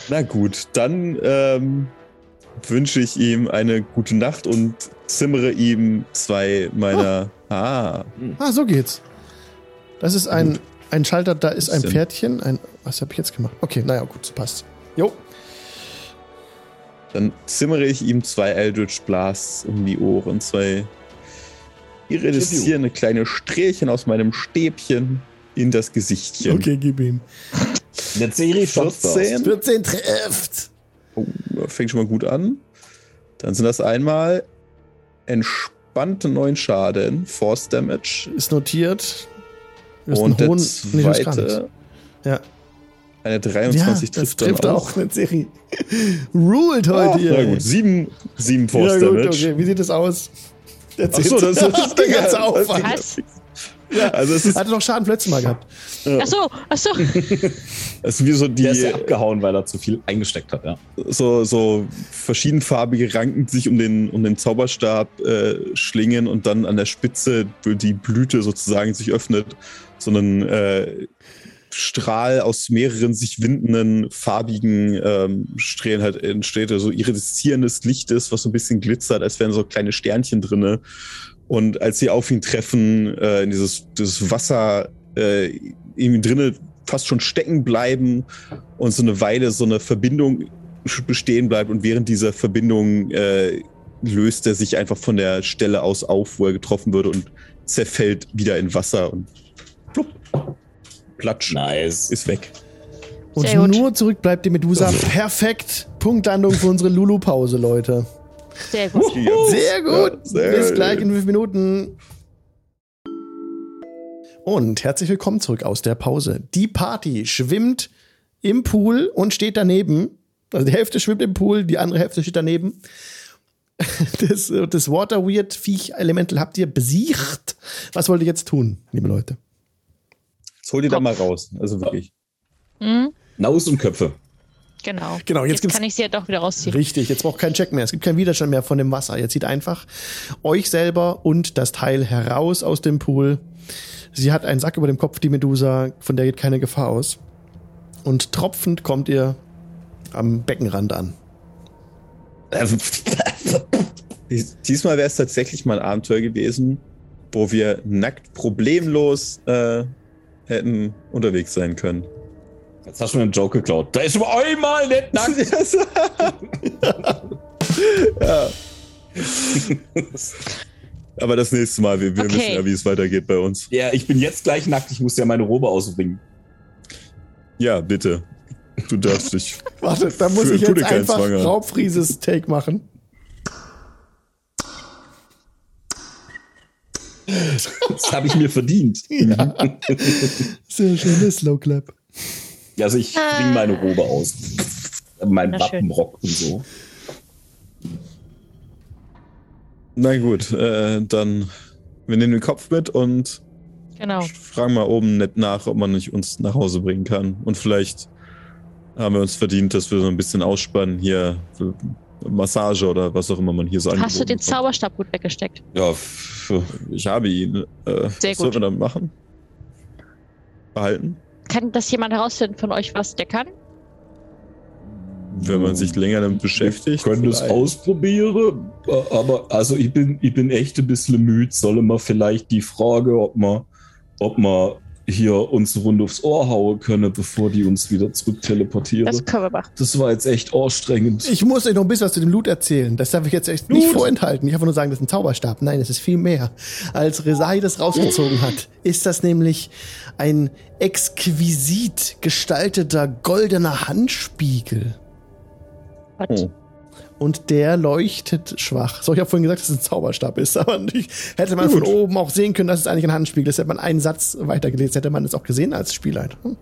na gut, dann ähm, wünsche ich ihm eine gute Nacht und zimmere ihm zwei meiner. Ah, ah, so geht's. Das ist ein, ein Schalter, da ist ein? Pferdchen. Ein, was habe ich jetzt gemacht? Okay, naja, gut, passt. Jo. Dann zimmere ich ihm zwei Eldritch Blasts um die Ohren, zwei irideszierende kleine Strählchen aus meinem Stäbchen in das Gesichtchen. Okay, gib ihm. Der Serie 14. 14 trifft. Oh, fängt schon mal gut an. Dann sind das einmal entspannte neun Schaden, Force Damage. Ist notiert. Und der zweite, Ja. Eine Ja, 23 das trifft, trifft dann auch auch. Serie. Ruled heute Ah, hier. na gut, sieben, sieben Force ja, gut, Damage. okay. Wie sieht das aus? Der Achso, das ist das der ganze Aufwand. Was? Ja, also es ist, Hatte doch Schaden letztes Mal gehabt. Ach so, ach so. es ist wie so Der ist ja die abgehauen, weil er zu viel eingesteckt hat, ja. so, so verschiedenfarbige Ranken sich um den, um den Zauberstab äh, schlingen und dann an der Spitze die Blüte sozusagen sich öffnet, so ein äh, Strahl aus mehreren sich windenden farbigen ähm, Strählen halt entsteht, also irideszierendes Licht ist, was so ein bisschen glitzert, als wären so kleine Sternchen drinne. Und als sie auf ihn treffen, äh, in dieses, dieses Wasser äh, irgendwie drinne fast schon stecken bleiben und so eine Weile so eine Verbindung bestehen bleibt und während dieser Verbindung äh, löst er sich einfach von der Stelle aus auf, wo er getroffen wurde und zerfällt wieder in Wasser und plupp, platsch, Nice. ist weg. Und Sehr gut. nur zurück bleibt die Medusa. Perfekt. Punktlandung für unsere Lulu-Pause, Leute. Sehr gut. Sehr gut. Ja, sehr Bis gleich in fünf Minuten. Und herzlich willkommen zurück aus der Pause. Die Party schwimmt im Pool und steht daneben. Also die Hälfte schwimmt im Pool, die andere Hälfte steht daneben. Das, das Water Weird Viech Elemental habt ihr besiegt. Was wollt ihr jetzt tun, liebe Leute? Jetzt hol die da mal raus. Also wirklich. Hm? Naus und Köpfe. Genau. Genau, jetzt Jetzt, kann ich sie ja doch wieder rausziehen. Richtig, jetzt braucht kein Check mehr. Es gibt keinen Widerstand mehr von dem Wasser. Jetzt zieht einfach euch selber und das Teil heraus aus dem Pool. Sie hat einen Sack über dem Kopf, die Medusa, von der geht keine Gefahr aus. Und tropfend kommt ihr am Beckenrand an. Dies- Diesmal wäre es tatsächlich mal ein Abenteuer gewesen, wo wir nackt problemlos äh, hätten unterwegs sein können. Jetzt hast du mir einen Joke geklaut. Da ist aber einmal nicht nackt. ja. Aber das nächste Mal, wir, wir Okay. wissen ja, wie es weitergeht bei uns. Ja, ich bin jetzt gleich nackt. Ich muss ja meine Robe ausbringen. Ja, bitte. Du darfst dich. Warte, da muss Für- ich jetzt einfach. Raubfrieses Take machen. Das habe ich mir verdient. Ja. Sehr schöne Slow Clap. Also ich bringe meine Robe aus. Mein Na schön. Wappenrock und so. Na gut, äh, dann wir nehmen den Kopf mit und Genau. fragen mal oben nett nach, ob man nicht uns nach Hause bringen kann. Und vielleicht haben wir uns verdient, dass wir so ein bisschen ausspannen hier. Massage oder was auch immer man hier so Hast du den. Zauberstab gut weggesteckt? Ja, Ich habe ihn. Äh, Sehr was sollen gut. wir damit machen? Behalten? Kann das jemand herausfinden von euch, was der kann? Wenn man sich länger damit beschäftigt. Wir können es ausprobieren, aber also ich bin, ich bin echt ein bisschen müde. Soll man vielleicht die Frage, ob man, ob man hier uns eine Runde aufs Ohr hauen können, bevor die uns wieder zurück teleportieren. Das Das, können wir machen. war jetzt echt anstrengend. Ich muss euch noch ein bisschen was zu dem Loot erzählen. Das darf ich jetzt echt nicht Loot? vorenthalten. Ich einfach nur sagen, das ist ein Zauberstab. Nein, es ist viel mehr. Als Resai das rausgezogen hat, ist das nämlich ein exquisit gestalteter goldener Handspiegel. What? Oh. Und der leuchtet schwach. So, ich habe vorhin gesagt, dass es ein Zauberstab ist, aber natürlich hätte man von Gut. oben auch sehen können, dass es eigentlich ein Handspiegel ist. Hätte man einen Satz weitergelesen, hätte man es auch gesehen als Spieler. Hm.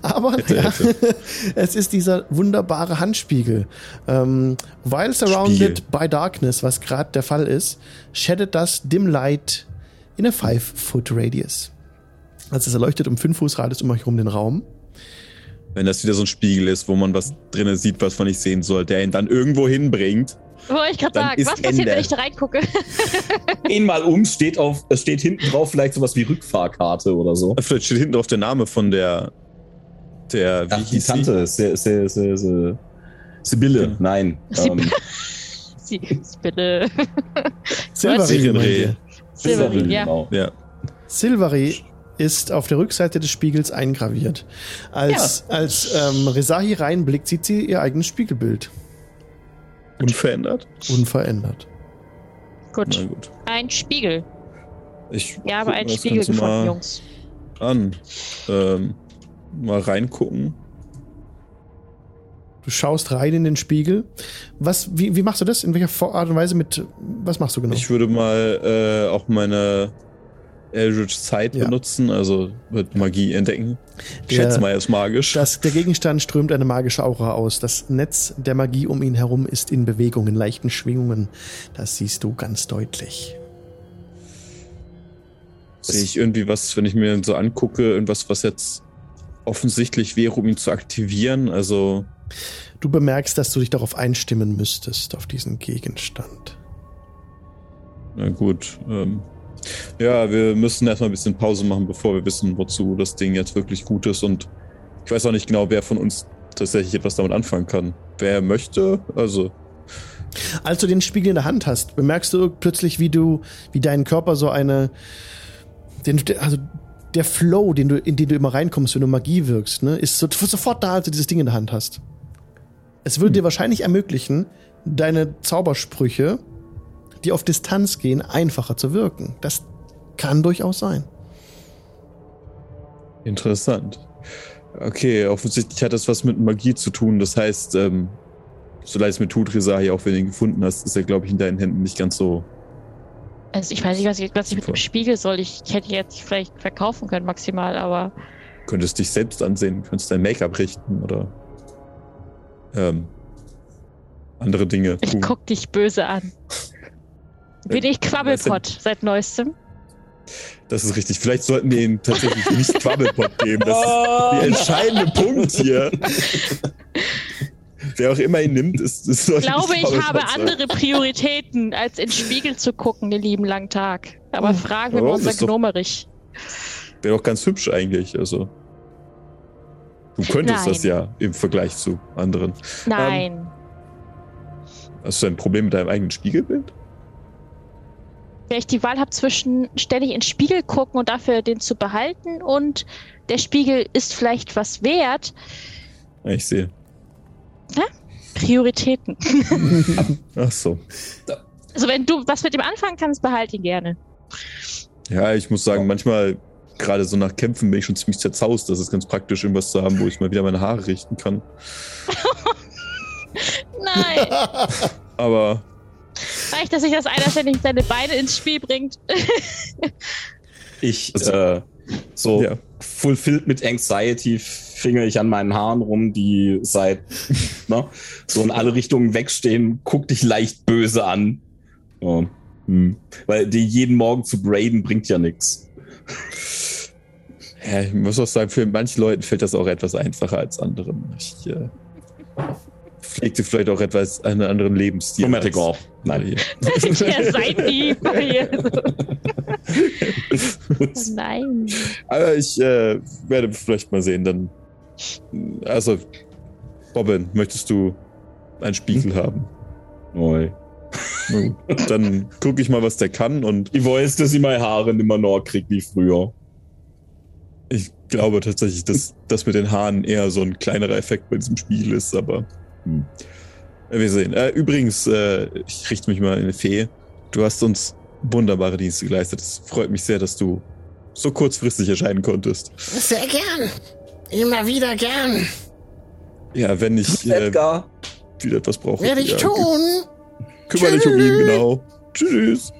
Aber ja, es ist dieser wunderbare Handspiegel. Ähm, while surrounded Spiegel. by darkness, was gerade der Fall ist, shaded das dim light in a five foot radius. Also es erleuchtet um fünf Fuß Radius um euch herum den Raum. Wenn das wieder so ein Spiegel ist, wo man was drinnen sieht, was man nicht sehen soll, der ihn dann irgendwo hinbringt. Wollte ich gerade Dann sagen, ist was passiert, Ende. wenn ich da reingucke? Gehen mal um, steht auf, es steht hinten drauf vielleicht sowas wie Rückfahrkarte oder so. Vielleicht steht hinten drauf der Name von der. Der, wie Ach, die hieß sie? Tante, Se, Se, Se, Se, Sibylle, nein. Sibylle. Ähm, Sie, Silvery. ihr? Silvery, ja. genau. Ja. Silvery ist auf der Rückseite des Spiegels eingraviert. Als, als ähm, Resahi reinblickt, sieht sie ihr eigenes Spiegelbild. Unverändert? Unverändert. Gut. gut. Ein Spiegel. Ich Wir haben guck einen Spiegel gefunden, mal Jungs. An. Ähm, mal reingucken. Du schaust rein in den Spiegel. Was, wie, wie machst du das? In welcher Art und Weise mit, was machst du genau? Ich würde mal äh, auch meine Eldritch Sight Ja. benutzen, also mit Magie entdecken. Ich Der- schätze mal, er ist magisch. Das, der Gegenstand strömt eine magische Aura aus. Das Netz der Magie um ihn herum ist in Bewegung, in leichten Schwingungen. Das siehst du ganz deutlich. Sehe ich irgendwie was, wenn ich mir so angucke, irgendwas, was jetzt offensichtlich wäre, um ihn zu aktivieren? Also, Du bemerkst, dass du dich darauf einstimmen müsstest, auf diesen Gegenstand. na gut. Ähm, ja, wir müssen erstmal ein bisschen Pause machen, bevor wir wissen, wozu das Ding jetzt wirklich gut ist. Und ich weiß auch nicht genau, wer von uns tatsächlich etwas damit anfangen kann. Wer möchte, also, Als du den Spiegel in der Hand hast, bemerkst du plötzlich, wie du, wie dein Körper so eine, den, also der Flow, den du, in den du immer reinkommst, wenn du Magie wirkst, ne, ist so, sofort da, als du dieses Ding in der Hand hast. Es würde dir wahrscheinlich ermöglichen, deine Zaubersprüche, die auf Distanz gehen, einfacher zu wirken. Das kann durchaus sein. Interessant. Okay, offensichtlich hat das was mit Magie zu tun. Das heißt, ähm, so leid es mir tut, Resahi, auch wenn du ihn gefunden hast, ist er, glaube ich, in deinen Händen nicht ganz so. Also ich weiß nicht, was ich, was ich mit dem. Spiegel soll. Ich hätte jetzt vielleicht verkaufen können maximal, aber Könntest dich selbst ansehen, könntest dein Make-up richten oder ähm, andere Dinge ich tun. guck dich böse an. Bin ich Quabbelpott seit neuestem? Das ist richtig. Vielleicht sollten wir ihn tatsächlich nicht Quabbelpot geben. Das ist der entscheidende Punkt hier. wer auch immer ihn nimmt, ist, ist Ich glaube, ich habe andere Prioritäten, als in den Spiegel zu gucken den lieben langen Tag. Aber fragen wir mal Warum? unser Gnomerich. Wäre doch ganz hübsch eigentlich. Also. Du könntest Nein. das ja im Vergleich zu anderen. Nein. Hast du ein Problem mit deinem eigenen Spiegelbild? Wenn ich die Wahl habe zwischen ständig in den Spiegel gucken und dafür den zu behalten und der Spiegel ist vielleicht was wert, ich sehe. Prioritäten. Ach so. Also wenn du was mit dem anfangen kannst, behalt ihn gerne. Ja, ich muss sagen, manchmal, gerade so nach Kämpfen, bin ich schon ziemlich zerzaust. Das ist ganz praktisch, irgendwas zu haben, wo ich mal wieder meine Haare richten kann. Nein. Aber Reicht, dass sich das einer ständig seine Beine ins Spiel bringt. Ich, Also- äh, so Ja. fulfilled mit Anxiety finger ich an meinen Haaren rum, die seit ne, so in alle Richtungen wegstehen, guck dich leicht böse an. Ja. Hm. Weil die jeden Morgen zu braiden bringt ja nichts. ja, ich muss auch sagen, für manche Leuten fällt das auch etwas einfacher als anderen. Ich äh, pflegte vielleicht auch etwas einen anderen Lebensstil. Chromatic Orb. Nein. Der seid die. Nein. Aber ich äh, werde vielleicht mal sehen, dann. Also, Robin, möchtest du einen Spiegel haben? Oi. Na gut, Dann gucke ich mal, was der kann und Ich weiß, dass ich meine Haare nimmer noch krieg wie früher. ich glaube tatsächlich, dass das mit den Haaren eher so ein kleinerer Effekt bei diesem Spiegel ist, aber Hm. wir sehen. Äh, übrigens, äh, ich richte mich mal in eine Fee. Du hast uns wunderbare Dienste geleistet. Es freut mich sehr, dass du so kurzfristig erscheinen konntest. Sehr gern. Immer wieder gern. Ja, wenn ich äh, Edgar. wieder etwas brauche. Werde ich ja, tun. Kümmere dich um ihn, genau. Tschüss.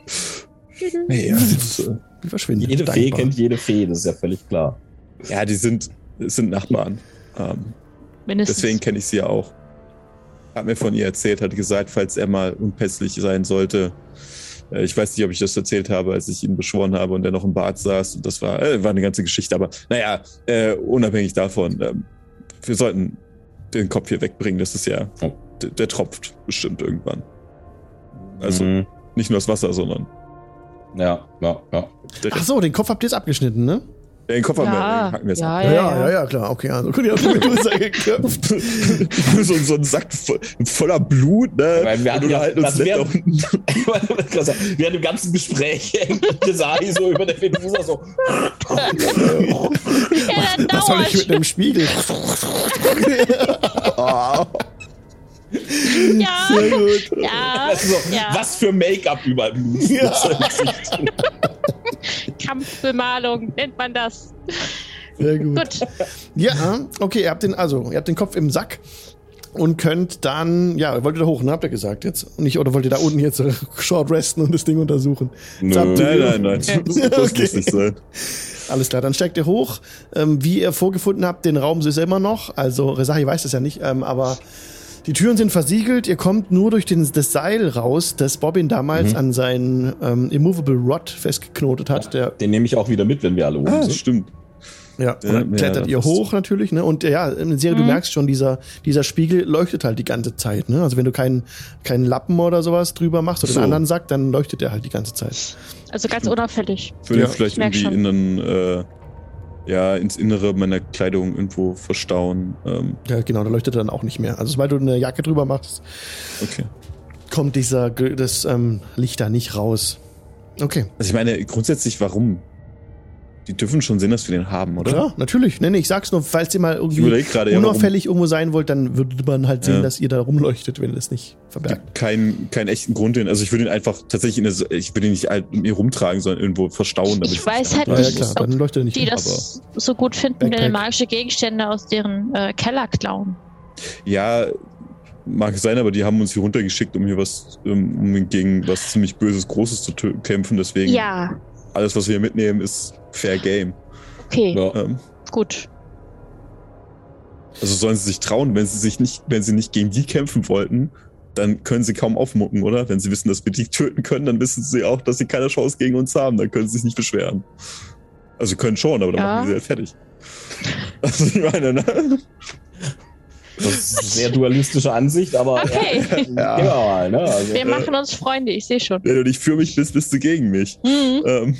Nee, ja, das, äh, Die verschwindet. Jede Fee kennt jede Fee, das ist ja völlig klar. ja, die sind, sind Nachbarn. Ähm, Mindestens. deswegen kenne ich sie ja auch. Hat mir von ihr erzählt, hat gesagt, falls er mal unpässlich sein sollte. Äh, ich weiß nicht, ob ich das erzählt habe, als ich ihn beschworen habe und er noch im Bad saß. Und das war, äh, war eine ganze Geschichte. Aber naja, äh, unabhängig davon, ähm, wir sollten den Kopf hier wegbringen. Das ist ja, Oh. der, der tropft bestimmt irgendwann. Also Mhm. nicht nur das Wasser, sondern Ja, ja, ja. Ach so, den Kopf habt ihr jetzt abgeschnitten, ne? Den Kopf haben wir, Ja, den hacken wir jetzt ja, ab. ja, ja, ja, klar. Okay, also gut, ihr habt mit Medusa geköpft. so, so ein Sack voll, voller Blut, ne? Weil wir Und hatten ja- uns wär- da unten. Während dem ganzen Gespräch Desai so über der Medusa so. ja, Was soll ich mit einem Spiegel? Ah, Ja, Sehr gut. ja, Also so, ja. Was für Make-up überall Blut. Ja. Kampfbemalung nennt man das. Sehr gut. Gut. Ja, okay, ihr habt den, also, ihr habt den Kopf im Sack und könnt dann, ja, ihr wolltet da hoch, ne, habt ihr gesagt jetzt. Nicht, oder wollt ihr da unten jetzt äh, short resten und das Ding untersuchen? Nö. ihr- Nein, nein, nein. Das, das Okay. muss nicht sein. Alles klar, dann steigt ihr hoch. Ähm, wie ihr vorgefunden habt, den Raum ist er immer noch. Also Resahi weiß das ja nicht, ähm, aber die Türen sind versiegelt. Ihr kommt nur durch den, das Seil raus, das Bobbin damals an seinen ähm, Immovable Rod festgeknotet hat. Der, Den nehme ich auch wieder mit, wenn wir alle oben Ah, sind. stimmt. ja, und dann ja, klettert ihr das- hoch natürlich. Ne? Und ja, in der Serie, du merkst schon, dieser, dieser Spiegel leuchtet halt die ganze Zeit. Ne? Also wenn du keinen keinen Lappen oder sowas drüber machst oder So. einen anderen Sack, dann leuchtet der halt die ganze Zeit. Also ganz unauffällig. Würde Ja. vielleicht irgendwie schon. in einen, äh, ja, ins Innere meiner Kleidung irgendwo verstauen. Ähm, Ja, genau, da leuchtet er dann auch nicht mehr. Also sobald du eine Jacke drüber machst, okay. kommt dieser das ähm, Licht da nicht raus. Okay. Also ich meine, grundsätzlich, warum? Die dürfen schon sehen, dass wir den haben, oder? Klar, natürlich. Nee, nee, ich sag's nur, falls ihr mal irgendwie überlege gerade, ja, unauffällig irgendwo sein wollt, dann würde man halt sehen, Ja. dass ihr da rumleuchtet, wenn ihr das nicht verbergt. keinen, keinen echten Grund hin. Also ich würde ihn einfach tatsächlich in eine, ich würde ihn nicht halt mit mir rumtragen, sondern irgendwo verstauen. damit Ich weiß halt Ja, ja, nicht, klar, er nicht. die hin. das so gut finden, wenn magische Gegenstände aus deren äh, Keller klauen. Ja, mag sein, aber die haben uns hier runtergeschickt, um hier was, um gegen was ziemlich Böses, Großes zu kämpfen. Deswegen, Ja, alles, was wir hier mitnehmen, ist Fair Game. okay, Ja. Ähm, gut. also sollen sie sich trauen, wenn sie sich nicht, wenn sie nicht gegen die kämpfen wollten, dann können sie kaum aufmucken, oder? Wenn sie wissen, dass wir die töten können, dann wissen sie auch, dass sie keine Chance gegen uns haben. Dann können sie sich nicht beschweren. Also sie können schon, aber dann Ja. machen wir sie halt fertig. Also ich meine, ne? Das ist eine sehr dualistische Ansicht, aber Okay. ja, wir mal. Ne? Also, Wir machen uns Freunde, ich sehe schon. Wenn du dich für mich bist, bist du gegen mich. Mhm. Ähm,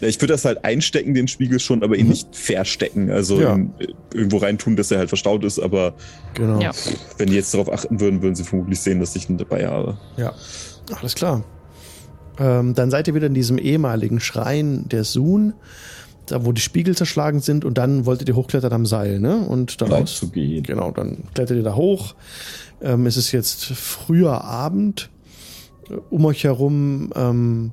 ja, ich würde das halt einstecken, den Spiegel schon, aber ihn Mhm. nicht verstecken. Also Ja. ihn irgendwo reintun, dass er halt verstaut ist. Aber Genau. Ja. wenn die jetzt darauf achten würden, würden sie vermutlich sehen, dass ich ihn dabei habe. Ja, alles klar. Ähm, dann seid ihr wieder in diesem ehemaligen Schrein der Sun, da wo die Spiegel zerschlagen sind und dann wolltet ihr hochklettern am Seil, ne? Und daraus, zu gehen. genau, dann klettert ihr da hoch. Ähm, es ist jetzt früher Abend. Um euch herum ähm,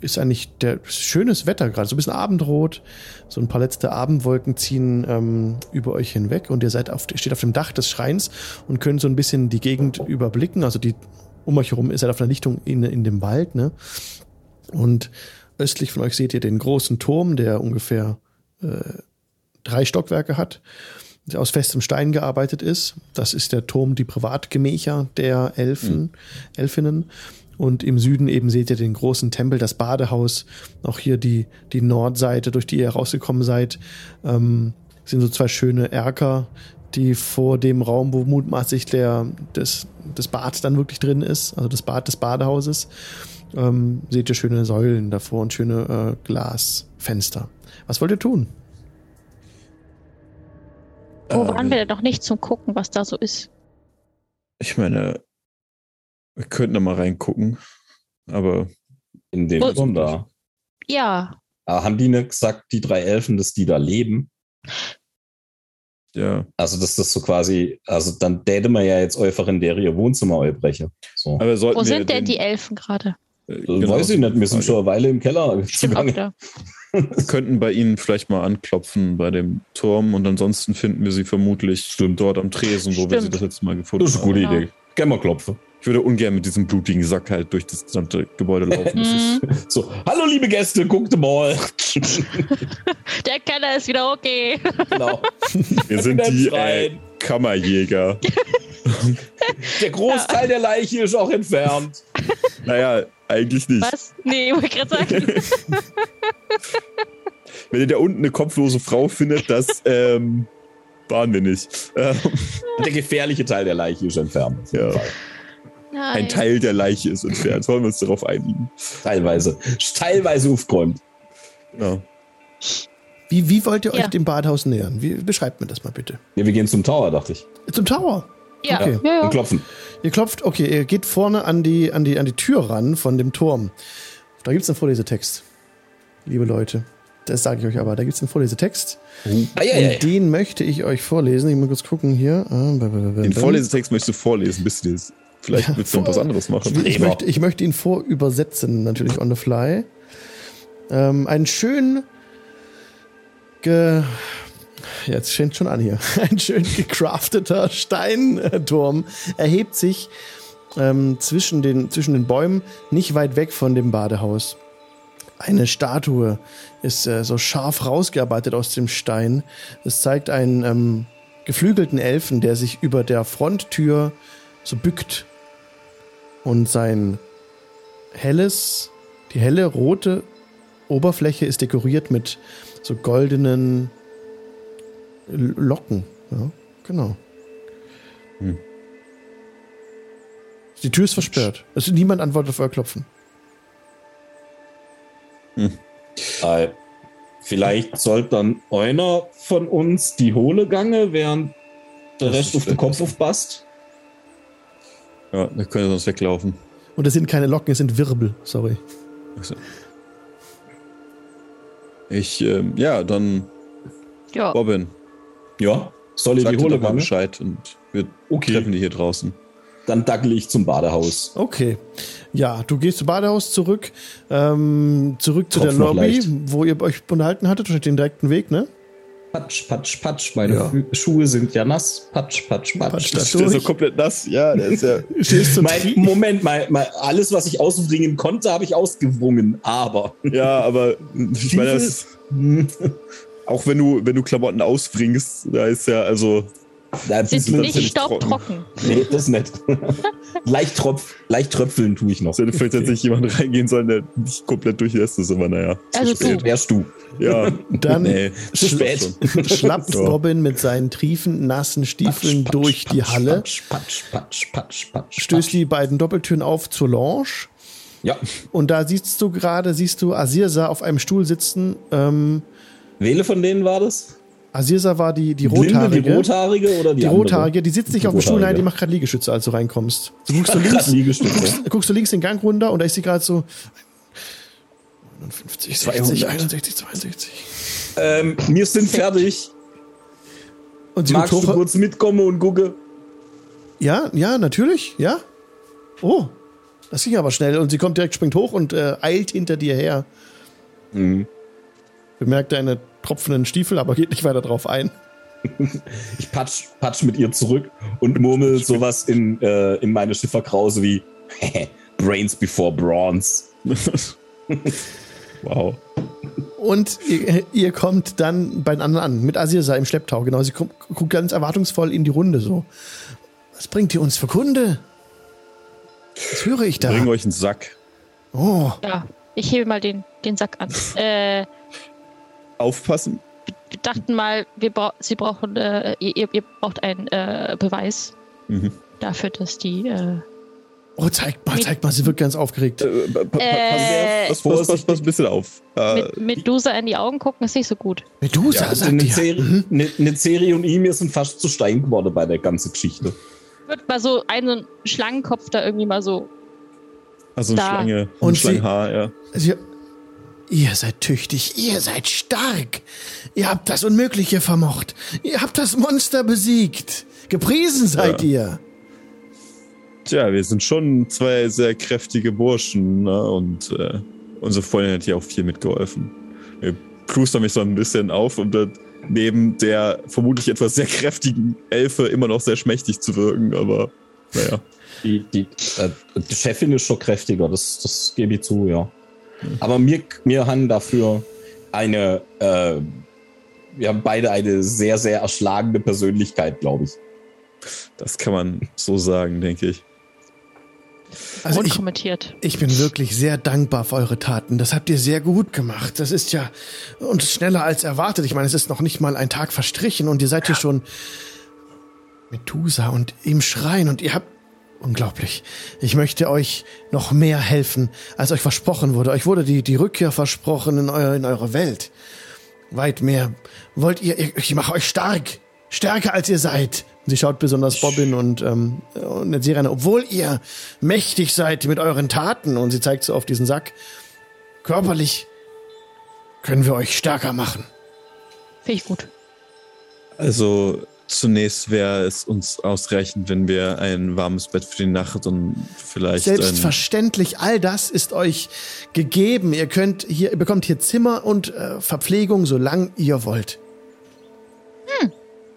ist eigentlich der schönes Wetter gerade, so ein bisschen Abendrot. So ein paar letzte Abendwolken ziehen ähm, über euch hinweg und ihr seid auf, steht auf dem Dach des Schreins und könnt so ein bisschen die Gegend überblicken. Also die um euch herum ist halt auf einer Lichtung in, in dem Wald, ne? Und östlich von euch seht ihr den großen Turm, der ungefähr äh, drei Stockwerke hat, der aus festem Stein gearbeitet ist. Das ist der Turm, die Privatgemächer der Elfen, Elfinnen. Und im Süden eben seht ihr den großen Tempel, das Badehaus. Auch hier die, die Nordseite, durch die ihr rausgekommen seid, ähm, sind so zwei schöne Erker, die vor dem Raum, wo mutmaßlich der, das, das Bad dann wirklich drin ist, also das Bad des Badehauses, ähm, seht ihr schöne Säulen davor und schöne äh, Glasfenster. Was wollt ihr tun? Wo Ähm, waren wir denn noch nicht zum Gucken, was da so ist? Ich meine, wir könnten da mal reingucken. Aber In dem Turm da. Ja, Aber haben die nicht gesagt, die drei Elfen, dass die da leben? ja. Also, dass das so quasi, also dann täte man ja jetzt einfach in der ihr Wohnzimmer einbrechen. So. Aber sollten wo sind denn den- die Elfen gerade? Äh, Das genau, weiß ich nicht, wir sind schon eine Weile im Keller Stimmt zugange. Wir könnten bei ihnen vielleicht mal anklopfen bei dem Turm und ansonsten finden wir sie vermutlich Stimmt. dort am Tresen, wo wir sie Stimmt. das letzte Mal gefunden Das ist eine gute Genau. Idee. Gehen wir klopfen. Ich würde ungern mit diesem blutigen Sack halt durch das gesamte Gebäude laufen. Das ist, Mhm. So, hallo liebe Gäste, guckt mal. Der Keller ist wieder okay. genau. wir sind die äh. Kammerjäger. Der Großteil der Leiche ist auch entfernt. naja, eigentlich nicht. Was? Nee, wollte ich gerade sagen. Wenn ihr da unten eine kopflose Frau findet, das ähm, waren wir nicht. Ähm, Der gefährliche Teil der Leiche ist entfernt. Ja. Nein. ein Teil der Leiche ist entfernt. Wollen wir uns darauf einigen? Teilweise. Teilweise aufgeräumt. Ja. Wie, wie wollt ihr euch Ja. dem Badhaus nähern? Wie, beschreibt mir das mal bitte. Ja, wir gehen zum Tower, dachte ich. Zum Tower. Ja, Okay. ja, Und ja. klopfen. Ihr klopft, okay, ihr geht vorne an die, an die, an die Tür ran von dem Turm. Da gibt's einen Vorlesetext. Liebe Leute. Das sage ich euch aber. Da gibt's einen Vorlesetext. Ah, ja, ja, ja. Und den möchte ich euch vorlesen. Ich muss kurz gucken hier. Ah, Den Vorlesetext möchtest du vorlesen, bis du das. Vielleicht Ja, willst du noch was anderes machen. Ich Leber. möchte, ich möchte ihn vorübersetzen, natürlich on the fly. Ähm, ein schön ge Jetzt fängt schon an hier. Ein schön gecrafteter Steinturm erhebt sich ähm, zwischen, den, zwischen den Bäumen, nicht weit weg von dem Badehaus. Eine Statue ist äh, so scharf rausgearbeitet aus dem Stein. Es zeigt einen ähm, geflügelten Elfen, der sich über der Fronttür so bückt und sein helles, die helle rote Oberfläche ist dekoriert mit so goldenen Locken. Ja, genau. Hm. Die Tür ist versperrt. Es ist niemand antwortet auf euer Klopfen. Äh, vielleicht sollte dann einer von uns die Hohle gange, während der Das Rest auf den Kopf aufpasst. Ja, wir können sonst weglaufen. Und es sind keine Locken, es sind Wirbel. Sorry. Also. Ich, ähm, ja, dann ja. Robin, Ja, soll ich sag die doch mal? Bescheid und wir Okay. treffen die hier draußen. Dann dackel ich zum Badehaus. Okay. Ja, du gehst zum Badehaus zurück, ähm, zurück zu Kopf der Lobby, wo ihr euch unterhalten hattet, durch den direkten Weg, ne? Patsch, patsch, patsch. Meine Ja. Schuhe sind ja nass. Patsch, patsch, patsch. Patsch, Das ist so durch. komplett nass. Ja, der ist ja. Mein, Moment, mein, mein, alles, was ich ausbringen konnte, habe ich ausgewrungen. Aber ja, aber ich meine, das, auch wenn du, wenn du Klamotten ausbringst, da ist ja, also, Ja, Sind bisschen- nicht ziemlich staubtrocken. Nee, das nicht. leicht, tropf, leicht tröpfeln tue ich noch. Hätte vielleicht tatsächlich jemand reingehen sollen, der nicht komplett durchnässt ist, aber naja. zu Also spät. du. Wärst du. Ja, Dann nee. Zu spät. schlappt Ja. Robin mit seinen triefend nassen Stiefeln Patsch, durch die patsch, Halle, Patsch, patsch, patsch, patsch, patsch, stößt die beiden Doppeltüren auf zur Lounge. Ja. Und da siehst du gerade, siehst du Asirsa auf einem Stuhl sitzen. Ähm, Wähle von denen war das? Asirsa war die, die Blinde, rothaarige. die rothaarige oder die, die andere? rothaarige, die sitzt nicht Die auf dem Stuhl, nein, die macht gerade Liegestütze, als du reinkommst. Du guckst, du links, guckst, guckst du links den Gang runter und da ist sie gerade so 59, 60, 200. 61, 62. Ähm, wir sind fertig. Und sie Magst guckt du hoch. kurz mitkommen und gucken? Ja, ja, natürlich, ja. Oh, das ging aber schnell. Und sie kommt direkt, springt hoch und äh, eilt hinter dir her. Mhm. Bemerkt deine tropfenden Stiefel, aber geht nicht weiter drauf ein. Ich patsch, patsch mit ihr zurück und murmel sowas in, äh, in meine Schifferkrause wie Brains before Bronze. Wow. Und ihr, ihr kommt dann bei den anderen an, mit Asirsa im Schlepptau. Genau, sie guckt, guckt ganz erwartungsvoll in die Runde so. Was bringt ihr uns für Kunde? Was höre ich da? Bring euch einen Sack. Oh, Ja, ich hebe mal den, den Sack an. Äh, Aufpassen. wir dachten mal, wir brau sie brauchen, äh, ihr, ihr braucht einen äh, Beweis Mhm. dafür, dass die. Äh, oh, zeigt mal, zeigt mal, sie wird ganz aufgeregt. Äh, pa- pa- Äh, pass, pass, pass, pass ein bisschen auf. Äh, mit Medusa in die Augen gucken ist nicht so gut. Medusa, Ja, sagt eine ihr. Serie, eine, eine Serie und ihm sind fast zu Stein geworden bei der ganzen Geschichte. Wird mal so einen Schlangenkopf da irgendwie mal so. also eine da. Schlange. Und sie- Schlangenhaar, ja. Sie, ihr seid tüchtig, ihr seid stark. Ihr habt das Unmögliche vermocht. Ihr habt das Monster besiegt. Gepriesen seid ihr. Tja, wir sind schon zwei sehr kräftige Burschen, ne? Und äh, unsere Freundin hat hier auch viel mitgeholfen. Wir plustern mich so ein bisschen auf, um dann neben der vermutlich etwas sehr kräftigen Elfe immer noch sehr schmächtig zu wirken, aber naja. Die, die, äh, die Chefin ist schon kräftiger, das, das gebe ich zu, ja. Aber wir, wir haben dafür eine, äh, wir haben beide eine sehr, sehr erschlagende Persönlichkeit, glaube ich. Das kann man so sagen, denke ich. Also ich, unkommentiert. ich bin wirklich sehr dankbar für eure Taten. Das habt ihr sehr gut gemacht. Das ist ja und schneller als erwartet. Ich meine, es ist noch nicht mal ein Tag verstrichen und ihr seid hier schon Medusa und im Schrein und ihr habt unglaublich. Ich möchte euch noch mehr helfen, als euch versprochen wurde. Euch wurde die, die Rückkehr versprochen in, euer, in eure Welt. Weit mehr. Wollt ihr, ich, mache euch stark. Stärker als ihr seid. Sie schaut besonders Bobbin und, ähm, und an. Obwohl ihr mächtig seid mit euren Taten, und sie zeigt so auf diesen Sack, körperlich können wir euch stärker machen. Finde ich gut. Also zunächst wäre es uns ausreichend, wenn wir ein warmes Bett für die Nacht und vielleicht ein, Selbstverständlich, all das ist euch gegeben. Ihr könnt hier, ihr bekommt hier Zimmer und äh, Verpflegung, solange ihr wollt.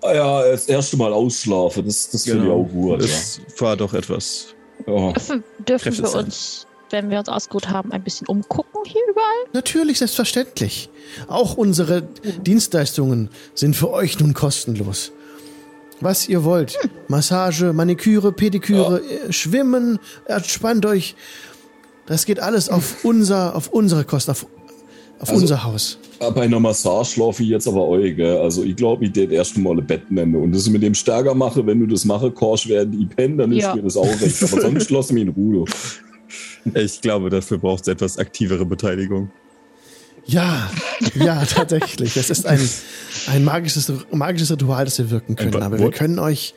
Ah ja, das erste Mal ausschlafen, das, das finde ich Genau. auch gut. Es war doch etwas. Ja. Dürfen, dürfen wir sein. uns, wenn wir uns ausgeruht haben, ein bisschen umgucken hier überall? Natürlich, selbstverständlich. Auch unsere Dienstleistungen sind für euch nun kostenlos. Was ihr wollt. Massage, Maniküre, Pediküre, äh, Schwimmen, entspannt euch. Das geht alles auf unser, auf unsere Kosten, auf, auf Also- unser Haus. Bei einer Massage schlafe ich jetzt aber euch, gell? Also ich glaube, ich das erst mal ein Bett nennen und das mit dem stärker mache, wenn du das mache, kannst während ich penne, dann ist Ja. mir das auch recht. Aber sonst schloss mich in Ruhe. Ich glaube, dafür braucht es etwas aktivere Beteiligung. Ja, ja, tatsächlich. Es ist ein, ein magisches, magisches Ritual, das wir wirken können. Aber wir können euch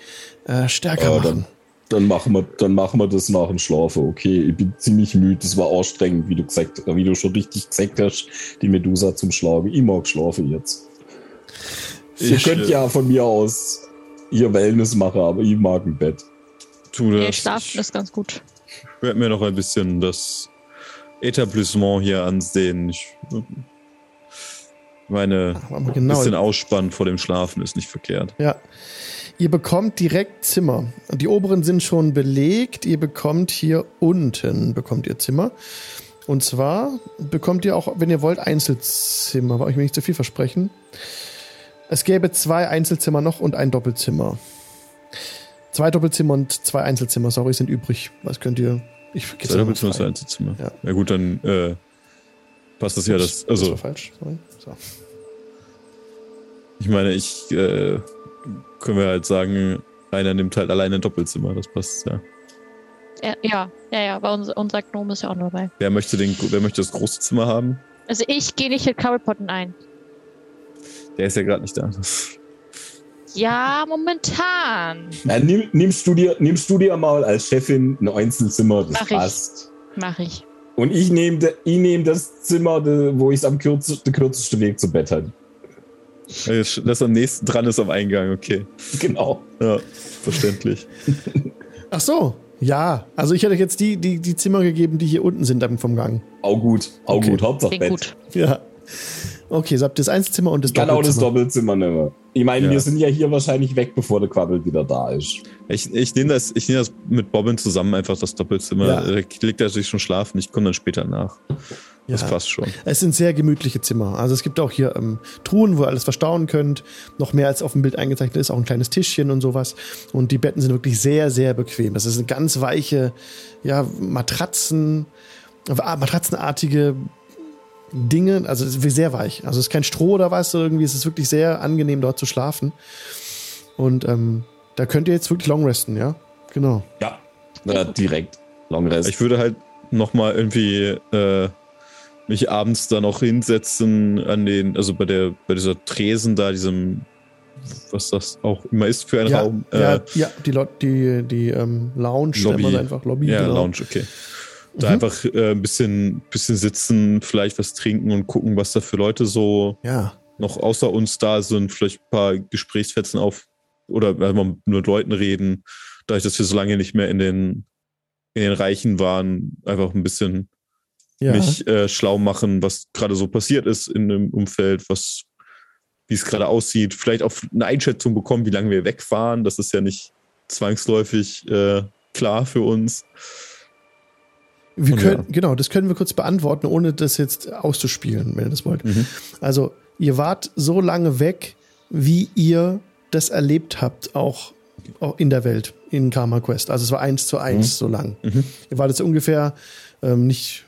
äh, stärker Ah, machen. dann, dann, machen wir, dann machen wir das nach dem Schlafen. Okay, ich bin ziemlich müde. Das war anstrengend, wie du, gesagt, wie du schon richtig gesagt hast, die Medusa zum Schlagen. Ich mag schlafen jetzt. Ihr Ich, könnt ja von mir aus ihr Wellness machen, aber ich mag ein Bett. Tu das. schlafen ist ganz gut. Ich werde mir noch ein bisschen das Etablissement hier ansehen. Ich meine, Aber mal ein genau. bisschen Ausspannen vor dem Schlafen ist nicht verkehrt. Ja. Ihr bekommt direkt Zimmer. Die oberen sind schon belegt. Ihr bekommt hier unten bekommt ihr Zimmer. Und zwar bekommt ihr auch, wenn ihr wollt, Einzelzimmer. Aber ich will nicht zu viel versprechen. Es gäbe zwei Einzelzimmer noch und ein Doppelzimmer. Zwei Doppelzimmer und zwei Einzelzimmer, sorry, sind übrig. Was könnt ihr? Ich vergesse Doppelzimmer, frei. zwei Einzelzimmer. Ja. Ja. gut, dann äh, passt das ja. Das, Das also, war falsch, sorry. So. ich meine, ich äh, können wir halt sagen, einer nimmt halt alleine ein Doppelzimmer. Das passt ja. Ja, ja, ja, ja, weil unser, unser Gnome ist ja auch nur dabei. Wer möchte, den, wer möchte das große Zimmer haben? Also ich gehe nicht mit Cobblepotten ein. Der ist ja gerade nicht da. Ja, momentan. Na, nimm, nimmst, du dir, nimmst du dir mal als Chefin ein Einzelzimmer, das Mach ich. passt. Mache ich. Und ich nehme ich nehm das Zimmer, de- wo ich am kürzesten, der kürzeste Weg zum Bett habe. Das am nächsten dran ist am Eingang, okay. Genau. Ja, verständlich. Ach so, ja. Also ich hätte euch jetzt die, die, die Zimmer gegeben, die hier unten sind am- vom Gang. Auch gut. Auch Okay. gut. Hauptsache Bett. gut. Ja. Okay, so habt ihr das Einzelzimmer und das kann auch das Doppelzimmer. Doppelzimmer nehmen. Ich meine, Ja. wir sind ja hier wahrscheinlich weg, bevor der Quabbel wieder da ist. Ich, ich nehme das, ich nehm das mit Bobbin zusammen, einfach das Doppelzimmer. Ja. Da liegt er sich schon schlafen, ich komme dann später nach. Das Ja. passt schon. Es sind sehr gemütliche Zimmer. Also es gibt auch hier ähm, Truhen, wo ihr alles verstauen könnt. Noch mehr als auf dem Bild eingezeichnet ist, auch ein kleines Tischchen und sowas. Und die Betten sind wirklich sehr, sehr bequem. Das ist eine ganz weiche, ja, Matratzen, äh, matratzenartige Dinge. Also es ist sehr weich. Also es ist kein Stroh oder was. Irgendwie es ist wirklich sehr angenehm dort zu schlafen. Und ähm, da könnt ihr jetzt wirklich long resten, ja? Genau. Ja. ja direkt. Long Rest. Ich würde halt nochmal irgendwie äh, mich abends da noch hinsetzen an den, also bei der, bei dieser Tresen da, diesem, was das auch immer ist für ein Ja, Raum. ja, äh, ja, die, Lo- die, die ähm, Lounge, nennt man sie einfach Lobby. Ja, genau. Lounge, okay. Da Mhm. einfach äh, ein bisschen, bisschen sitzen, vielleicht was trinken und gucken, was da für Leute so Ja, noch außer uns da sind, vielleicht ein paar Gesprächsfetzen auf oder einfach mit Leuten reden, dadurch, dass wir so lange nicht mehr in den, in den Reichen waren, einfach ein bisschen ja. mich äh, schlau machen, was gerade so passiert ist in dem Umfeld, was, wie es gerade aussieht, vielleicht auch eine Einschätzung bekommen, wie lange wir weg waren. Das ist ja nicht zwangsläufig äh, klar für uns. Wir können, Genau, das können wir kurz beantworten, ohne das jetzt auszuspielen, wenn ihr das wollt. Mhm. Also, ihr wart so lange weg, wie ihr das erlebt habt, auch, auch in der Welt, in Karma Quest. Also es war eins zu eins so lang. Mhm. Ihr wart jetzt ungefähr ähm, nicht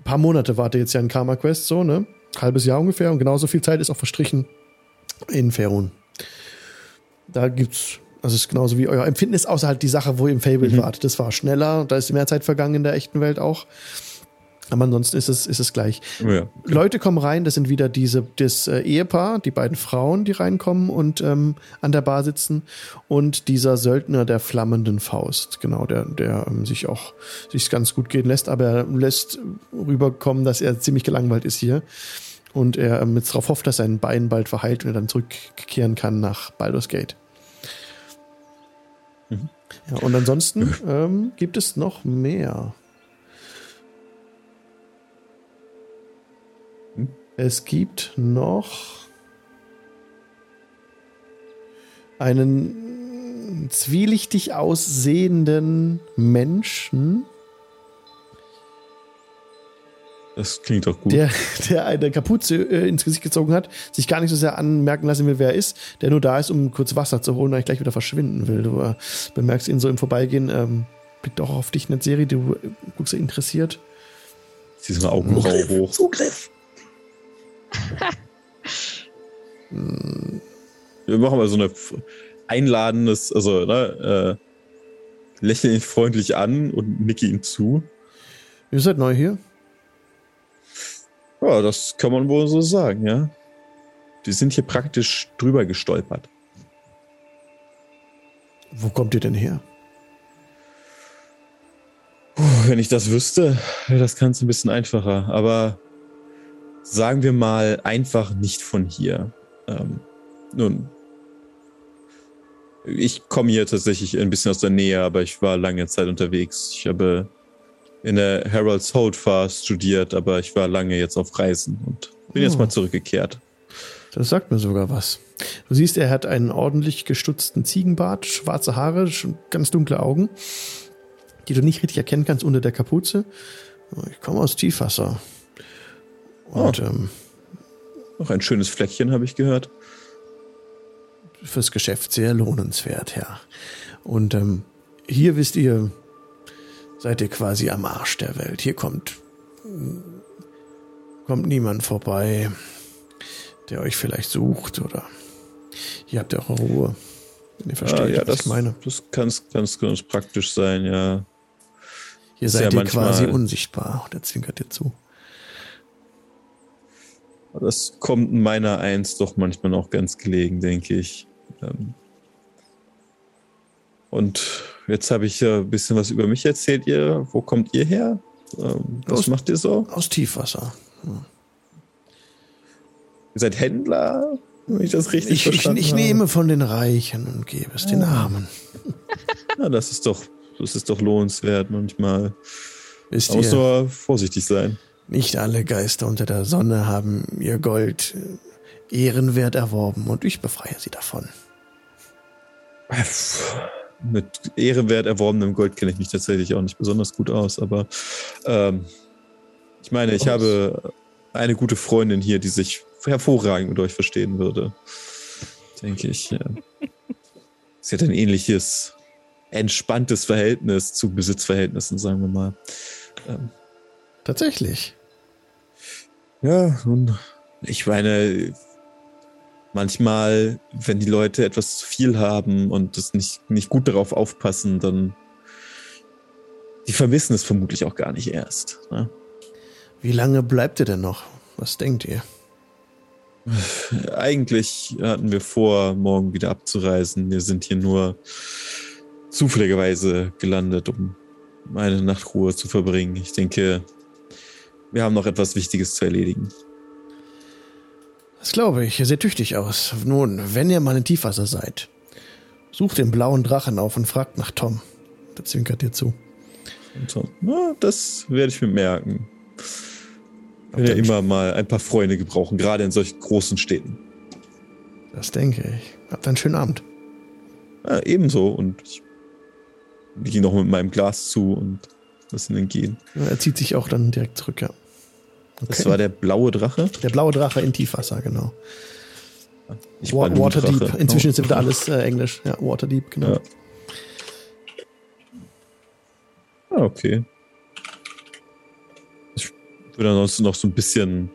ein paar Monate wart ihr jetzt ja in Karma Quest, so, ne? Halbes Jahr ungefähr und genauso viel Zeit ist auch verstrichen in Ferun. Da gibt's, also es ist genauso wie euer Empfinden ist, außer halt die Sache, wo ihr im Fable wart. Das war schneller, da ist mehr Zeit vergangen in der echten Welt auch. Aber ansonsten ist es, ist es gleich. Ja. Leute kommen rein, das sind wieder diese, das äh, Ehepaar, die beiden Frauen, die reinkommen und ähm, an der Bar sitzen und dieser Söldner der flammenden Faust, genau, der, der ähm, sich auch sich ganz gut gehen lässt, aber er lässt rüberkommen, dass er ziemlich gelangweilt ist hier und er ähm, jetzt darauf hofft, dass sein Bein bald verheilt und er dann zurückkehren kann nach Baldur's Gate. Ja, und ansonsten ähm, gibt es noch mehr. Es gibt noch einen zwielichtig aussehenden Menschen, Das klingt doch gut. der, der eine Kapuze äh, ins Gesicht gezogen hat, sich gar nicht so sehr anmerken lassen will, wer er ist, der nur da ist, um kurz Wasser zu holen, und eigentlich gleich wieder verschwinden will. Du äh, bemerkst ihn so im Vorbeigehen, ähm, blickt auch auf dich in der Serie, du äh, guckst interessiert. Sie sind Augenbraue hoch. Zugriff! Wir machen mal so eine f- einladendes, also ne, äh, lächle ihn freundlich an und nicke ihm zu. Ihr seid neu hier? Ja, das kann man wohl so sagen, ja. Wir sind hier praktisch drüber gestolpert. Wo kommt ihr denn her? Puh, wenn ich das wüsste, wäre das Ganze ein bisschen einfacher. Aber sagen wir mal einfach nicht von hier. Ähm, nun, ich komme hier tatsächlich ein bisschen aus der Nähe, aber ich war lange Zeit unterwegs. Ich habe in der Harold's Holdfar studiert, aber ich war lange jetzt auf Reisen und bin jetzt Oh. mal zurückgekehrt. Das sagt mir sogar was. Du siehst, er hat einen ordentlich gestutzten Ziegenbart, schwarze Haare, ganz dunkle Augen, die du nicht richtig erkennen kannst unter der Kapuze. Ich komme aus Tiefwasser. Und ähm, Noch ein schönes Fleckchen, habe ich gehört. fürs Geschäft sehr lohnenswert, ja. Und ähm, hier wisst ihr, seid ihr quasi am Arsch der Welt. Hier kommt, kommt niemand vorbei, der euch vielleicht sucht oder hier habt ihr eure Ruhe. Wenn ihr versteht, Ah, ja, was das, ich meine. das kann ganz, ganz praktisch sein, ja. Hier seid ja ihr manchmal- quasi unsichtbar. Der zwinkert dir zu. Das kommt meiner Eins doch manchmal auch ganz gelegen, denke ich. Ähm, Und jetzt habe ich ja ein bisschen was über mich erzählt. Ihr, wo kommt ihr her? Ähm, Was Aus- macht ihr so? Aus Tiefwasser. Ihr seid Händler, wenn ich das richtig Ich, ich, verstanden ich habe. nehme von den Reichen und gebe es den Armen. Ja, das ist doch, das ist doch lohnenswert manchmal. Wisst Man muss nur vorsichtig sein. nicht alle Geister unter der Sonne haben ihr Gold ehrenwert erworben und ich befreie sie davon. Mit ehrenwert erworbenem Gold kenne ich mich tatsächlich auch nicht besonders gut aus, aber ähm, ich meine, ich habe eine gute Freundin hier, die sich hervorragend mit euch verstehen würde. Denke ich. Ja. Sie hat ein ähnliches, entspanntes Verhältnis zu Besitzverhältnissen, sagen wir mal. Ähm, Tatsächlich. Ja, nun, ich meine, manchmal, wenn die Leute etwas zu viel haben und das nicht, nicht gut darauf aufpassen, dann die vermissen es vermutlich auch gar nicht erst. Ne? Wie lange bleibt ihr denn noch? Was denkt ihr? Eigentlich hatten wir vor, morgen wieder abzureisen. Wir sind hier nur zufälligerweise gelandet, um eine Nachtruhe zu verbringen. Ich denke, wir haben noch etwas Wichtiges zu erledigen. Das glaube ich. Ihr seht tüchtig aus. Nun, wenn ihr mal in Tiefwasser seid, sucht den blauen Drachen auf und fragt nach Tom. Der zwinkert dir zu. Und na, das werde ich mir merken. Ich will ja Habt ihr- immer mal ein paar Freunde gebrauchen, gerade in solchen großen Städten. Das denke ich. Habt einen schönen Abend. Ja, ebenso. Und ich gehe noch mit meinem Glas zu und lasse ihn gehen. Er zieht sich auch dann direkt zurück, ja. Das Okay. war der blaue Drache. Der blaue Drache in Tiefwasser, genau. Ich Wa. Waterdeep. Inzwischen ist wieder alles äh, Englisch. Ja, Waterdeep, genau. Ja. Ah, okay. Ich würde ansonsten noch so ein bisschen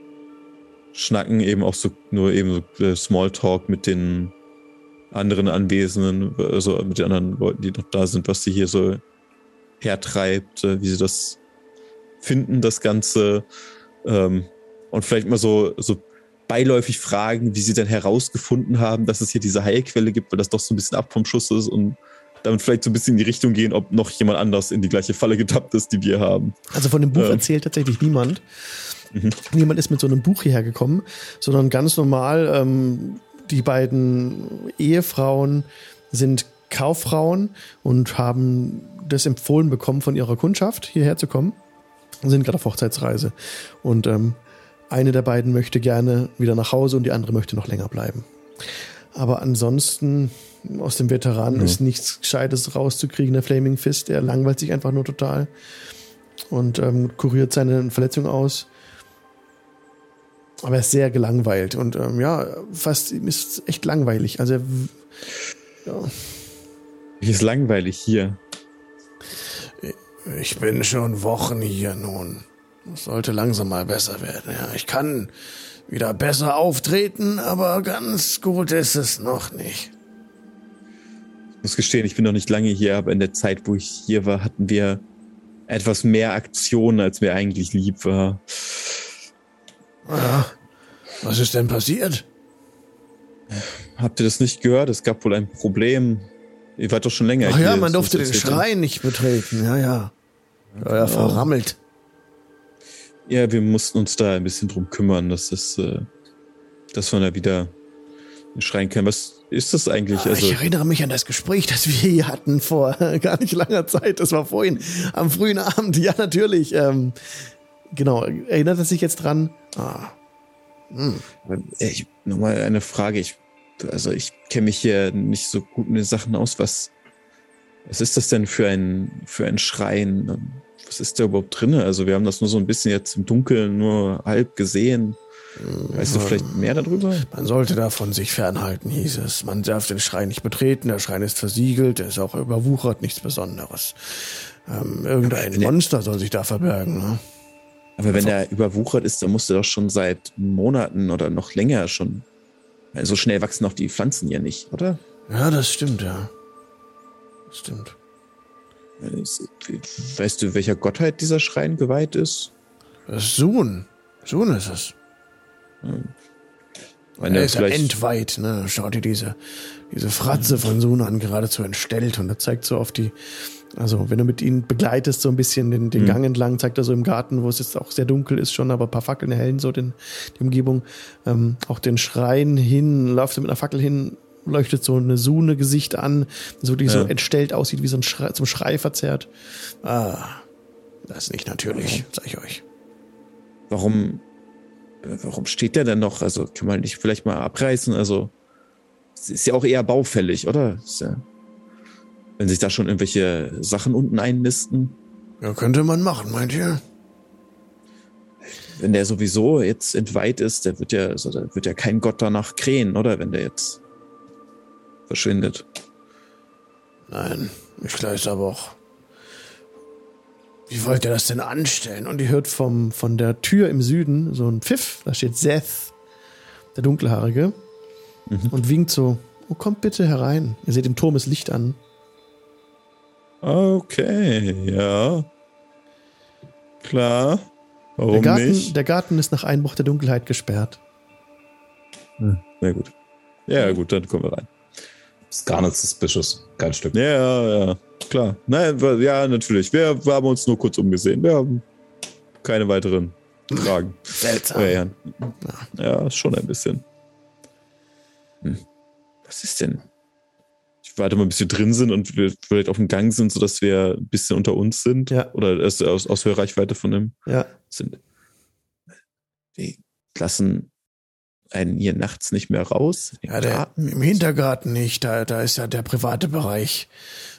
schnacken, eben auch so nur eben so äh, Smalltalk mit den anderen Anwesenden, also mit den anderen Leuten, die noch da sind, was sie hier so hertreibt, äh, wie sie das finden, das Ganze. Ähm, und vielleicht mal so, so beiläufig fragen, wie sie denn herausgefunden haben, dass es hier diese Heilquelle gibt, weil das doch so ein bisschen ab vom Schuss ist und damit vielleicht so ein bisschen in die Richtung gehen, ob noch jemand anders in die gleiche Falle getappt ist, die wir haben. Also von dem Buch Ja. erzählt tatsächlich niemand. Mhm. Niemand ist mit so einem Buch hierher gekommen, sondern ganz normal, ähm, die beiden Ehefrauen sind Kauffrauen und haben das empfohlen bekommen von ihrer Kundschaft, hierher zu kommen. Sind gerade auf Hochzeitsreise. Und ähm, eine der beiden möchte gerne wieder nach Hause und die andere möchte noch länger bleiben. Aber ansonsten aus dem Veteranen Ja. ist nichts Gescheites rauszukriegen. Der Flaming Fist, der langweilt sich einfach nur total und ähm, kuriert seine Verletzung aus. Aber er ist sehr gelangweilt und ähm, ja, fast ihm ist echt langweilig. Also er ja, ist langweilig hier. Ich bin schon Wochen hier nun. Es sollte langsam mal besser werden. Ja, ich kann wieder besser auftreten, aber ganz gut ist es noch nicht. Ich muss gestehen, ich bin noch nicht lange hier, aber in der Zeit, wo ich hier war, hatten wir etwas mehr Aktionen, als mir eigentlich lieb war. Ja, was ist denn passiert? Habt ihr das nicht gehört? Es gab wohl ein Problem. Ihr wart doch schon länger Ach hier. ja, man durfte den Schrein nicht betreten. Ja, ja. Ja, ja verrammelt. Ja, wir mussten uns da ein bisschen drum kümmern, dass es, äh, dass man da wieder den Schrein kann. Was ist das eigentlich? Ah, Also, ich erinnere mich an das Gespräch, das wir hier hatten vor gar nicht langer Zeit. Das war vorhin am frühen Abend. Ja, natürlich. Ähm, genau. Erinnert er sich jetzt dran? Ah, Äh, Ich, nochmal eine Frage. Ich, also ich kenne mich hier nicht so gut mit den Sachen aus. Was, was ist das denn für ein, für ein Schrein? Was ist da überhaupt drin? Also wir haben das nur so ein bisschen jetzt im Dunkeln nur halb gesehen. Weißt du vielleicht mehr darüber? Man sollte davon sich fernhalten, hieß es. Man darf den Schrein nicht betreten, der Schrein ist versiegelt, er ist auch überwuchert, nichts Besonderes. Ähm, irgendein Aber- Monster soll sich da verbergen. Ne? Aber wenn der überwuchert ist, dann musste doch schon seit Monaten oder noch länger schon. So schnell wachsen auch die Pflanzen ja nicht, oder? Ja, das stimmt, ja. Das stimmt. Weißt du, welcher Gottheit dieser Schrein geweiht ist? Das ist Sun. Sun ist es. Wenn er er ist vielleicht- entweiht, ne? Schau dir diese, diese Fratze von Sun an, geradezu entstellt. Und er zeigt so auf die, also wenn du mit ihnen begleitest, so ein bisschen den, den Mhm. Gang entlang, zeigt er so im Garten, wo es jetzt auch sehr dunkel ist schon, aber ein paar Fackeln erhellen so den, die Umgebung. Ähm, auch den Schrein hin, läuft er mit einer Fackel hin, leuchtet so eine Sune-Gesicht an, das wirklich so Ja. entstellt aussieht, wie so ein Schrei, zum Schrei verzerrt. Ah, das ist nicht natürlich, sag ich euch. Warum, äh, warum steht der denn noch? Also kann man nicht vielleicht mal abreißen? Also ist ja auch eher baufällig, oder? Ja, wenn sich da schon irgendwelche Sachen unten einnisten. Ja, könnte man machen, meint ihr? Wenn der sowieso jetzt entweiht ist, der wird ja, also da wird ja kein Gott danach krähen, oder? Wenn der jetzt verschwindet. Nein, ich weiß aber auch. Wie wollt ihr das denn anstellen? Und ihr hört vom, von der Tür im Süden so ein Pfiff. Da steht Seth, der Dunkelhaarige, und winkt so: Oh, kommt bitte herein. Ihr seht im Turm das Licht an. Okay, ja. Klar. Der Warum Garten, nicht? der Garten ist nach Einbruch der Dunkelheit gesperrt. Na gut. Ja, gut, dann kommen wir rein. Ist gar nicht suspicious. Kein Stück. Ja, ja, ja, klar. Nein, ja, natürlich. Wir, wir haben uns nur kurz umgesehen. Wir haben keine weiteren Fragen. Seltsam. Ja, ja. ja, schon ein bisschen. Hm. Was ist denn? Ich warte mal, bis wir drin sind und wir vielleicht auf dem Gang sind, sodass wir ein bisschen unter uns sind. Ja. Oder aus, aus Hörreichweite von dem Ja, sind. Die lassen einen hier nachts nicht mehr raus. ja der, im Hintergarten nicht. Da, da ist ja der private Bereich.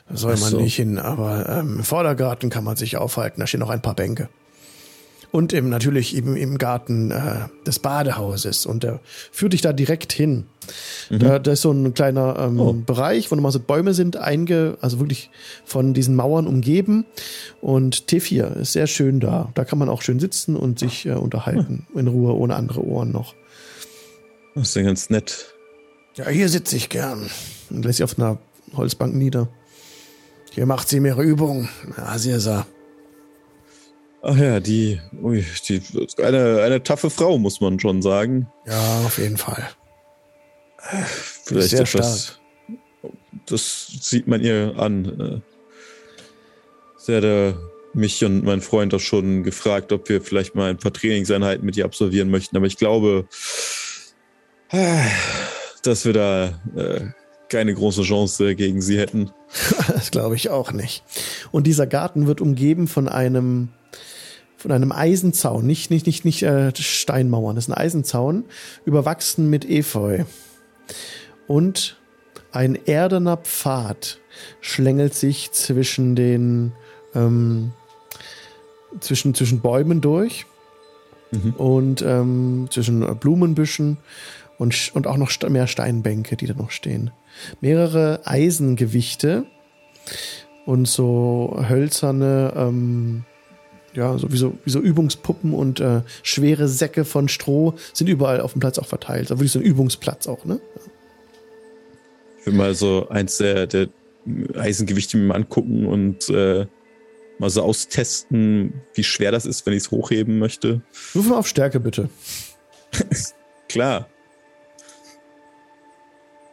Da soll Ach man so. nicht hin. Aber ähm, im Vordergarten kann man sich aufhalten. Da stehen noch ein paar Bänke. Und im, natürlich im, im Garten äh, des Badehauses. Und der führt dich da direkt hin. Da, da ist so ein kleiner ähm, Mhm. Oh. Bereich, wo nochmal so Bäume sind, einge, also wirklich von diesen Mauern umgeben. Und T4 ist sehr schön da. Da kann man auch schön sitzen und sich äh, unterhalten. Hm. In Ruhe, ohne andere Ohren noch. Das ist ja ganz nett. Ja, hier sitze ich gern. Und lässt sie auf einer Holzbank nieder. Hier macht sie ihre Übung. Ja, sie ist er. Ach ja, die, ui, die, eine, eine taffe Frau, muss man schon sagen. Ja, auf jeden Fall. Vielleicht sehr etwas. Das sieht man ihr an. äh. Sie hatte mich und mein Freund auch schon gefragt, ob wir vielleicht mal ein paar Trainingseinheiten mit ihr absolvieren möchten. Aber ich glaube, dass wir da äh, keine große Chance gegen sie hätten. Das glaube ich auch nicht. Und dieser Garten wird umgeben von einem von einem Eisenzaun, nicht nicht nicht nicht äh, Steinmauern, das ist ein Eisenzaun, überwachsen mit Efeu. Und ein erdener Pfad schlängelt sich zwischen den ähm, zwischen zwischen Bäumen durch Mhm. und ähm, zwischen Blumenbüschen und, und auch noch mehr Steinbänke, die da noch stehen. Mehrere Eisengewichte und so hölzerne, ähm, ja, so wie, so Übungspuppen und äh, schwere Säcke von Stroh sind überall auf dem Platz auch verteilt. Also wirklich so ein Übungsplatz auch, ne? Ich will mal so eins der, der Eisengewichte mir mal angucken und äh, mal so austesten, wie schwer das ist, wenn ich es hochheben möchte. Würfel mal auf Stärke bitte. Klar,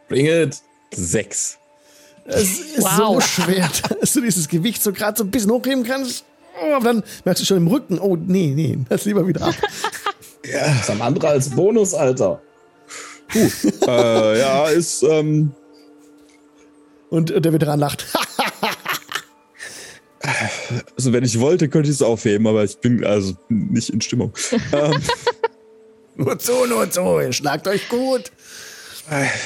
Bring it. sechs. Es ist Wow. so schwer, dass du dieses Gewicht so gerade so ein bisschen hochheben kannst. Oh, aber dann merkst du schon im Rücken, oh nee, nee, das lieber wieder ab. Das ist am andere als Bonus, Alter. äh, ja, ist, ähm, Und äh, der Veteran lacht. also wenn ich wollte, könnte ich es aufheben, aber ich bin also nicht in Stimmung. ähm, nur so, nur so, ihr schlagt euch gut.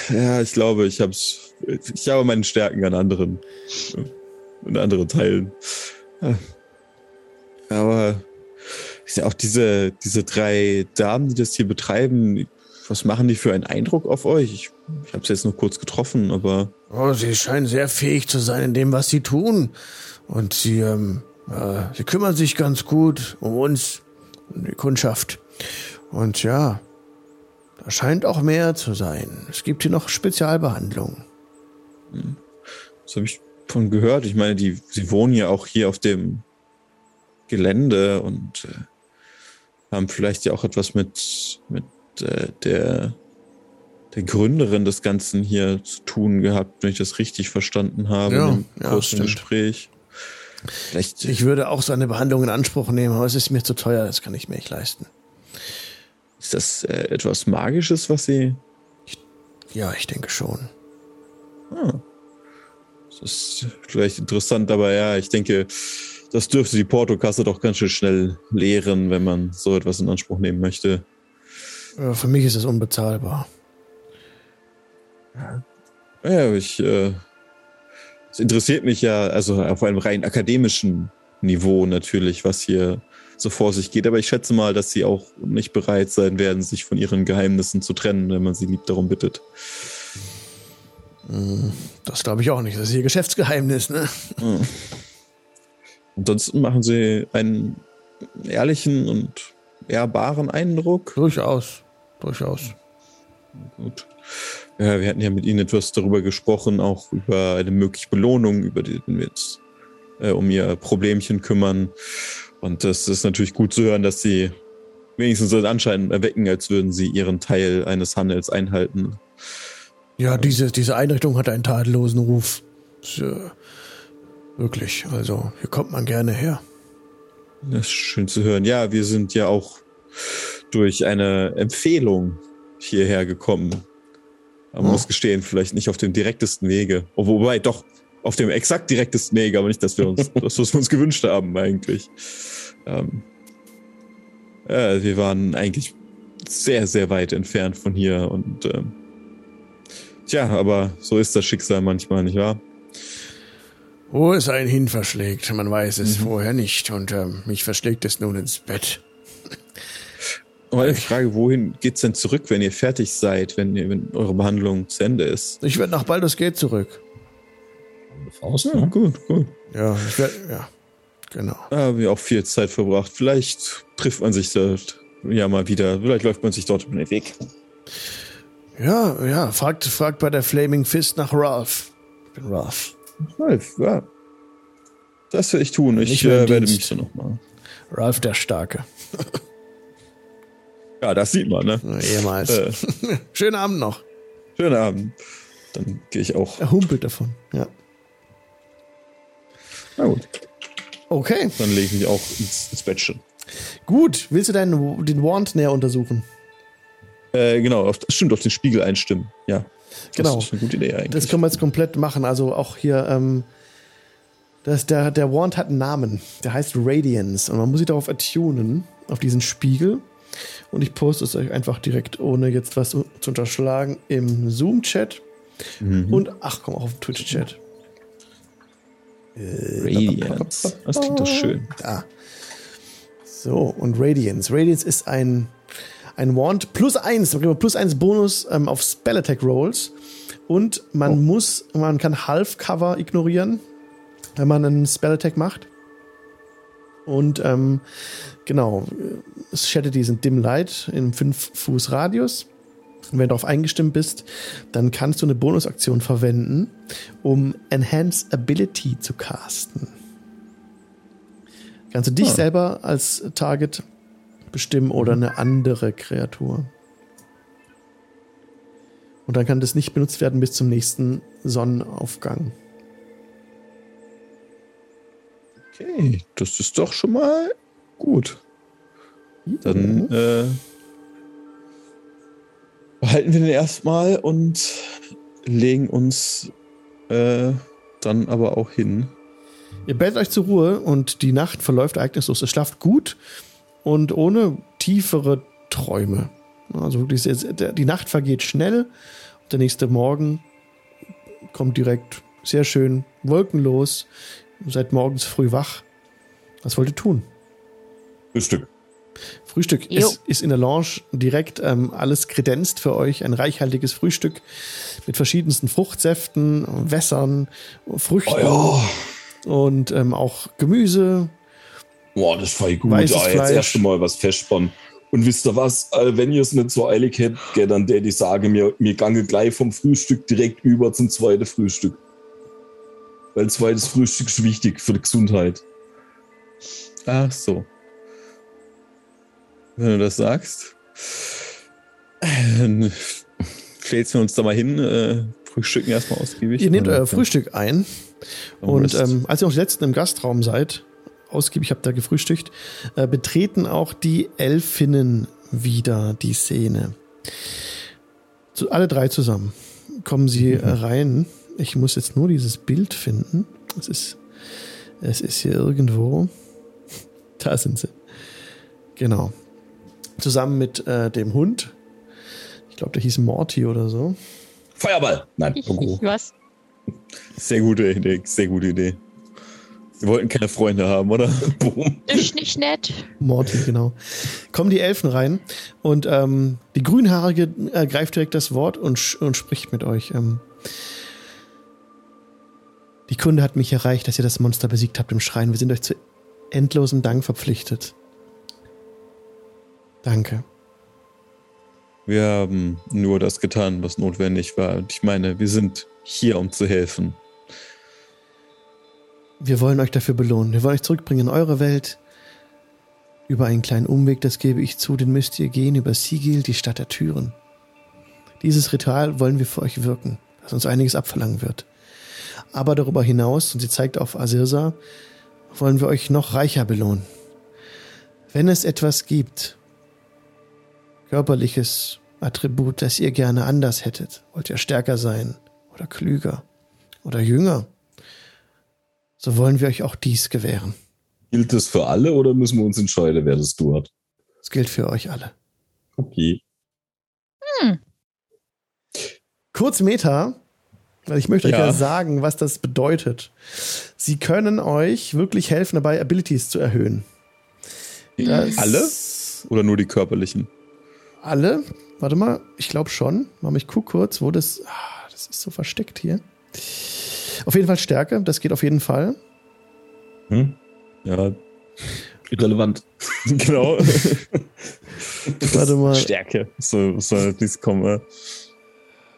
Ja, ich glaube, ich hab's, ich habe meine Stärken an anderen, in anderen Teilen. Aber auch diese, diese drei Damen, die das hier betreiben, was machen die für einen Eindruck auf euch? Ich, ich habe es jetzt nur kurz getroffen, aber. Oh, sie scheinen sehr fähig zu sein in dem, was sie tun. Und sie, ähm, äh, sie kümmern sich ganz gut um uns, um die Kundschaft. Und ja, da scheint auch mehr zu sein. Es gibt hier noch Spezialbehandlungen. Das habe ich von gehört. Ich meine, die, sie wohnen ja auch hier auf dem Gelände und äh, haben vielleicht ja auch etwas mit, mit äh, der, der Gründerin des Ganzen hier zu tun gehabt, wenn ich das richtig verstanden habe Ja, im ja, kurzen stimmt. Gespräch. Vielleicht, Ich würde auch so eine Behandlung in Anspruch nehmen, aber es ist mir zu teuer, das kann ich mir nicht leisten. Ist das äh, etwas Magisches, was sie. Ja, ich denke schon. Ah, das ist vielleicht interessant, aber ja, ich denke, das dürfte die Portokasse doch ganz schön schnell leeren, wenn man so etwas in Anspruch nehmen möchte. Ja, Für mich ist es unbezahlbar. Ja, ich, äh, es interessiert mich ja, also auf einem rein akademischen Niveau natürlich, was hier so vor sich geht. Aber ich schätze mal, dass sie auch nicht bereit sein werden, sich von ihren Geheimnissen zu trennen, wenn man sie lieb darum bittet. Das glaube ich auch nicht. Das ist ihr Geschäftsgeheimnis, ne? Ansonsten machen sie einen ehrlichen und ehrbaren Eindruck. Durchaus. Durchaus. Gut. Ja, wir hatten ja mit Ihnen etwas darüber gesprochen, auch über eine mögliche Belohnung, über die wir jetzt äh, um Ihr Problemchen kümmern. Und das ist natürlich gut zu hören, dass Sie wenigstens den Anschein erwecken, als würden Sie Ihren Teil eines Handels einhalten. Ja, diese, diese Einrichtung hat einen tadellosen Ruf. Äh, wirklich. Also, hier kommt man gerne her. Das ist schön zu hören. Ja, wir sind ja auch durch eine Empfehlung hierher gekommen. Man Oh. muss gestehen, vielleicht nicht auf dem direktesten Wege. Wobei, doch, auf dem exakt direktesten Wege, aber nicht, dass wir uns, das, was wir uns gewünscht haben, eigentlich. Ähm, äh, wir waren eigentlich sehr, sehr weit entfernt von hier und ähm, tja, aber so ist das Schicksal manchmal, nicht wahr? Wo es einen hin verschlägt, man weiß es vorher nicht. Und ähm, mich verschlägt es nun ins Bett. Die Frage, wohin geht's denn zurück, wenn ihr fertig seid, wenn, ihr, wenn eure Behandlung zu Ende ist? Ich werde nach Baldur's Gate zurück. Faust, Ja, gut, gut. Ja, ich werde, ja, genau. Da haben wir auch viel Zeit verbracht. Vielleicht trifft man sich dort ja mal wieder. Vielleicht läuft man sich dort über den Weg. Ja, ja, fragt, fragt bei der Flaming Fist nach Ralph. Ich bin Ralph. Ralf, ja. Das werde ich tun. Ich äh, werde Dienst. mich so nochmal. Ralph der Starke. Ja, das sieht man, ne? Ehemals. Äh, Schönen Abend noch. schönen Abend. Dann gehe ich auch. Er humpelt davon. Ja. Na gut. Okay, Dann lege ich mich auch ins, ins Bettchen. gut. Willst du deinen, den Wand näher untersuchen? Äh, genau, auf, stimmt, auf den Spiegel einstimmen. Ja. Genau. Das ist eine gute Idee eigentlich. Das können wir jetzt komplett machen. Also auch hier, ähm, das, der, der Wand hat einen Namen. Der heißt Radiance. Und man muss sich darauf attunen, auf diesen Spiegel. Und ich poste es euch einfach direkt, ohne jetzt was zu unterschlagen, im Zoom-Chat. Und ach komm, auch auf dem Twitch-Chat. Radiance. Das klingt doch schön. Da. So, und Radiance. Radiance ist ein, ein Wand plus eins, plus eins Bonus ähm, auf Spell Attack Rolls. Und man muss, man kann Half Cover ignorieren, wenn man einen Spell Attack macht. Und ähm, genau, Shadow sind Dim Light in 5 Fuß Radius. Und wenn du darauf eingestimmt bist, dann kannst du eine Bonusaktion verwenden, um Enhance Ability zu casten. Kannst du dich Ah. selber als Target bestimmen oder eine andere Kreatur. Und dann kann das nicht benutzt werden bis zum nächsten Sonnenaufgang. Okay, das ist doch schon mal gut. Dann äh, behalten wir den erstmal und legen uns äh, dann aber auch hin. Ihr bettet euch zur Ruhe und die Nacht verläuft ereignislos. Ihr schlaft gut und ohne tiefere Träume. Also wirklich sehr- die Nacht vergeht schnell. Und der nächste Morgen kommt direkt sehr schön wolkenlos. Ihr seid morgens früh wach. Was wollt ihr tun? Frühstück. Frühstück ist, ist in der Lounge direkt ähm, alles kredenzt für euch. Ein reichhaltiges Frühstück mit verschiedensten Fruchtsäften, Wässern, Früchten Oh ja. und ähm, auch Gemüse. Boah, das war gut. Weißes Ah, jetzt Fleisch. erst mal was festspannen. Und wisst ihr was? Äh, Wenn ihr es nicht so eilig hättet, dann der ich sage mir, mir gange gleich vom Frühstück direkt über zum zweiten Frühstück. Weil zweites Frühstück ist wichtig für die Gesundheit. Ach so. Wenn du das sagst, dann stellst wir uns da mal hin, äh, frühstücken erstmal ausgiebig. Ihr nehmt euer dann- Frühstück ein und ähm, als ihr noch Letzten im Gastraum seid, ausgiebig habt ihr gefrühstückt, äh, betreten auch die Elfinnen wieder die Szene. Zu, alle drei zusammen kommen sie äh, rein. Ich muss jetzt nur dieses Bild finden. Es ist, es ist hier irgendwo. Da sind sie. Genau. Zusammen mit äh, dem Hund. Ich glaube, der hieß Morty oder so. Feuerball! Nein, Ich, was? Sehr gute Idee, sehr gute Idee. Wir wollten keine Freunde haben, oder? Boom. Ist nicht nett. Morty, genau. Kommen die Elfen rein und ähm, die Grünhaarige äh, greift direkt das Wort und, und spricht mit euch. Ähm, die Kunde hat mich erreicht, dass ihr das Monster besiegt habt im Schrein. Wir sind euch zu endlosem Dank verpflichtet. Danke. Wir haben nur das getan, was notwendig war. Und ich meine, wir sind hier, um zu helfen. Wir wollen euch dafür belohnen. Wir wollen euch zurückbringen in eure Welt. Über einen kleinen Umweg, das gebe ich zu, den müsst ihr gehen, über Sigil, die Stadt der Türen. Dieses Ritual wollen wir für euch wirken, das uns einiges abverlangen wird. Aber darüber hinaus, und sie zeigt auf Asirsa, wollen wir euch noch reicher belohnen. Wenn es etwas gibt, körperliches Attribut, das ihr gerne anders hättet, wollt ihr stärker sein oder klüger oder jünger, so wollen wir euch auch dies gewähren. Gilt das für alle oder müssen wir uns entscheiden, wer das tut? Das gilt für euch alle. Okay. Kurz Meta, weil ich möchte euch Ja. ja sagen, was das bedeutet. Sie können euch wirklich helfen dabei, Abilities zu erhöhen. Das- Alle? Oder nur die körperlichen? Alle? Warte mal, ich glaube schon. Mama, ich guck kurz, wo das. Ah, das ist so versteckt hier. Auf jeden Fall Stärke, das geht auf jeden Fall. Hm? Ja, Irrelevant. genau. Warte mal. Stärke. So, so dies kommen. Äh,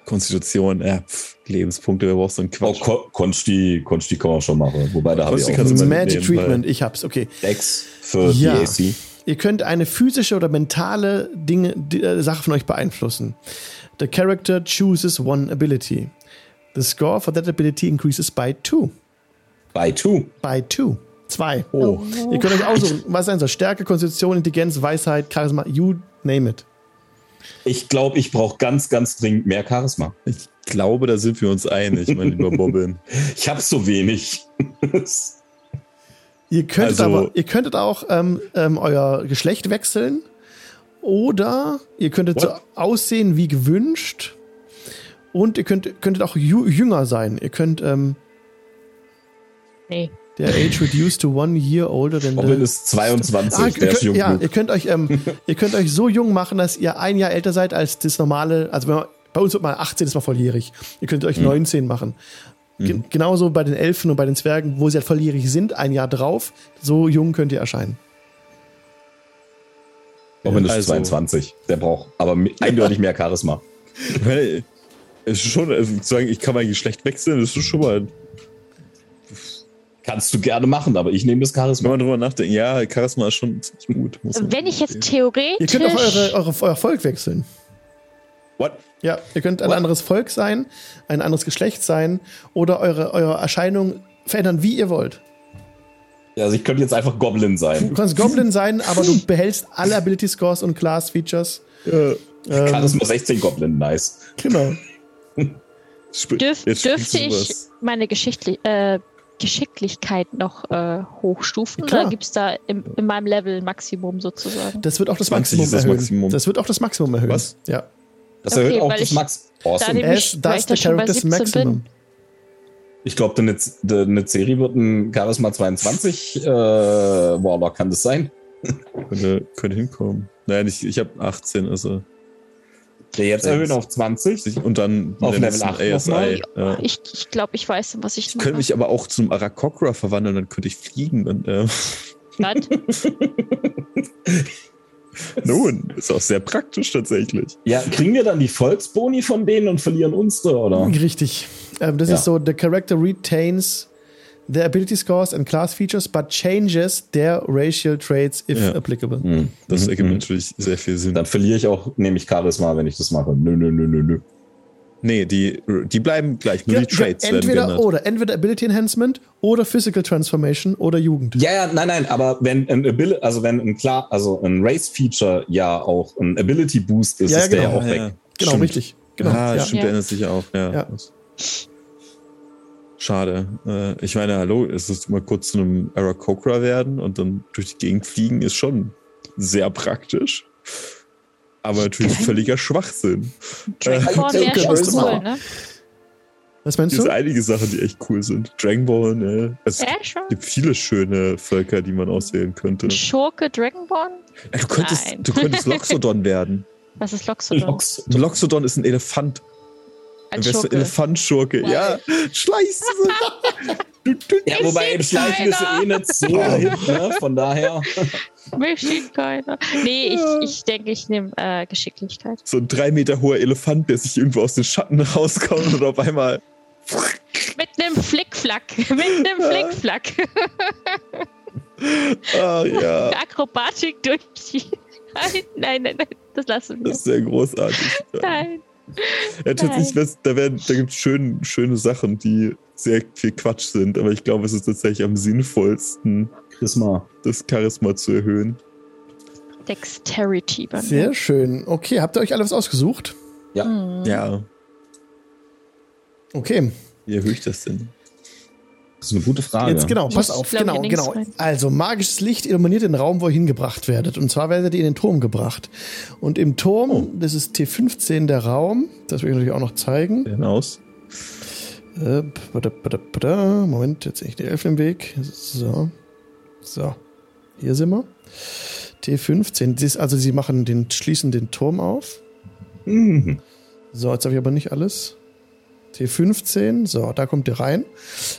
Konstitution, ja, pf, Lebenspunkte, wer braucht so einen Oh, Quatsch? Ko Konsti, Konsti kann man schon machen. Wobei da habe ich auch Magic Treatment, ich hab's, okay. Dex für Ja. die AC. Ihr könnt eine physische oder mentale Dinge, die, äh, Sache von euch beeinflussen. The character chooses one ability. The score for that ability increases by two. By two. By two. Zwei. Oh, Ihr könnt euch aussuchen, was sein soll. Stärke, Konstitution, Intelligenz, Weisheit, Charisma, you name it. Ich glaube, ich brauche ganz, ganz dringend mehr Charisma. ich glaube, da sind wir uns einig, mein lieber Bobbin. Ich habe so wenig. Ihr könntet Also- aber, ihr könntet auch ähm, ähm, euer Geschlecht wechseln oder ihr könntet so aussehen wie gewünscht und ihr könnt, könntet auch jü- jünger sein. Ihr könnt ähm, Nee. der Age reduced to one year older than Robin the ist 22, Ah, ihr der ist könnt, jung ja, ihr könnt euch, ähm, ihr könnt euch so jung machen, dass ihr ein Jahr älter seid als das normale. Also wenn man, bei uns wird mal 18 ist mal volljährig. Ihr könnt euch 19 machen. Ge genauso bei den Elfen und bei den Zwergen, wo sie halt volljährig sind, ein Jahr drauf. So jung könnt ihr erscheinen. Robin ist Also- 22. Der braucht aber eindeutig mehr Charisma. Weil, es ist schon, also sagen, ich kann mein Geschlecht wechseln, das ist schon mal, Kannst du gerne machen, aber ich nehme das wenn Charisma. man drüber nachdenkt, ja, Charisma ist schon ziemlich gut. Wenn ich jetzt theoretisch. Ihr könnt auch eure, eure, euer Volk wechseln. What? Ja, ihr könnt ein What? anderes Volk sein, ein anderes Geschlecht sein oder eure, eure Erscheinung verändern, wie ihr wollt. Ja, also ich könnte jetzt einfach Goblin Du sein. kannst Goblin sein, aber du behältst alle Ability Scores und Class Features. Ja, Ähm, Charisma 16 Goblin, nice. genau. sp- Dürf, dürfte du ich was. meine Geschichtli äh, Geschicklichkeit noch äh, hochstufen? Klar. Oder gibt es da im, in meinem Level ein Maximum sozusagen? Das wird auch das 20 Maximum das erhöhen. Maximum. Das wird auch das Maximum erhöhen. Was? Ja. Das Okay, erhöht auch das ich- Max. Da Awesome. nehme As does the da character's 17 maximum. bin. Ich glaube, eine, eine Serie wird ein Charisma 22 äh, Warlock, kann das sein? könnte, könnte hinkommen. Naja, ich, ich habe 18, also. Der jetzt erhöhen auf 20. Und dann Auf Level nächsten 8 ASI. Ja. Ich, ich glaube, ich weiß, was ich Ich könnte mich aber auch zum Arakokra verwandeln, dann könnte ich fliegen. Und, äh, Was? nun, ist auch sehr praktisch tatsächlich. Ja, kriegen wir dann die Volksboni von denen und verlieren unsere, oder? Richtig. Ähm, das Ja. ist so, the character retains their ability scores and class features, but changes their racial traits if Ja. applicable. Hm. Das Mhm. ergibt natürlich sehr viel Sinn. Dann verliere ich auch nämlich Charisma, wenn ich das mache. Nö, nö, nö, nö, nö. Nee, die, die bleiben gleich, nur Ja, die Traits werden entweder geändert. oder, entweder Ability Enhancement oder Physical Transformation oder Jugend. Ja, ja, nein, nein, aber wenn ein Ability, also wenn ein klar, also ein Race-Feature ja auch ein Ability-Boost ist, Ja, ist der genau. ja auch Ja, weg. ja. Genau, Stimmt. richtig. Genau. ah, ja. stimmt, Ja. der ändert sich ja auch. Ja. Ja. Schade. Äh, ich meine, hallo, es ist mal kurz zu einem Arakokra werden und dann durch die Gegend fliegen ist schon sehr praktisch. Aber natürlich völliger Schwachsinn. Dragonborn Äh, wäre schon cool, ne? Was meinst du? sind einige Sachen, die echt cool sind. Dragon Ball, ne? Es Ja, schon. gibt viele schöne Völker, die man auswählen könnte. Schurke Dragonborn? Ja, du, könntest, Nein. du könntest Loxodon werden. Was ist Loxodon? Lox. Loxodon ist ein Elefant. Ein. Elefantschurke. Ja, schleichst du. Ja, wobei im Schleichen ist eh nicht so hin, ne? Von daher. Mich sieht keiner. Nee, ich, ich denke, ich nehme äh, Geschicklichkeit. So ein drei Meter hoher Elefant, der sich irgendwo aus den Schatten rauskommt und auf einmal. Mit einem Flickflack. Mit einem Flickflack. Ah, ja. Akrobatik durch die. Nein, nein, nein. Das lassen wir. Das ist sehr großartig. Nein. Ja, tatsächlich, da, werden, da gibt es schön, schöne Sachen, die sehr viel Quatsch sind, aber ich glaube, es ist tatsächlich am sinnvollsten, Charisma. das Charisma zu erhöhen. Dexterity bei mir. Sehr schön. Okay, habt ihr euch alles ausgesucht? Ja. Hm. Ja, Okay, wie erhöhe ich das denn? Das ist eine gute Frage. jetzt genau, pass auf, genau, genau. Also magisches Licht illuminiert den Raum, wo ihr hingebracht werdet. Und zwar werdet ihr in den Turm gebracht. Und im Turm, Oh. das ist T15 der Raum, das will ich natürlich auch noch zeigen. Hinaus. Äh, bada, bada, bada. Moment, jetzt sehe ich die Elfen im Weg. So. So. Hier sind wir. T15. Das ist, also sie machen den, schließen den Turm auf. Mhm. So, jetzt habe ich aber nicht alles. T15. So, da kommt ihr rein.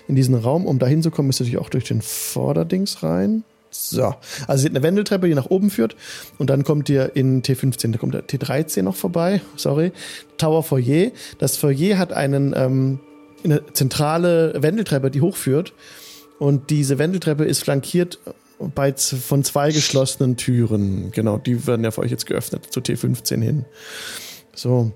In diesen Raum. Um da hinzukommen, müsst ihr natürlich auch durch den Vorderdings rein. So. Also ihr seht eine Wendeltreppe, die nach oben führt. Und dann kommt ihr in T15. Da kommt der T13 noch vorbei. Sorry. Tower Foyer. Das Foyer hat einen, ähm, eine zentrale Wendeltreppe, die hochführt. Und diese Wendeltreppe ist flankiert bei, von zwei geschlossenen Türen. Genau, die werden ja für euch jetzt geöffnet, zu T15 hin. So.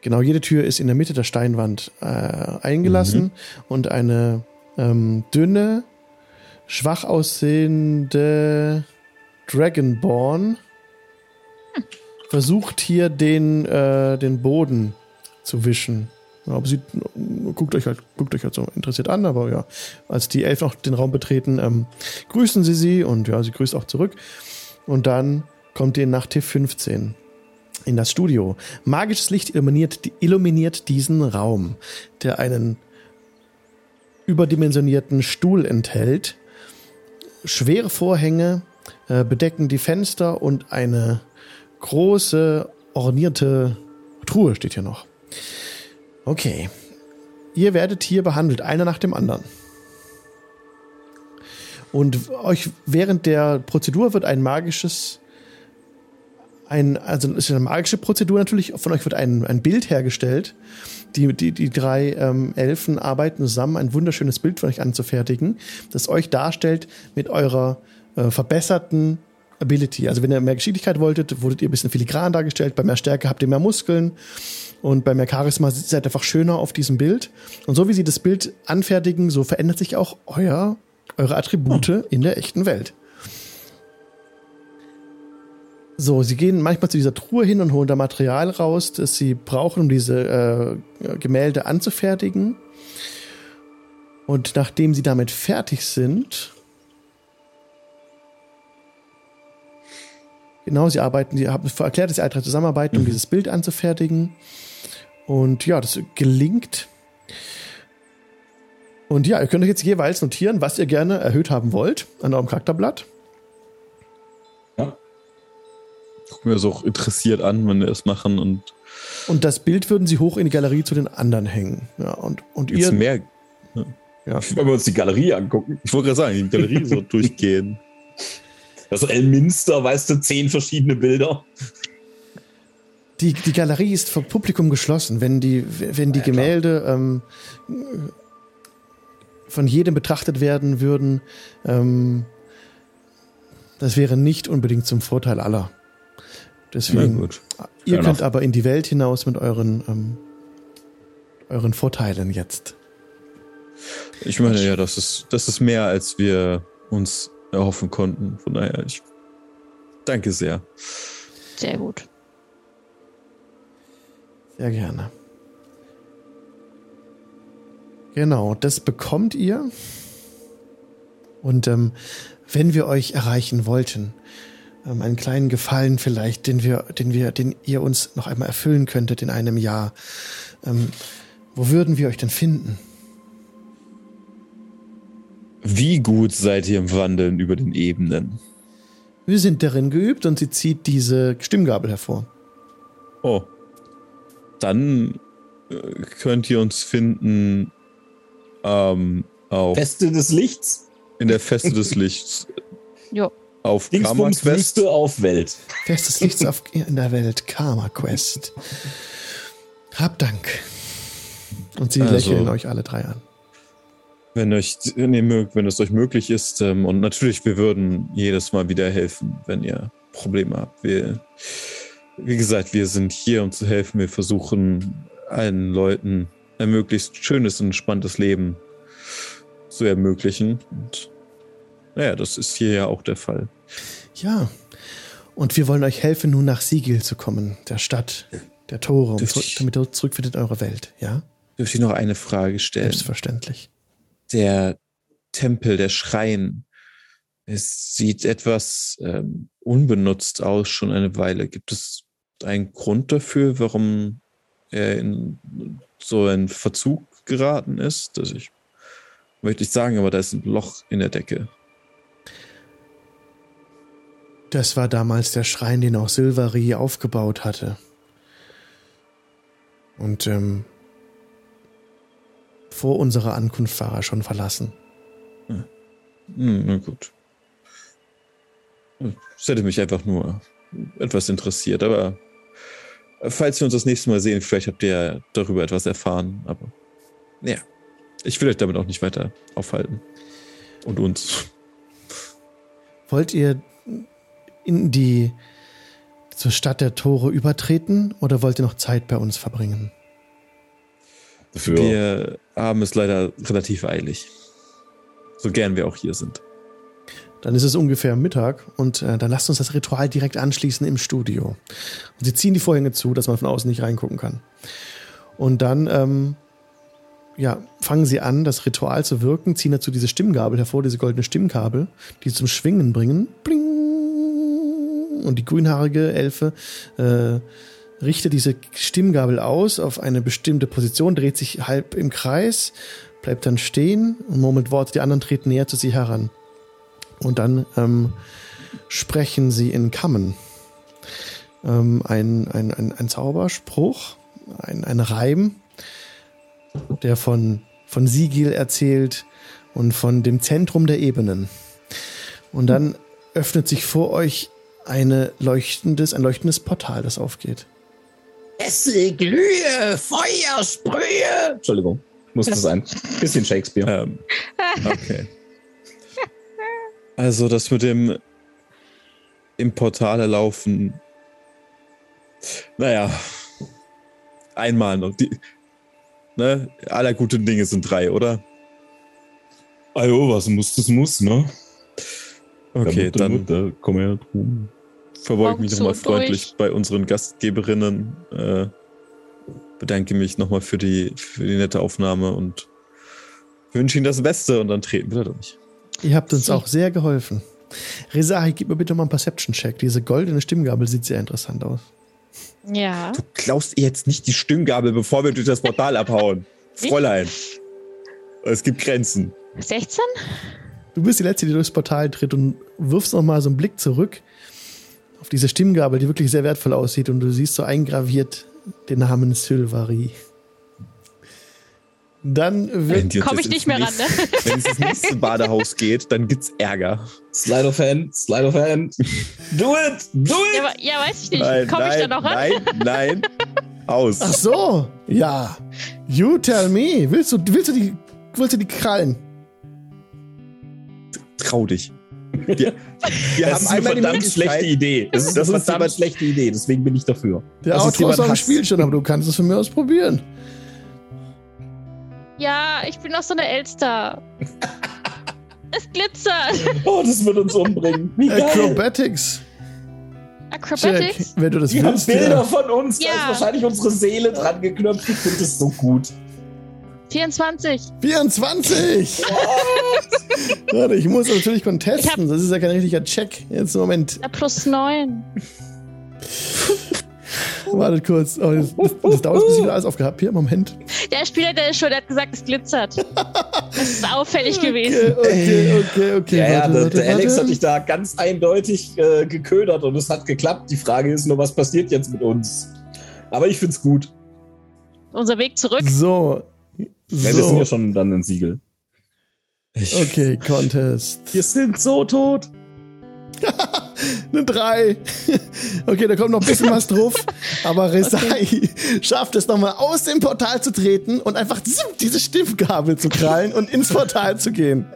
Genau, jede Tür ist in der Mitte der Steinwand äh, eingelassen und eine ähm, dünne, schwach aussehende Dragonborn versucht hier den, äh, den Boden zu wischen. Aber sie guckt euch halt, guckt euch halt so interessiert an, aber ja, als die Elfen auch den Raum betreten, ähm, grüßen sie sie und ja, sie grüßt auch zurück. Und dann kommt ihr nach T15 in das Studio. Magisches Licht illuminiert, illuminiert diesen Raum, der einen überdimensionierten Stuhl enthält. Schwere Vorhänge äh, bedecken die Fenster und eine große, ornierte Truhe steht hier noch. Okay. Ihr werdet hier behandelt, einer nach dem anderen. Und euch während der Prozedur wird ein magisches, ein, also es ist eine magische Prozedur natürlich, von euch wird ein, ein Bild hergestellt. Die, die, die drei ähm, Elfen arbeiten zusammen, ein wunderschönes Bild von euch anzufertigen, das euch darstellt mit eurer äh, verbesserten Ability. Also wenn ihr mehr Geschicklichkeit wolltet, wurdet ihr ein bisschen filigran dargestellt. Bei mehr Stärke habt ihr mehr Muskeln. Und bei mehr Charisma seid ihr einfach schöner auf diesem Bild. Und so wie sie das Bild anfertigen, so verändert sich auch euer, eure Attribute in der echten Welt. So, sie gehen manchmal zu dieser Truhe hin und holen da Material raus, das sie brauchen, um diese äh, Gemälde anzufertigen. Und nachdem sie damit fertig sind, Genau, sie arbeiten, sie haben erklärt, dass sie alle drei zusammenarbeiten, um dieses Bild anzufertigen. Und ja, das gelingt. Und ja, ihr könnt euch jetzt jeweils notieren, was ihr gerne erhöht haben wollt an eurem Charakterblatt. Gucken wir so auch interessiert an, wenn wir das machen und Und das Bild würden sie hoch in die Galerie zu den anderen hängen. Ja, und, und jetzt ihr. mehr. Ja. Wenn wir uns die Galerie angucken. Ich wollte gerade sagen, die Galerie so durchgehen. Das Elminster, weißt du, zehn verschiedene Bilder. Die, die Galerie ist vom Publikum geschlossen. Wenn die, wenn die Ja. Gemälde ähm, von jedem betrachtet werden würden, ähm, das wäre nicht unbedingt zum Vorteil aller. Deswegen, gut. ihr Fair könnt enough. aber in die Welt hinaus mit euren, ähm, euren Vorteilen jetzt. Ich meine ja, das ist, das ist mehr, als wir uns erhoffen konnten. Von daher, ich danke sehr. Sehr gut. Sehr gerne. Genau, das bekommt ihr. Und ähm, wenn wir euch erreichen wollten, ähm, einen kleinen Gefallen vielleicht, den wir, den wir, den ihr uns noch einmal erfüllen könntet in einem Jahr, ähm, wo würden wir euch denn finden? Wie gut seid ihr im Wandeln über den Ebenen? Wir sind darin geübt und sie zieht diese Stimmgabel hervor. Oh. Dann äh, könnt ihr uns finden ähm, auf, Feste des Lichts. in der Feste des Lichts Jo. auf Karma-Quest. Wüste auf Welt. Festes Lichts auf, in der Welt, Karma Quest. Hab Dank. Und sie Also- lächeln euch alle drei an. Wenn, euch, wenn, ihr mögt, wenn es euch möglich ist. Ähm, und natürlich, wir würden jedes Mal wieder helfen, wenn ihr Probleme habt. Wir, wie gesagt, wir sind hier, um zu helfen. Wir versuchen allen Leuten ein möglichst schönes und entspanntes Leben zu ermöglichen. Und naja, das ist hier ja auch der Fall. Ja. Und wir wollen euch helfen, nun nach Sigil zu kommen, der Stadt, der Tore, um zurück, damit ihr zurückfindet in eure Welt. Ja? Dürfte ich noch eine Frage stellen? Selbstverständlich. Der Tempel, der Schrein, es sieht etwas ähm, unbenutzt aus, schon eine Weile. Gibt es einen Grund dafür, warum er in so einen Verzug geraten ist? Das ich möchte ich sagen, aber da ist ein Loch in der Decke. Das war damals der Schrein, den auch Silvari aufgebaut hatte. Und ähm, vor unserer Ankunft war er schon verlassen. Hm, na gut. Es hätte mich einfach nur etwas interessiert, aber falls wir uns das nächste Mal sehen, vielleicht habt ihr ja darüber etwas erfahren, aber ja, ich will euch damit auch nicht weiter aufhalten. Und uns. Wollt ihr in die zur Stadt der Tore übertreten oder wollt ihr noch Zeit bei uns verbringen? Dafür. Wir haben es leider relativ eilig. So gern wir auch hier sind. Dann ist es ungefähr Mittag und äh, dann lasst uns das Ritual direkt anschließen im Studio. Und sie ziehen die Vorhänge zu, dass man von außen nicht reingucken kann. Und dann ähm, ja, fangen sie an, das Ritual zu wirken, ziehen dazu diese Stimmgabel hervor, diese goldene Stimmkabel, die sie zum Schwingen bringen. Bling! Und die grünhaarige Elfe äh, richtet diese Stimmgabel aus auf eine bestimmte Position, dreht sich halb im Kreis, bleibt dann stehen und murmelt Worte, die anderen treten näher zu sie heran. Und dann ähm, sprechen sie in Kammen. Ähm, ein, ein, ein, ein Zauberspruch, ein, ein Reim, der von, von Sigil erzählt und von dem Zentrum der Ebenen. Und dann öffnet sich vor euch eine leuchtendes, ein leuchtendes Portal, das aufgeht. Esse, glühe, Feuer, sprühe. Entschuldigung, musste sein. Bisschen Shakespeare. Ähm, okay. Also das mit dem im Portale laufen. Naja. Einmal noch. Die, ne? Aller guten Dinge sind drei, oder? Ajo, was muss, das muss, ne? Okay, Mutter, dann Mutter, komm her, drum. Verbeuge ich mich nochmal freundlich durch. bei unseren Gastgeberinnen. Äh, bedanke mich nochmal für die, für die nette Aufnahme und wünsche Ihnen das Beste und dann treten wir da durch. Ihr habt uns Sie- auch sehr geholfen. Rezahi, gib mir bitte mal einen Perception-Check. Diese goldene Stimmgabel sieht sehr interessant aus. Ja. Du klaust ihr jetzt nicht die Stimmgabel, bevor wir durch das Portal abhauen. Fräulein. Es gibt Grenzen. 16? Du bist die Letzte, die durchs Portal tritt und wirfst noch mal so einen Blick zurück auf diese Stimmgabel, die wirklich sehr wertvoll aussieht und du siehst so eingraviert den Namen Sylvari. Dann wird die Komm jetzt ich nicht mehr ran, ne? Wenn es ins nächste Badehaus geht, dann gibt's Ärger. Slide of Hand, Slide of Hand. Do it! Do it! Ja, ja, weiß ich nicht. Nein, Komm ich da noch ran? Nein, nein. Aus. Ach so, ja. You tell me. Willst du, willst du die, willst du die Krallen? Trau dich. Wir, wir das ist eine einmal die verdammt schlechte Idee. Das ist Das eine ist verdammt jemand- schlechte Idee, deswegen bin ich dafür. Der Das ist Autor ist jemand noch im Hass. Spiel schon, aber du kannst es von mir aus probieren. Ja, ich bin noch so eine Elster. es glitzert. Oh, das wird uns umbringen. Wie geil. Acrobatics. Acrobatics? wenn du das Die haben willst. Bilder Ja. von uns, da Ja. ist wahrscheinlich unsere Seele dran geknöpft. Ich finde das so gut. 24. 24! Warte, ich muss natürlich Ich contesten, das ist ja kein richtiger Check. Jetzt, Moment, Ja, plus 9. wartet kurz. Oh, das, das, das dauert, bis ich wieder alles aufgehabt. Hier, Moment. Der Spieler, der ist schon, der hat gesagt, es glitzert. Das ist auffällig gewesen. Okay, okay, okay, okay. Ja, ja, warte, der, warte, Alex warte. hat dich da ganz eindeutig äh, geködert und es hat geklappt. Die Frage ist nur, was passiert jetzt mit uns? Aber ich find's gut. Unser Weg zurück. So. Weil wir sind ja schon dann ein Siegel. Ich, Okay, Contest. Wir sind so tot. Eine 3. Okay, da kommt noch ein bisschen was drauf. Aber Resai schafft es nochmal aus dem Portal zu treten und einfach diese Stimmgabel zu krallen und ins Portal zu gehen.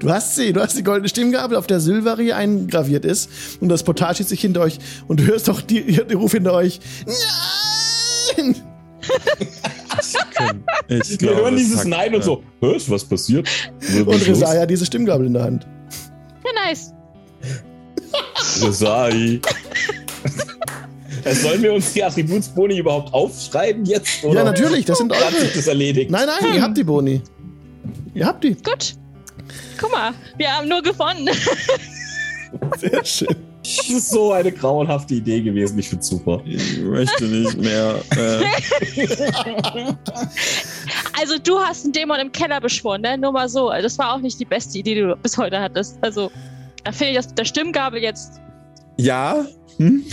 Du hast sie, du hast die goldene Stimmgabel, auf der Silvari eingraviert ist. Und das Portal schießt sich hinter euch und du hörst doch die, die Ruf hinter euch. Nein! Ich Wir glaube, hören es dieses Nein und so, hä, ist was passiert? Und Resai hat diese Stimmgabel in der Hand. Ja, nice. Resai. Sollen wir uns die Attributsboni überhaupt aufschreiben jetzt? Oder Ja, natürlich, das sind hat sich eure. das erledigt? Nein, nein, ihr habt die Boni. Ihr habt die. Gut. Guck mal, wir haben nur gewonnen. Sehr schön. Das ist so eine grauenhafte Idee gewesen. Ich find's super. Ich möchte nicht mehr. Äh, Also du hast einen Dämon im Keller beschworen, ne? Nur mal so. Das war auch nicht die beste Idee, die du bis heute hattest. Also, da finde ich das mit der Stimmgabel jetzt. ja? Hm?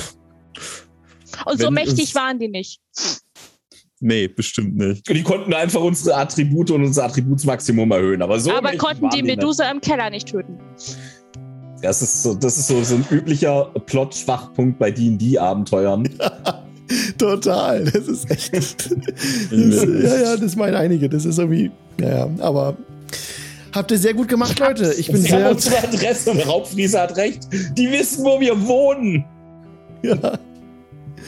Und so Wenn mächtig waren die nicht. Nee, bestimmt nicht. Die konnten einfach unsere Attribute und unser Attributsmaximum erhöhen. Aber so Aber konnten die nicht. Medusa im Keller nicht töten. Das ist so, das ist so, so ein üblicher Plot-Schwachpunkt bei D&D-Abenteuern. Total. Das ist echt. Das, ja, ja, das meinen einige. Das ist irgendwie. Ja, ja, aber. Habt ihr sehr gut gemacht, Leute. Ich bin Sie haben sehr. unsere Adresse und Raubfriese hat recht. Die wissen, wo wir wohnen. Ja,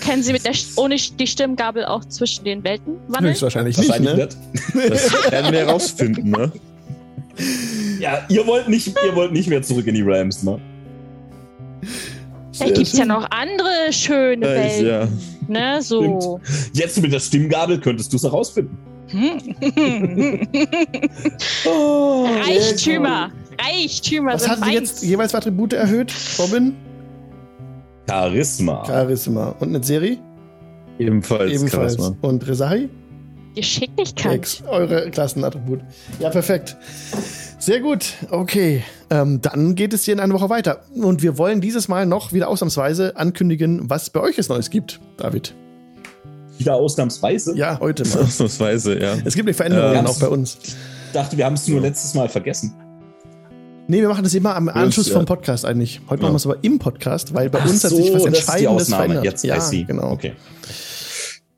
Können sie mit der, ohne die Stimmgabel auch zwischen den Welten wandeln? höchstwahrscheinlich nicht, Wahrscheinlich ne? nicht. Das werden wir herausfinden, ne? Ja, ihr wollt nicht, ihr wollt nicht mehr zurück in die Rams, ne? Vielleicht gibt es ja noch andere schöne Ja, ich, Welten. ja. Ne, so. Jetzt mit der Stimmgabel könntest du es herausfinden. Hm. Oh, Reichtümer. Reichtümer Was sind hatten Sie jetzt jeweils für Attribute erhöht? Robin? Charisma. Charisma. Und eine Serie? Ebenfalls, Ebenfalls. Charisma. Und Resai? Geschicklichkeit. Ex, eure Klassenattribut. Ja, perfekt. Sehr gut. Okay. Ähm, dann geht es hier in einer Woche weiter. Und wir wollen dieses Mal noch wieder ausnahmsweise ankündigen, was bei euch es Neues gibt, David. Wieder ausnahmsweise. Ja, heute mal. Ausnahmsweise, ja. Es gibt eine Veränderung Ähm, auch bei uns. Ich dachte, wir haben es nur letztes Mal vergessen. Nee, wir machen das immer am Anschluss ja. vom Podcast eigentlich. Heute Ja. machen wir es aber im Podcast, weil bei Ach uns hat so, sich was das ist die Entscheidendes Ausnahme. verändert. Jetzt, ja, genau. Okay.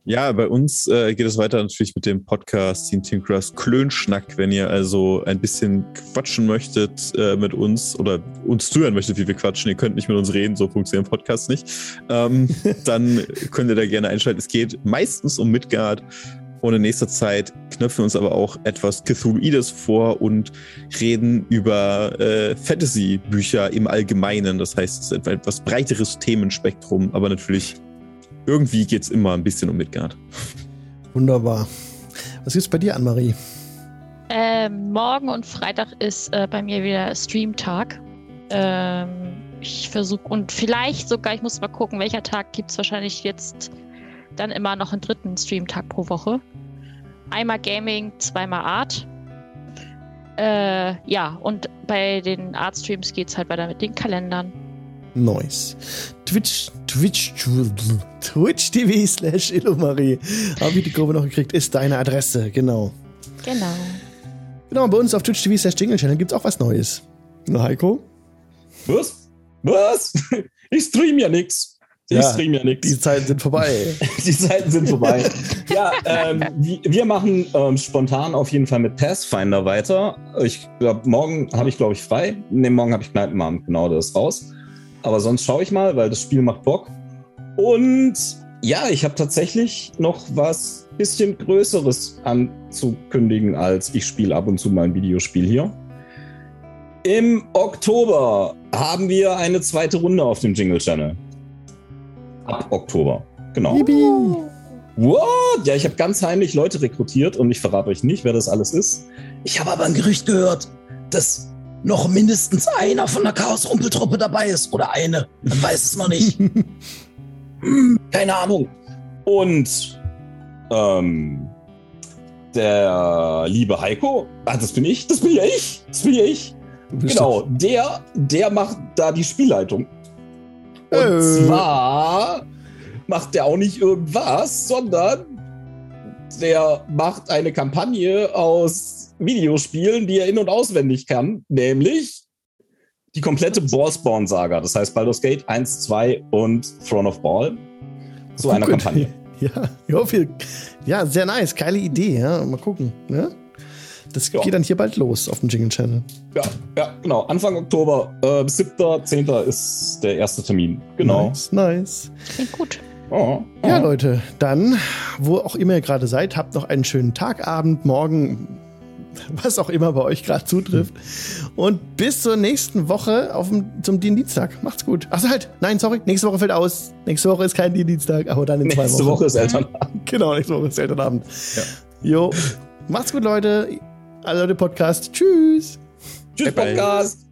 Ja, bei uns äh, geht es weiter natürlich mit dem Podcast Team Tinkerers Klönschnack. Wenn ihr also ein bisschen quatschen möchtet äh, mit uns oder uns zuhören möchtet, wie wir quatschen, ihr könnt nicht mit uns reden, so funktionieren Podcasts nicht, ähm, dann könnt ihr da gerne einschalten. Es geht meistens um Midgard und in nächster Zeit knöpfen wir uns aber auch etwas Cthulhuides vor und reden über äh, Fantasy-Bücher im Allgemeinen. Das heißt, es ist ein etwas breiteres Themenspektrum, aber natürlich irgendwie geht es immer ein bisschen um Midgard. Wunderbar. Was gibt's bei dir, Anne-Marie? Ähm, morgen und Freitag ist äh, bei mir wieder Streamtag. Ähm, ich versuche und vielleicht sogar, ich muss mal gucken, welcher Tag gibt es wahrscheinlich jetzt dann immer noch einen dritten Streamtag pro Woche. Einmal Gaming, zweimal Art. Äh, ja, und bei den Artstreams geht's halt weiter mit den Kalendern. Nice. Twitch, Twitch, Twitch TV slash Illumarie. Habe ich die Kurve noch gekriegt, ist deine Adresse, genau. Genau. Genau, bei uns auf Twitch TV slash Jingle Channel gibt es auch was Neues. Na, Heiko? Was? Was? Ich stream ja nix. Ich Ja, stream ja nix. Die Zeiten sind vorbei. Die Zeiten sind vorbei. ja, ähm, wir, wir machen ähm, spontan auf jeden Fall mit Pathfinder weiter. Ich glaube, morgen habe ich, glaube ich, frei. Ne, morgen habe ich Kneipenabend, genau, das ist raus. Aber sonst schaue ich mal, weil das Spiel macht Bock. Und ja, ich habe tatsächlich noch was bisschen Größeres anzukündigen, als ich spiele ab und zu mal ein Videospiel hier. Im Oktober haben wir eine zweite Runde auf dem Jingle Channel. Ab Oktober. Genau. Yippie. What? Ja, ich habe ganz heimlich Leute rekrutiert und ich verrate euch nicht, wer das alles ist. Ich habe aber ein Gerücht gehört, dass noch mindestens einer von der Chaos-Rumpeltruppe dabei ist. Oder eine. Man weiß es noch nicht. Hm, keine Ahnung. Und ähm, der liebe Heiko, ah, das bin ich, das bin ja ich, das bin ja ich. Genau, der, der macht da die Spielleitung. Und Äh. zwar macht der auch nicht irgendwas, sondern der macht eine Kampagne aus Videospielen, die er in- und auswendig kann, nämlich die komplette Ballspawn-Saga. Das heißt Baldur's Gate 1, 2 und Throne of Ball zu einer Gut. Kampagne. Ja, ja, viel, ja, sehr nice. Geile Idee. Ja, mal gucken. Ne? Das Ja. geht dann hier bald los auf dem Jingle Channel. Ja, ja, genau. Anfang Oktober, äh, bis 7., 10. ist der erste Termin. Genau. Nice, nice. Klingt gut. Oh, oh. Ja, Leute, dann, wo auch immer ihr gerade seid, habt noch einen schönen Tag, Abend, Morgen, was auch immer bei euch gerade zutrifft. Und bis zur nächsten Woche auf dem, zum Dienstag. Macht's gut. Achso, halt. Nein, sorry. Nächste Woche fällt aus. Nächste Woche ist kein Dienstag, aber dann in zwei Nächste Wochen. Woche ist Eltern. Genau, nächste Woche ist Elternabend. Jo. Macht's gut, Leute. Alle Leute Podcast. Tschüss. Tschüss, Bye, bye. Podcast.